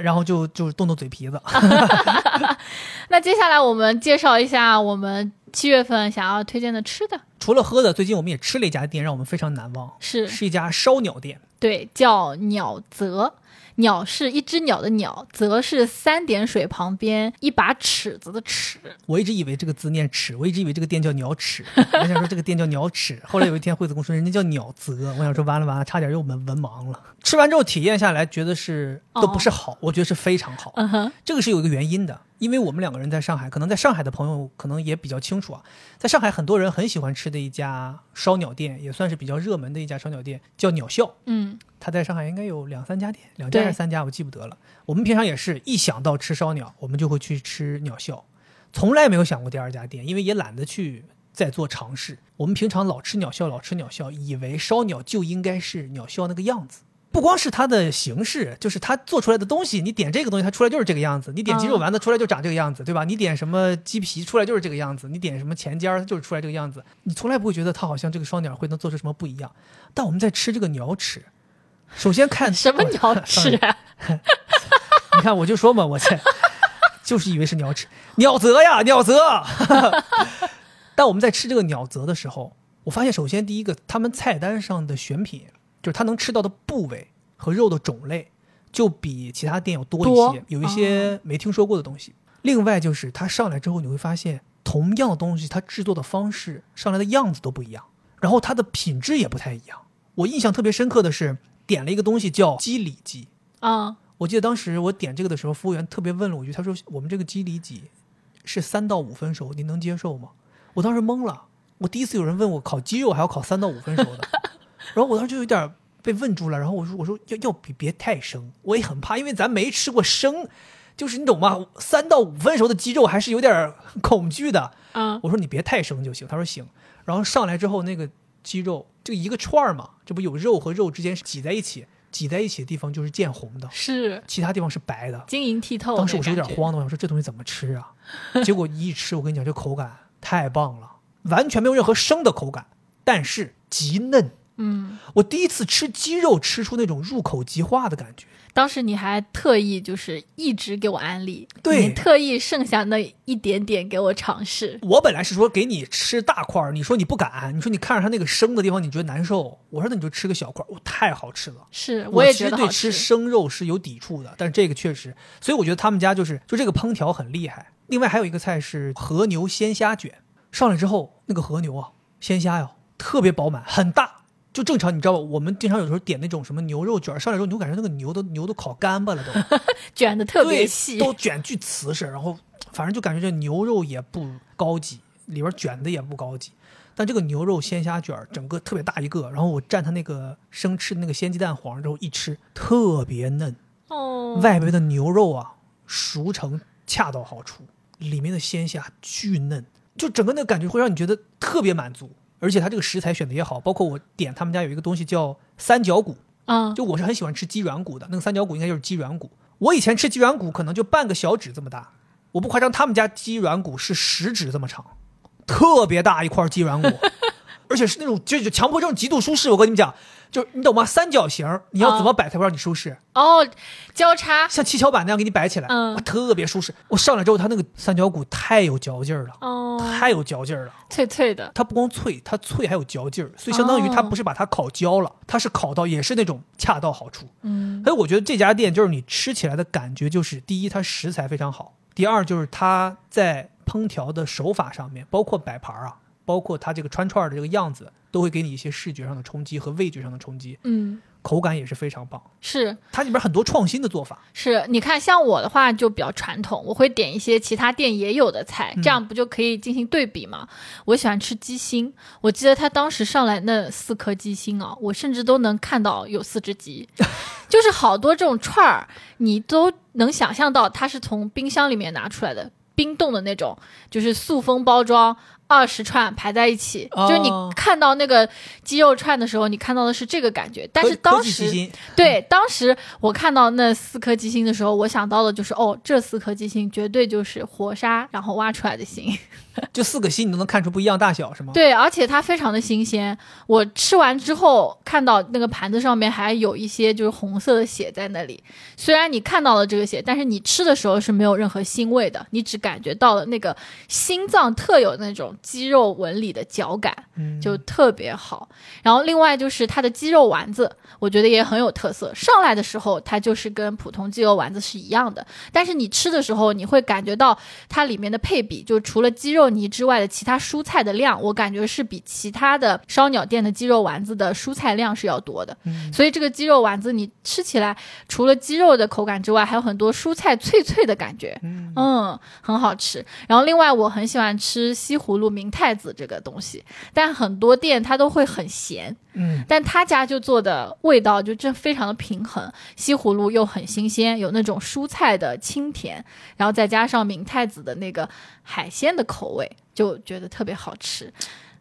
然后就就动动嘴皮子。那接下来我们介绍一下我们七月份想要推荐的吃的，除了喝的，最近我们也吃了一家店，让我们非常难忘，是是一家烧鸟店，对，叫鸟泽。鸟是一只鸟的鸟，则是三点水旁边一把尺子的尺。我一直以为这个字念尺，我一直以为这个店叫鸟尺。我想说这个店叫鸟尺。后来有一天惠子跟我说人家叫鸟泽，我想说完了完了，差点又文文盲了。吃完之后体验下来，觉得是都不是好，我觉得是非常好。嗯哼，这个是有一个原因的。因为我们两个人在上海，可能在上海的朋友可能也比较清楚啊。在上海，很多人很喜欢吃的一家烧鸟店，也算是比较热门的一家烧鸟店，叫鸟笑。嗯，他在上海应该有两三家店，两家还是三家，我记不得了。我们平常也是一想到吃烧鸟，我们就会去吃鸟笑，从来没有想过第二家店，因为也懒得去再做尝试。我们平常老吃鸟笑，老吃鸟笑，以为烧鸟就应该是鸟笑那个样子。不光是它的形式，就是它做出来的东西。你点这个东西，它出来就是这个样子；你点鸡肉丸子出来就长这个样子，对吧？你点什么鸡皮出来就是这个样子；你点什么前尖儿就是出来这个样子。你从来不会觉得它好像这个双鸟会能做出什么不一样。但我们在吃这个鸟翅，首先看 什么鸟翅？你看，我就说嘛，我在就是以为是鸟翅，鸟泽呀，鸟泽。但我们在吃这个鸟泽的时候，我发现首先第一个，他们菜单上的选品。就是它能吃到的部位和肉的种类，就比其他店要多一些，有一些没听说过的东西。另外就是它上来之后，你会发现同样的东西，它制作的方式上来的样子都不一样，然后它的品质也不太一样。我印象特别深刻的是点了一个东西叫鸡里脊，啊，我记得当时我点这个的时候，服务员特别问了我一句，他说：“我们这个鸡里脊是三到五分熟，您能接受吗？”我当时懵了，我第一次有人问我烤鸡肉还要烤三到五分熟的，然后我当时就有点被问住了，然后我说：“我说要要别别太生，我也很怕，因为咱没吃过生，就是你懂吗？三到五分熟的鸡肉还是有点 恐惧的。”嗯，我说你别太生就行。他说行。然后上来之后，那个鸡肉就一个串儿嘛，这不有肉和肉之间是挤在一起，挤在一起的地方就是见红的，是其他地方是白的。晶莹剔透。当时我是有点，慌的，我想说这东西怎么吃啊？结果一吃，我跟你讲，这口感太棒了，完全没有任何生的口感，但是极嫩。嗯，我第一次吃鸡肉，吃出那种入口即化的感觉。当时你还特意就是一直给我安利，对你特意剩下那一点点给我尝试。我本来是说给你吃大块儿，你说你不敢，你说你看着它那个生的地方你觉得难受，我说那你就吃个小块儿，哇，太好吃了。是，我也觉得对吃。生肉是有抵触的，但是这个确实，所以我觉得他们家就是就这个烹调很厉害。另外还有一个菜是和牛鲜虾卷，上来之后那个和牛啊，鲜虾呀特别饱满，很大。就正常，你知道吧？我们经常有时候点那种什么牛肉卷，上来之后你就感觉那个牛都牛都烤干巴了都，卷的特别细，都卷巨瓷实，然后反正就感觉这牛肉也不高级，里边卷的也不高级。但这个牛肉鲜虾卷整个特别大一个，然后我蘸它那个生吃的那个鲜鸡蛋黄之后一吃，特别嫩，哦，外边的牛肉啊熟成恰到好处，里面的鲜虾巨嫩，就整个那个感觉会让你觉得特别满足。而且它这个食材选的也好，包括我点他们家有一个东西叫三角骨，嗯，就我是很喜欢吃鸡软骨的，那个三角骨应该就是鸡软骨。我以前吃鸡软骨可能就半个小指这么大，我不夸张，他们家鸡软骨是食指这么长，特别大一块鸡软骨，而且是那种就就强迫症极度舒适。我跟你们讲，就是你懂吗？三角形你要怎么摆才会让你舒适？哦，交叉，像七巧板那样给你摆起来，嗯，特别舒适。我上来之后，它那个三角骨太有嚼劲儿了，哦，太有嚼劲儿了。脆脆的，它不光脆，它脆还有嚼劲儿，所以相当于它哦不是把它烤焦了，它是烤到也是那种恰到好处。嗯，所以我觉得这家店就是你吃起来的感觉，就是第一，它食材非常好；第二，就是它在烹调的手法上面，包括摆盘啊，包括它这个串串的这个样子，都会给你一些视觉上的冲击和味觉上的冲击，嗯，口感也是非常棒。是它里边很多创新的做法，是，你看，像我的话就比较传统，我会点一些其他店也有的菜，这样不就可以进行对比吗？我喜欢吃鸡心，我记得他当时上来那四颗鸡心啊，我甚至都能看到有四只鸡，就是好多这种串儿，你都能想象到它是从冰箱里面拿出来的。冰冻的那种，就是塑封包装，二十串排在一起，哦就是你看到那个鸡肉串的时候，你看到的是这个感觉。但是当时对，当时我看到那四颗鸡心的时候，我想到的就是，哦，这四颗鸡心绝对就是活杀然后挖出来的心。就四个心你都能看出不一样大小，是吗？对，而且它非常的新鲜。我吃完之后，看到那个盘子上面还有一些就是红色的血在那里。虽然你看到了这个血，但是你吃的时候是没有任何腥味的，你只感觉到了那个心脏特有那种鸡肉纹理的嚼感。嗯，就特别好。然后另外就是它的鸡肉丸子，我觉得也很有特色。上来的时候，它就是跟普通鸡肉丸子是一样的，但是你吃的时候，你会感觉到它里面的配比，就除了鸡肉泥之外的其他蔬菜的量，我感觉是比其他的烧鸟店的鸡肉丸子的蔬菜量是要多的。嗯所以这个鸡肉丸子你吃起来，除了鸡肉的口感之外，还有很多蔬菜脆脆的感觉。嗯嗯，很好吃。然后另外我很喜欢吃西葫芦明太子这个东西，但很多店它都会很咸，嗯，但他家就做的味道就真非常的平衡，西葫芦又很新鲜，有那种蔬菜的清甜，然后再加上明太子的那个海鲜的口味，就觉得特别好吃。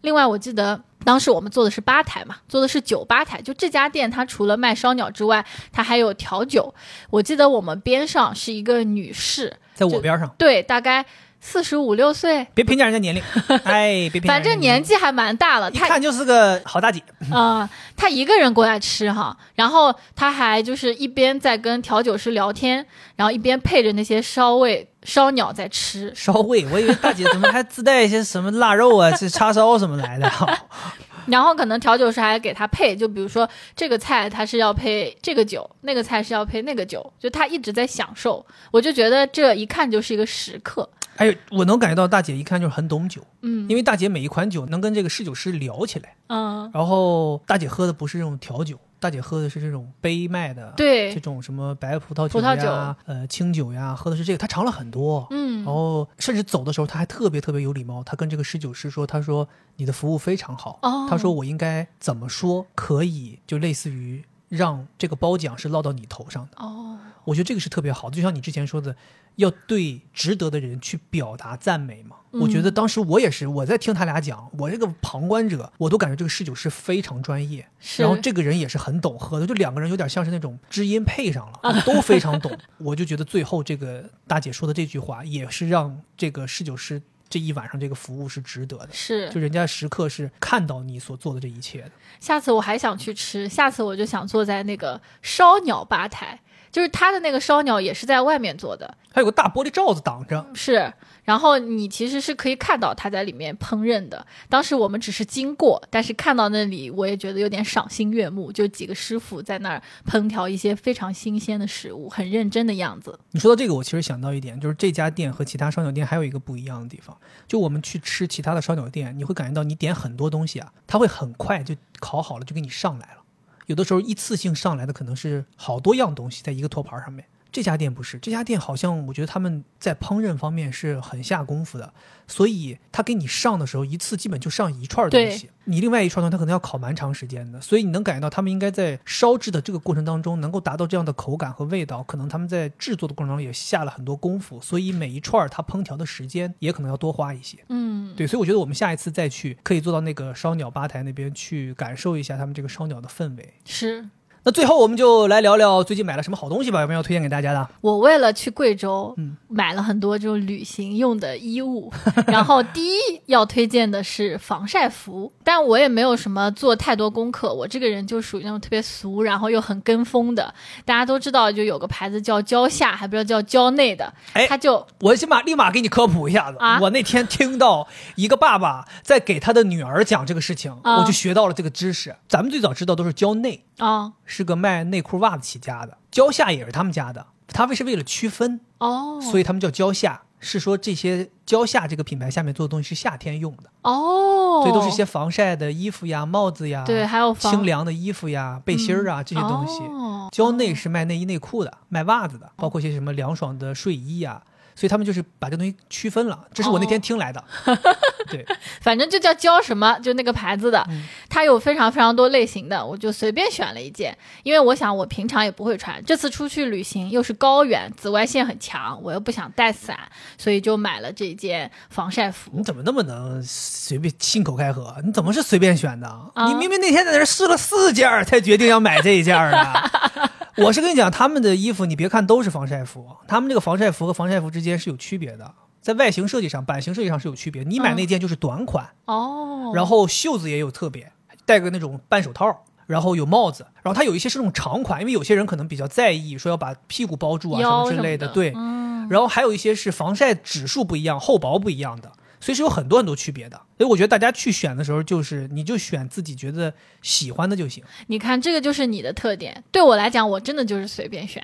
另外，我记得当时我们做的是吧台嘛，做的是酒吧台。就这家店，它除了卖烧鸟之外，它还有调酒。我记得我们边上是一个女士，在我边上，对，大概四十五六岁，别评价人家年龄，哎，别评价反正年纪还蛮大了。她一看就是个好大姐。呃，她一个人过来吃哈，然后她还就是一边在跟调酒师聊天，然后一边配着那些烧味烧鸟在吃。烧味，我以为大姐怎么还自带一些什么腊肉啊，是叉烧什么来的？然后可能调酒师还给他配，就比如说这个菜他是要配这个酒，那个菜是要配那个酒，就他一直在享受。我就觉得这一看就是一个食客。哎，我能感觉到大姐一看就是很懂酒，嗯因为大姐每一款酒能跟这个侍酒师聊起来。嗯，然后大姐喝的不是这种调酒，大姐喝的是这种杯麦的，对这种什么白葡萄葡萄酒呀，呃，清酒呀，喝的是这个。她尝了很多，嗯然后甚至走的时候，她还特别特别有礼貌，她跟这个侍酒师说：“她说你的服务非常好，哦她说我应该怎么说可以，就类似于让这个褒奖是落到你头上的。哦，我觉得这个是特别好的，就像你之前说的，要对值得的人去表达赞美嘛。嗯我觉得当时我也是，我在听他俩讲，我这个旁观者，我都感觉这个侍酒师非常专业，是然后这个人也是很懂喝的，就两个人有点像是那种知音配上了，都非常懂。我就觉得最后这个大姐说的这句话，也是让这个侍酒师这一晚上这个服务是值得的。是就人家食客是看到你所做的这一切的，下次我还想去吃，下次我就想坐在那个烧鸟吧台，就是他的那个烧鸟也是在外面做的，还有个大玻璃罩子挡着，是，然后你其实是可以看到他在里面烹饪的。当时我们只是经过，但是看到那里，我也觉得有点赏心悦目，就几个师傅在那儿烹调一些非常新鲜的食物，很认真的样子。你说到这个，我其实想到一点，就是这家店和其他烧鸟店还有一个不一样的地方，就我们去吃其他的烧鸟店，你会感觉到你点很多东西啊，它会很快就烤好了，就给你上来了。有的时候一次性上来的可能是好多样东西在一个托盘上面。这家店不是，这家店好像我觉得他们在烹饪方面是很下功夫的，所以他给你上的时候一次基本就上一串东西，你另外一串东西他可能要烤蛮长时间的，所以你能感觉到他们应该在烧制的这个过程当中能够达到这样的口感和味道，可能他们在制作的过程当中也下了很多功夫，所以每一串它烹调的时间也可能要多花一些。嗯，对，所以我觉得我们下一次再去，可以坐到那个烧鸟吧台那边去感受一下他们这个烧鸟的氛围。是那最后我们就来聊聊最近买了什么好东西吧，有没有要推荐给大家的？我为了去贵州，嗯买了很多这种旅行用的衣物。然后第一要推荐的是防晒服，但我也没有什么做太多功课，我这个人就属于那种特别俗，然后又很跟风的。大家都知道，就有个牌子叫蕉下，还不知道叫蕉内的，哎它就我先马立马给你科普一下子。啊我那天听到一个爸爸在给他的女儿讲这个事情，啊我就学到了这个知识。咱们最早知道都是蕉内，啊是个卖内裤袜子起家的，蕉下也是他们家的。他们是为了区分，哦，所以他们叫蕉下，是说这些蕉下这个品牌下面做的东西是夏天用的，哦，所以都是一些防晒的衣服呀、帽子呀，对，还有清凉的衣服呀、背心儿啊、这些东西。哦蕉内是卖内衣内裤的，卖袜子的，包括一些什么凉爽的睡衣呀、所以他们就是把这东西区分了。这是我那天听来的。对，反正就叫蕉什么，就那个牌子的，嗯它有非常非常多类型的，我就随便选了一件，因为我想我平常也不会穿，这次出去旅行又是高原，紫外线很强，我又不想带伞，所以就买了这件防晒服。你怎么那么能随便信口开河？你怎么是随便选的？啊你明明那天在那儿试了四件儿才决定要买这一件儿的。我是跟你讲，他们的衣服你别看都是防晒服，他们这个防晒服和防晒服之间是有区别的，在外形设计上、版型设计上是有区别。你买那件就是短款，哦，然后袖子也有特别，戴个那种半手套，然后有帽子，然后它有一些是那种长款，因为有些人可能比较在意，说要把屁股包住啊什么之类的，对。嗯，然后还有一些是防晒指数不一样，厚薄不一样的，所以是有很多很多区别的。所以我觉得大家去选的时候，就是你就选自己觉得喜欢的就行。你看这个就是你的特点，对我来讲，我真的就是随便选，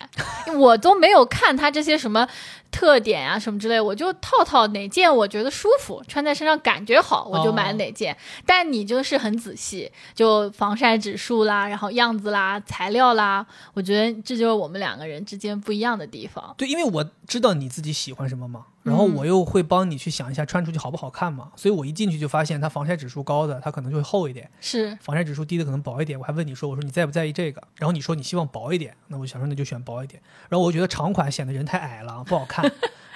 我都没有看它这些什么特点啊什么之类，我就套套哪件我觉得舒服，穿在身上感觉好，我就买哪件。但你就是很仔细，就防晒指数啦，然后样子啦，材料啦，我觉得这就是我们两个人之间不一样的地方。对，因为我知道你自己喜欢什么嘛，然后我又会帮你去想一下穿出去好不好看嘛，所以我一进去就发现它防晒指数高的，它可能就会厚一点。是，防晒指数低的可能薄一点。我还问你说，我说你在不在意这个？然后你说你希望薄一点，那我想说那就选薄一点。然后我觉得长款显得人太矮了，不好看，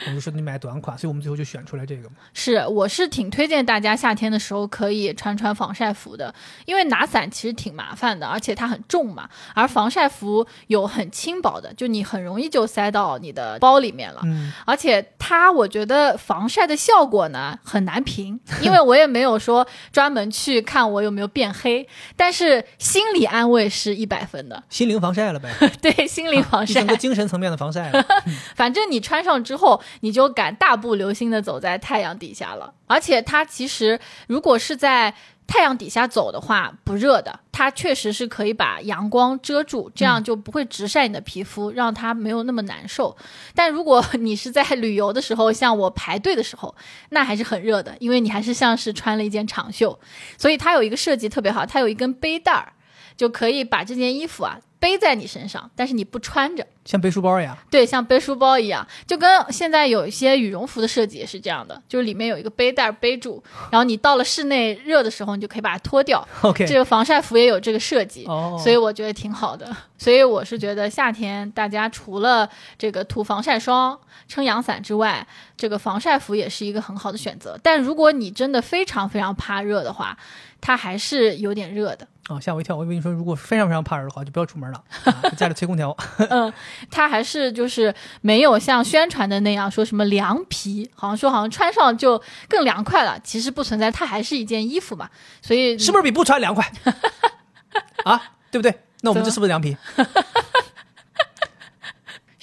我就说你买短款，所以我们最后就选出来这个嘛。是，我是挺推荐大家夏天的时候可以穿穿防晒服的，因为拿伞其实挺麻烦的，而且它很重嘛。而防晒服有很轻薄的，就你很容易就塞到你的包里面了。嗯，而且它，我觉得防晒的效果呢很难评，因为我也没有说专门去看我有没有变黑，但是心理安慰是一百分的。心灵防晒了呗，对，心灵防晒一整，个精神层面的防晒了。反正你穿上之后，你就敢大步流星的走在太阳底下了。而且它其实如果是在太阳底下走的话不热的，它确实是可以把阳光遮住，这样就不会直晒你的皮肤，让它没有那么难受。但如果你是在旅游的时候，像我排队的时候，那还是很热的，因为你还是像是穿了一件长袖。所以它有一个设计特别好，它有一根背带儿，就可以把这件衣服啊背在你身上，但是你不穿着。像背书包一样。对，像背书包一样，就跟现在有一些羽绒服的设计也是这样的，就是里面有一个背带背住，然后你到了室内热的时候，你就可以把它脱掉。OK，这个防晒服也有这个设计，哦，所以我觉得挺好的。所以我是觉得夏天大家除了这个涂防晒霜、撑阳伞之外，这个防晒服也是一个很好的选择。但如果你真的非常非常怕热的话，它还是有点热的。啊，吓我一跳！我以为你说如果非常非常怕热的话，就不要出门了，啊在家里吹空调。嗯，它还是就是没有像宣传的那样说什么凉皮，好像说好像穿上就更凉快了。其实不存在，它还是一件衣服嘛。所以是不是比不穿凉快？啊，对不对？那我们这是不是凉皮？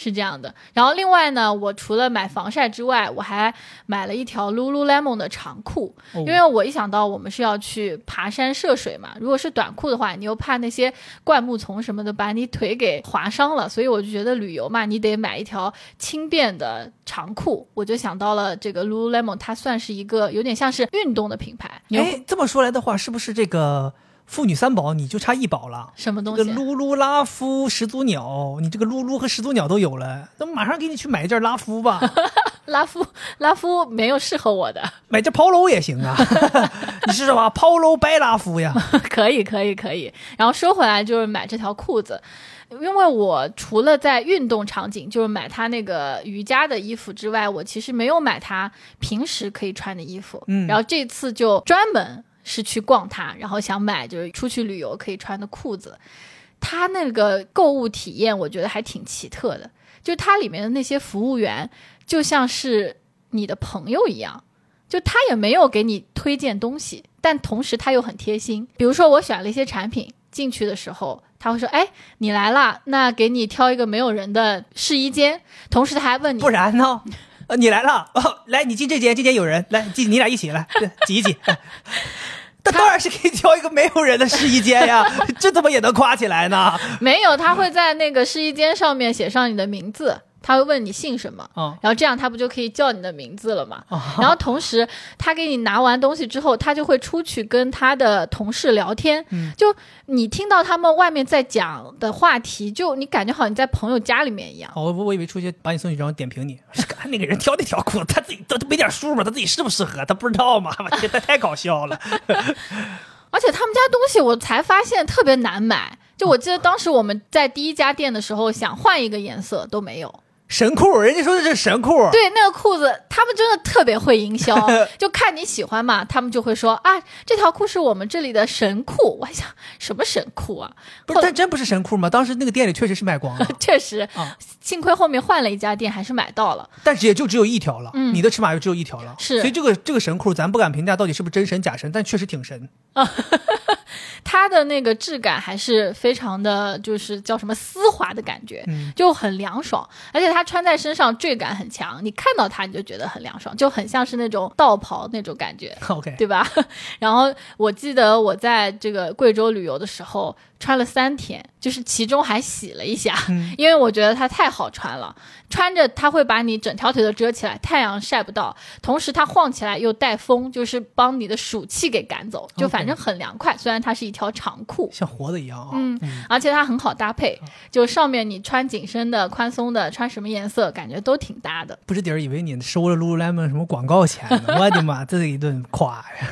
是这样的。然后另外呢，我除了买防晒之外，我还买了一条 Lululemon 的长裤，哦因为我一想到我们是要去爬山涉水嘛，如果是短裤的话，你又怕那些灌木丛什么的把你腿给划伤了，所以我就觉得旅游嘛，你得买一条轻便的长裤。我就想到了这个 Lululemon，它算是一个有点像是运动的品牌。你哎，这么说来的话，是不是这个妇女三宝你就差一宝了？什么东西？这个噜噜拉夫始祖鸟，你这个噜噜和始祖鸟都有了，那马上给你去买一件拉夫吧，拉夫拉夫没有适合我的，买件 polo 也行啊。你是什么 polo 白拉夫呀？可以，可以，可以。然后说回来，就是买这条裤子，因为我除了在运动场景，就是买他那个瑜伽的衣服之外，我其实没有买他平时可以穿的衣服。嗯然后这次就专门是去逛它，然后想买就是出去旅游可以穿的裤子。它那个购物体验，我觉得还挺奇特的，就它里面的那些服务员，就像是你的朋友一样。就他也没有给你推荐东西，但同时他又很贴心。比如说我选了一些产品进去的时候，他会说：“哎，你来了，那给你挑一个没有人的试衣间。”同时他还问你不然呢？呃，你来了，哦，来，你进这间，这间有人，来，进，你俩一起来，挤一挤。他当然是可以挑一个没有人的试衣间呀，这怎么也能夸起来呢？没有，他会在那个试衣间上面写上你的名字，他会问你姓什么，啊然后这样他不就可以叫你的名字了吗？啊然后同时，他给你拿完东西之后，他就会出去跟他的同事聊天。嗯就你听到他们外面在讲的话题，就你感觉好像你在朋友家里面一样。哦，我我以为出去把你送去，然后点评你，看那个人挑那条裤子，他自己都都没点数吗？他自己适不适合？他不知道吗？他太搞笑了。而且他们家东西我才发现特别难买。就我记得当时我们在第一家店的时候，想换一个颜色都没有。神裤，人家说的是神裤，对，那个裤子他们真的特别会营销，就看你喜欢嘛，他们就会说啊，这条裤是我们这里的神裤。我还想什么神裤啊？不是，但真不是神裤吗？当时那个店里确实是卖光了，确实，啊幸亏后面换了一家店，还是买到了。但是也就只有一条了。嗯你的尺码就只有一条了，是所以这个这个神裤咱不敢评价到底是不是真神假神，但确实挺神。它的那个质感还是非常的，就是叫什么丝滑的感觉，嗯就很凉爽，而且它穿在身上坠感很强，你看到它你就觉得很凉爽，就很像是那种道袍那种感觉。OK，对吧？然后我记得我在这个贵州旅游的时候穿了三天，就是其中还洗了一下，嗯 因为我觉得它太好穿了，穿着它会把你整条腿都遮起来，太阳晒不到，同时它晃起来又带风，就是帮你的暑气给赶走，就反正很凉快。虽然它是一条长裤。像活的一样啊。嗯，而且它很好搭配，就上面你穿紧身的、宽松的，穿什么颜色感觉都挺搭的。不知底儿以为你收了 Lululemon 什么广告钱呢？我的妈，这一顿夸呀！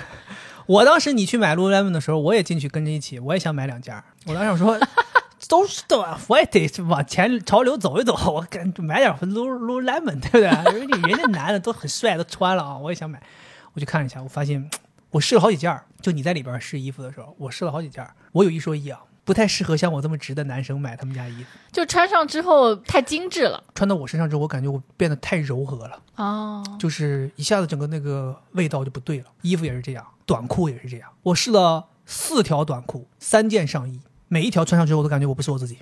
我当时你去买 Lululemon 的时候，我也进去跟着一起，我也想买两件儿。我当时想说，都是的，我也得往前潮流走一走，我跟买点 Lul Lululemon，对不对？人 家人家男的都很帅，都穿了啊，我也想买。我去看了一下，我发现我试了好几件儿。就你在里边试衣服的时候，我试了好几件儿。我有一说一啊，不太适合像我这么直的男生买他们家衣服。就穿上之后太精致了穿到我身上之后，我感觉我变得太柔和了。哦，就是一下子整个那个味道就不对了。衣服也是这样，短裤也是这样。我试了四条短裤，三件上衣，每一条穿上去，我都感觉我不是我自己。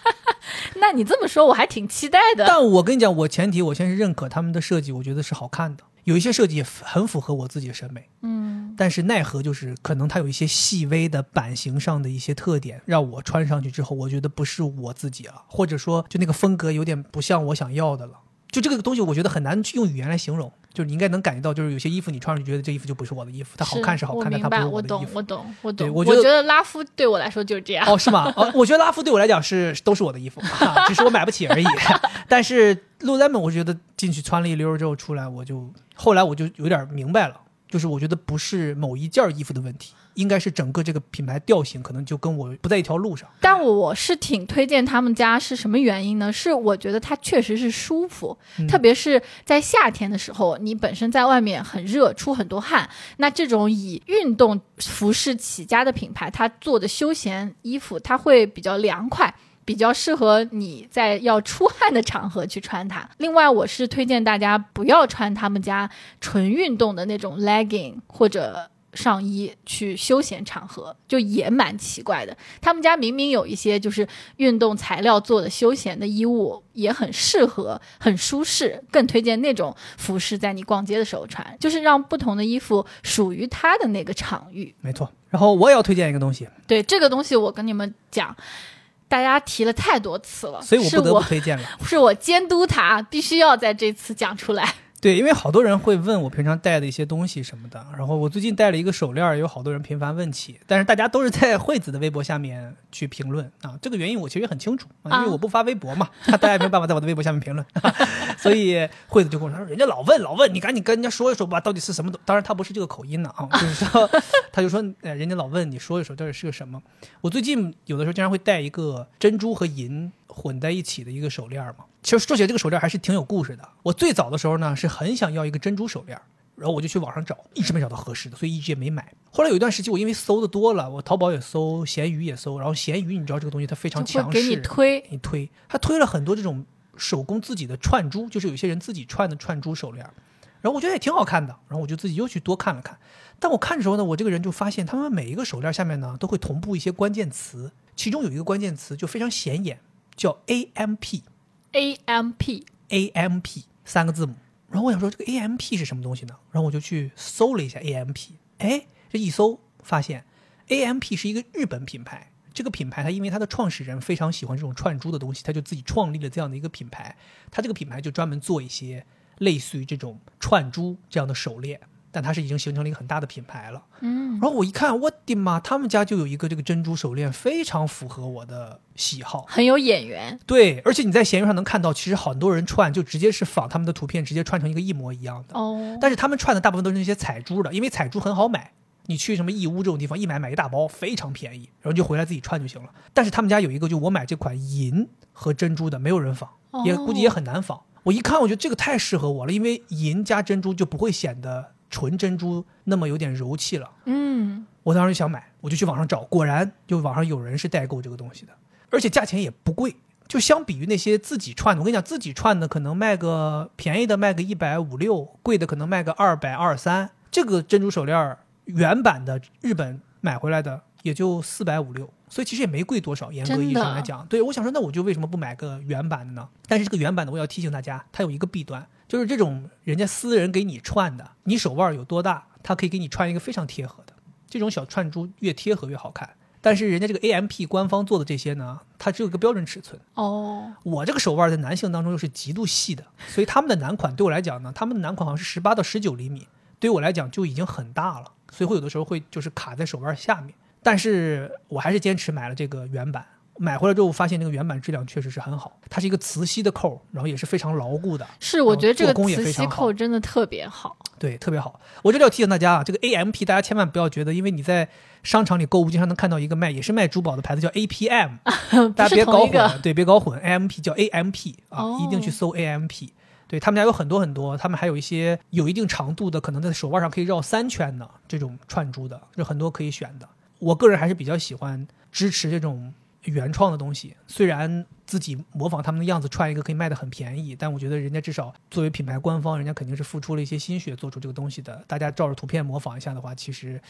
那你这么说，我还挺期待的。但我跟你讲，我前提我先是认可他们的设计，我觉得是好看的。有一些设计也很符合我自己的审美，嗯，但是奈何就是可能它有一些细微的版型上的一些特点，让我穿上去之后，我觉得不是我自己了，或者说就那个风格有点不像我想要的了。就这个东西，我觉得很难去用语言来形容。就是你应该能感觉到，就是有些衣服你穿上去觉得这衣服就不是我的衣服，它好看是好看，但它不是我懂，的衣服。我懂，我懂。对我觉得觉得拉夫对我来说就是这样。哦，是吗？哦，我觉得拉夫对我来讲是都是我的衣服，啊、只是我买不起而已。但是 Lululemon，我觉得进去穿了一溜之后出来，我就后来我就有点明白了，就是我觉得不是某一件衣服的问题，应该是整个这个品牌调性可能就跟我不在一条路上。但我是挺推荐他们家，是什么原因呢？是我觉得它确实是舒服，嗯特别是在夏天的时候，你本身在外面很热，出很多汗，那这种以运动服饰起家的品牌，它做的休闲衣服，它会比较凉快。比较适合你在要出汗的场合去穿它。另外，我是推荐大家不要穿他们家纯运动的那种 legging 或者上衣去休闲场合，就也蛮奇怪的。他们家明明有一些就是运动材料做的休闲的衣物，也很适合、很舒适，更推荐那种服饰在你逛街的时候穿，就是让不同的衣服属于它的那个场域。没错。然后我也要推荐一个东西，对这个东西，我跟你们讲。大家提了太多次了，所以我不得不推荐了。是我监督他，必须要在这次讲出来。对，因为好多人会问我平常戴的一些东西什么的，然后我最近戴了一个手链，有好多人频繁问起，但是大家都是在惠子的微博下面去评论啊，这个原因我其实很清楚啊，因为我不发微博嘛，大家也没有办法在我的微博下面评论，所以惠子就跟我说，人家老问老问，你赶紧跟人家说一说吧，到底是什么东？当然他不是这个口音呢啊，就是说 他就说，呃，人家老问你说一说到底是个什么？我最近有的时候经常会戴一个珍珠和银混在一起的一个手链嘛。其实说起来，这个手链还是挺有故事的。我最早的时候呢，是很想要一个珍珠手链，然后我就去网上找，一直没找到合适的，所以一直也没买。后来有一段时期，我因为搜的多了，我淘宝也搜，闲鱼也搜，然后闲鱼你知道这个东西它非常强势，给你推给你推，它推了很多这种手工自己的串珠，就是有些人自己串的串珠手链，然后我觉得也挺好看的，然后我就自己又去多看了看。但我看的时候呢，我这个人就发现他们每一个手链下面呢都会同步一些关键词，其中有一个关键词就非常显眼，叫 AMP。A M P AMP 三个字母。然后我想说这个 AMP 是什么东西呢？然后我就去搜了一下 AMP，哎，这一搜发现 AMP 是一个日本品牌。这个品牌它因为它的创始人非常喜欢这种串珠的东西，他就自己创立了这样的一个品牌。它这个品牌就专门做一些类似于这种串珠这样的手链，但它是已经形成了一个很大的品牌了。嗯，然后我一看，我的妈，他们家就有一个这个珍珠手链，非常符合我的喜好。很有眼缘。对，而且你在闲鱼上能看到，其实很多人串就直接是仿他们的图片，直接串成一个一模一样的。哦，但是他们串的大部分都是那些彩珠的，因为彩珠很好买，你去什么义乌这种地方一买买一大包，非常便宜，然后就回来自己串就行了。但是他们家有一个，就我买这款银和珍珠的，没有人仿，也估计也很难仿。我一看，我觉得这个太适合我了，因为银加珍珠就不会显得纯珍珠那么有点柔气了。嗯，我当时就想买，我就去网上找，果然就网上有人是代购这个东西的，而且价钱也不贵。就相比于那些自己串的，我跟你讲，自己串的可能卖个便宜的卖个一百五六，贵的可能卖个二百二三。这个珍珠手链儿原版的日本买回来的也就四百五六，所以其实也没贵多少。严格意义上来讲，对我想说，那我就为什么不买个原版的呢？但是这个原版的，我要提醒大家，它有一个弊端，就是这种人家私人给你串的，你手腕有多大，他可以给你串一个非常贴合的。这种小串珠越贴合越好看。但是人家这个 AMP 官方做的这些呢，它只有一个标准尺寸。哦，我这个手腕在男性当中又是极度细的，所以他们的男款对我来讲呢，他们的男款好像是十八到十九厘米，对于我来讲就已经很大了，所以会有的时候会就是卡在手腕下面。但是我还是坚持买了这个原版。买回来之后发现那个原版质量确实是很好，它是一个磁吸的扣，然后也是非常牢固的。是，我觉得这个磁吸扣真的特别好。对，特别好。我这里要提醒大家啊，这个 AMP 大家千万不要觉得，因为你在商场里购物经常能看到一个卖也是卖珠宝的牌子叫 APM，大家别搞混，对，别搞混，AMP 叫 AMP 啊，哦一定去搜 AMP。对他们家有很多很多，他们还有一些有一定长度的，可能在手腕上可以绕三圈的这种串珠的，有很多可以选的。我个人还是比较喜欢支持这种原创的东西，虽然自己模仿他们的样子串一个可以卖的很便宜，但我觉得人家至少作为品牌官方，人家肯定是付出了一些心血做出这个东西的。大家照着图片模仿一下的话，其实，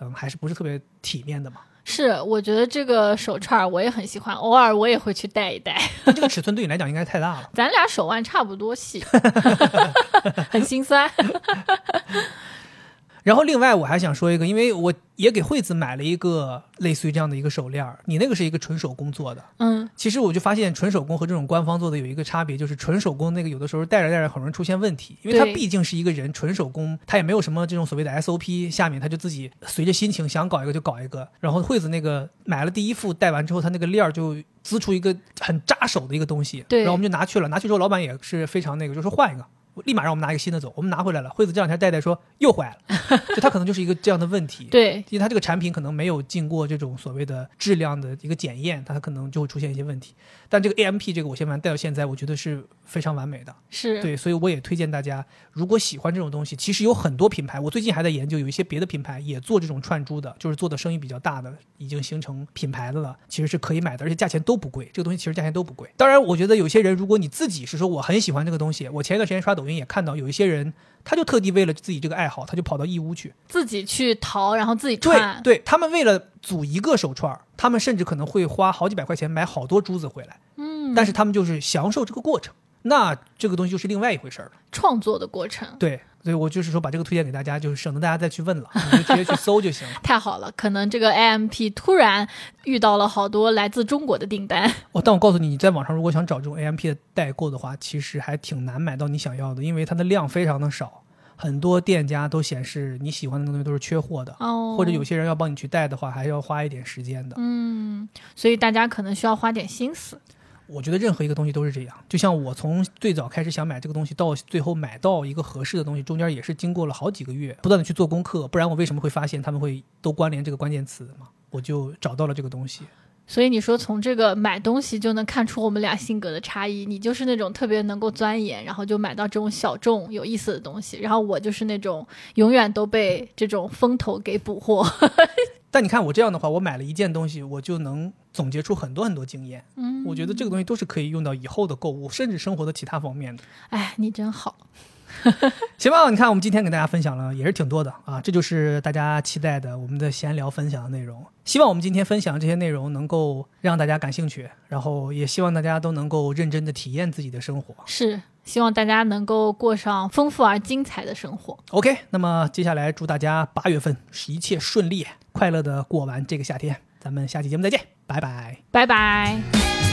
嗯，还是不是特别体面的嘛。是，我觉得这个手串我也很喜欢，偶尔我也会去戴一戴。这个尺寸对你来讲应该太大了。咱俩手腕差不多细，很心酸。然后另外我还想说一个，因为我也给惠子买了一个类似于这样的一个手链儿，你那个是一个纯手工做的。嗯，其实我就发现纯手工和这种官方做的有一个差别，就是纯手工那个有的时候戴着戴着很容易出现问题，因为它毕竟是一个人纯手工，它也没有什么这种所谓的 SOP，下面他就自己随着心情想搞一个就搞一个。然后惠子那个买了第一副戴完之后，它那个链儿就滋出一个很扎手的一个东西，对然后我们就拿去了，拿去之后老板也是非常那个，就说换一个。立马让我们拿一个新的走，我们拿回来了。惠子这两天带带说又坏了，就它可能就是一个这样的问题。对，因为它这个产品可能没有经过这种所谓的质量的一个检验，它可能就会出现一些问题。但这个 AMP 这个我先玩带到现在，我觉得是非常完美的。是，对，所以我也推荐大家，如果喜欢这种东西，其实有很多品牌，我最近还在研究，有一些别的品牌也做这种串珠的，就是做的生意比较大的，已经形成品牌的了，其实是可以买的，而且价钱都不贵。这个东西其实价钱都不贵。当然，我觉得有些人，如果你自己是说我很喜欢这个东西，我前一段时间刷抖音也看到有一些人，他就特地为了自己这个爱好，他就跑到义乌去，自己去淘，然后自己对串。对，他们为了组一个手串儿，他们甚至可能会花好几百块钱买好多珠子回来，嗯，但是他们就是享受这个过程。那这个东西就是另外一回事儿了。创作的过程对，所以我就是说把这个推荐给大家，就是省得大家再去问了，你就直接去搜就行了。太好了，可能这个 AMP 突然遇到了好多来自中国的订单。哦，但我告诉你，你在网上如果想找这种 AMP 的代购的话，其实还挺难买到你想要的，因为它的量非常的少，很多店家都显示你喜欢的东西都是缺货的，哦，或者有些人要帮你去带的话，还要花一点时间的。嗯，所以大家可能需要花点心思。我觉得任何一个东西都是这样，就像我从最早开始想买这个东西，到最后买到一个合适的东西，中间也是经过了好几个月，不断的去做功课，不然我为什么会发现他们会都关联这个关键词嘛？我就找到了这个东西。所以你说从这个买东西就能看出我们俩性格的差异，你就是那种特别能够钻研，然后就买到这种小众有意思的东西，然后我就是那种永远都被这种风头给捕获。但你看我这样的话，我买了一件东西，我就能总结出很多很多经验。嗯，我觉得这个东西都是可以用到以后的购物，甚至生活的其他方面的。哎，你真好。行吧，你看我们今天给大家分享了也是挺多的啊，这就是大家期待的我们的闲聊分享的内容。希望我们今天分享这些内容能够让大家感兴趣，然后也希望大家都能够认真的体验自己的生活。是，希望大家能够过上丰富而精彩的生活。OK，那么接下来祝大家八月份一切顺利，快乐的过完这个夏天。咱们下期节目再见，拜拜。拜拜。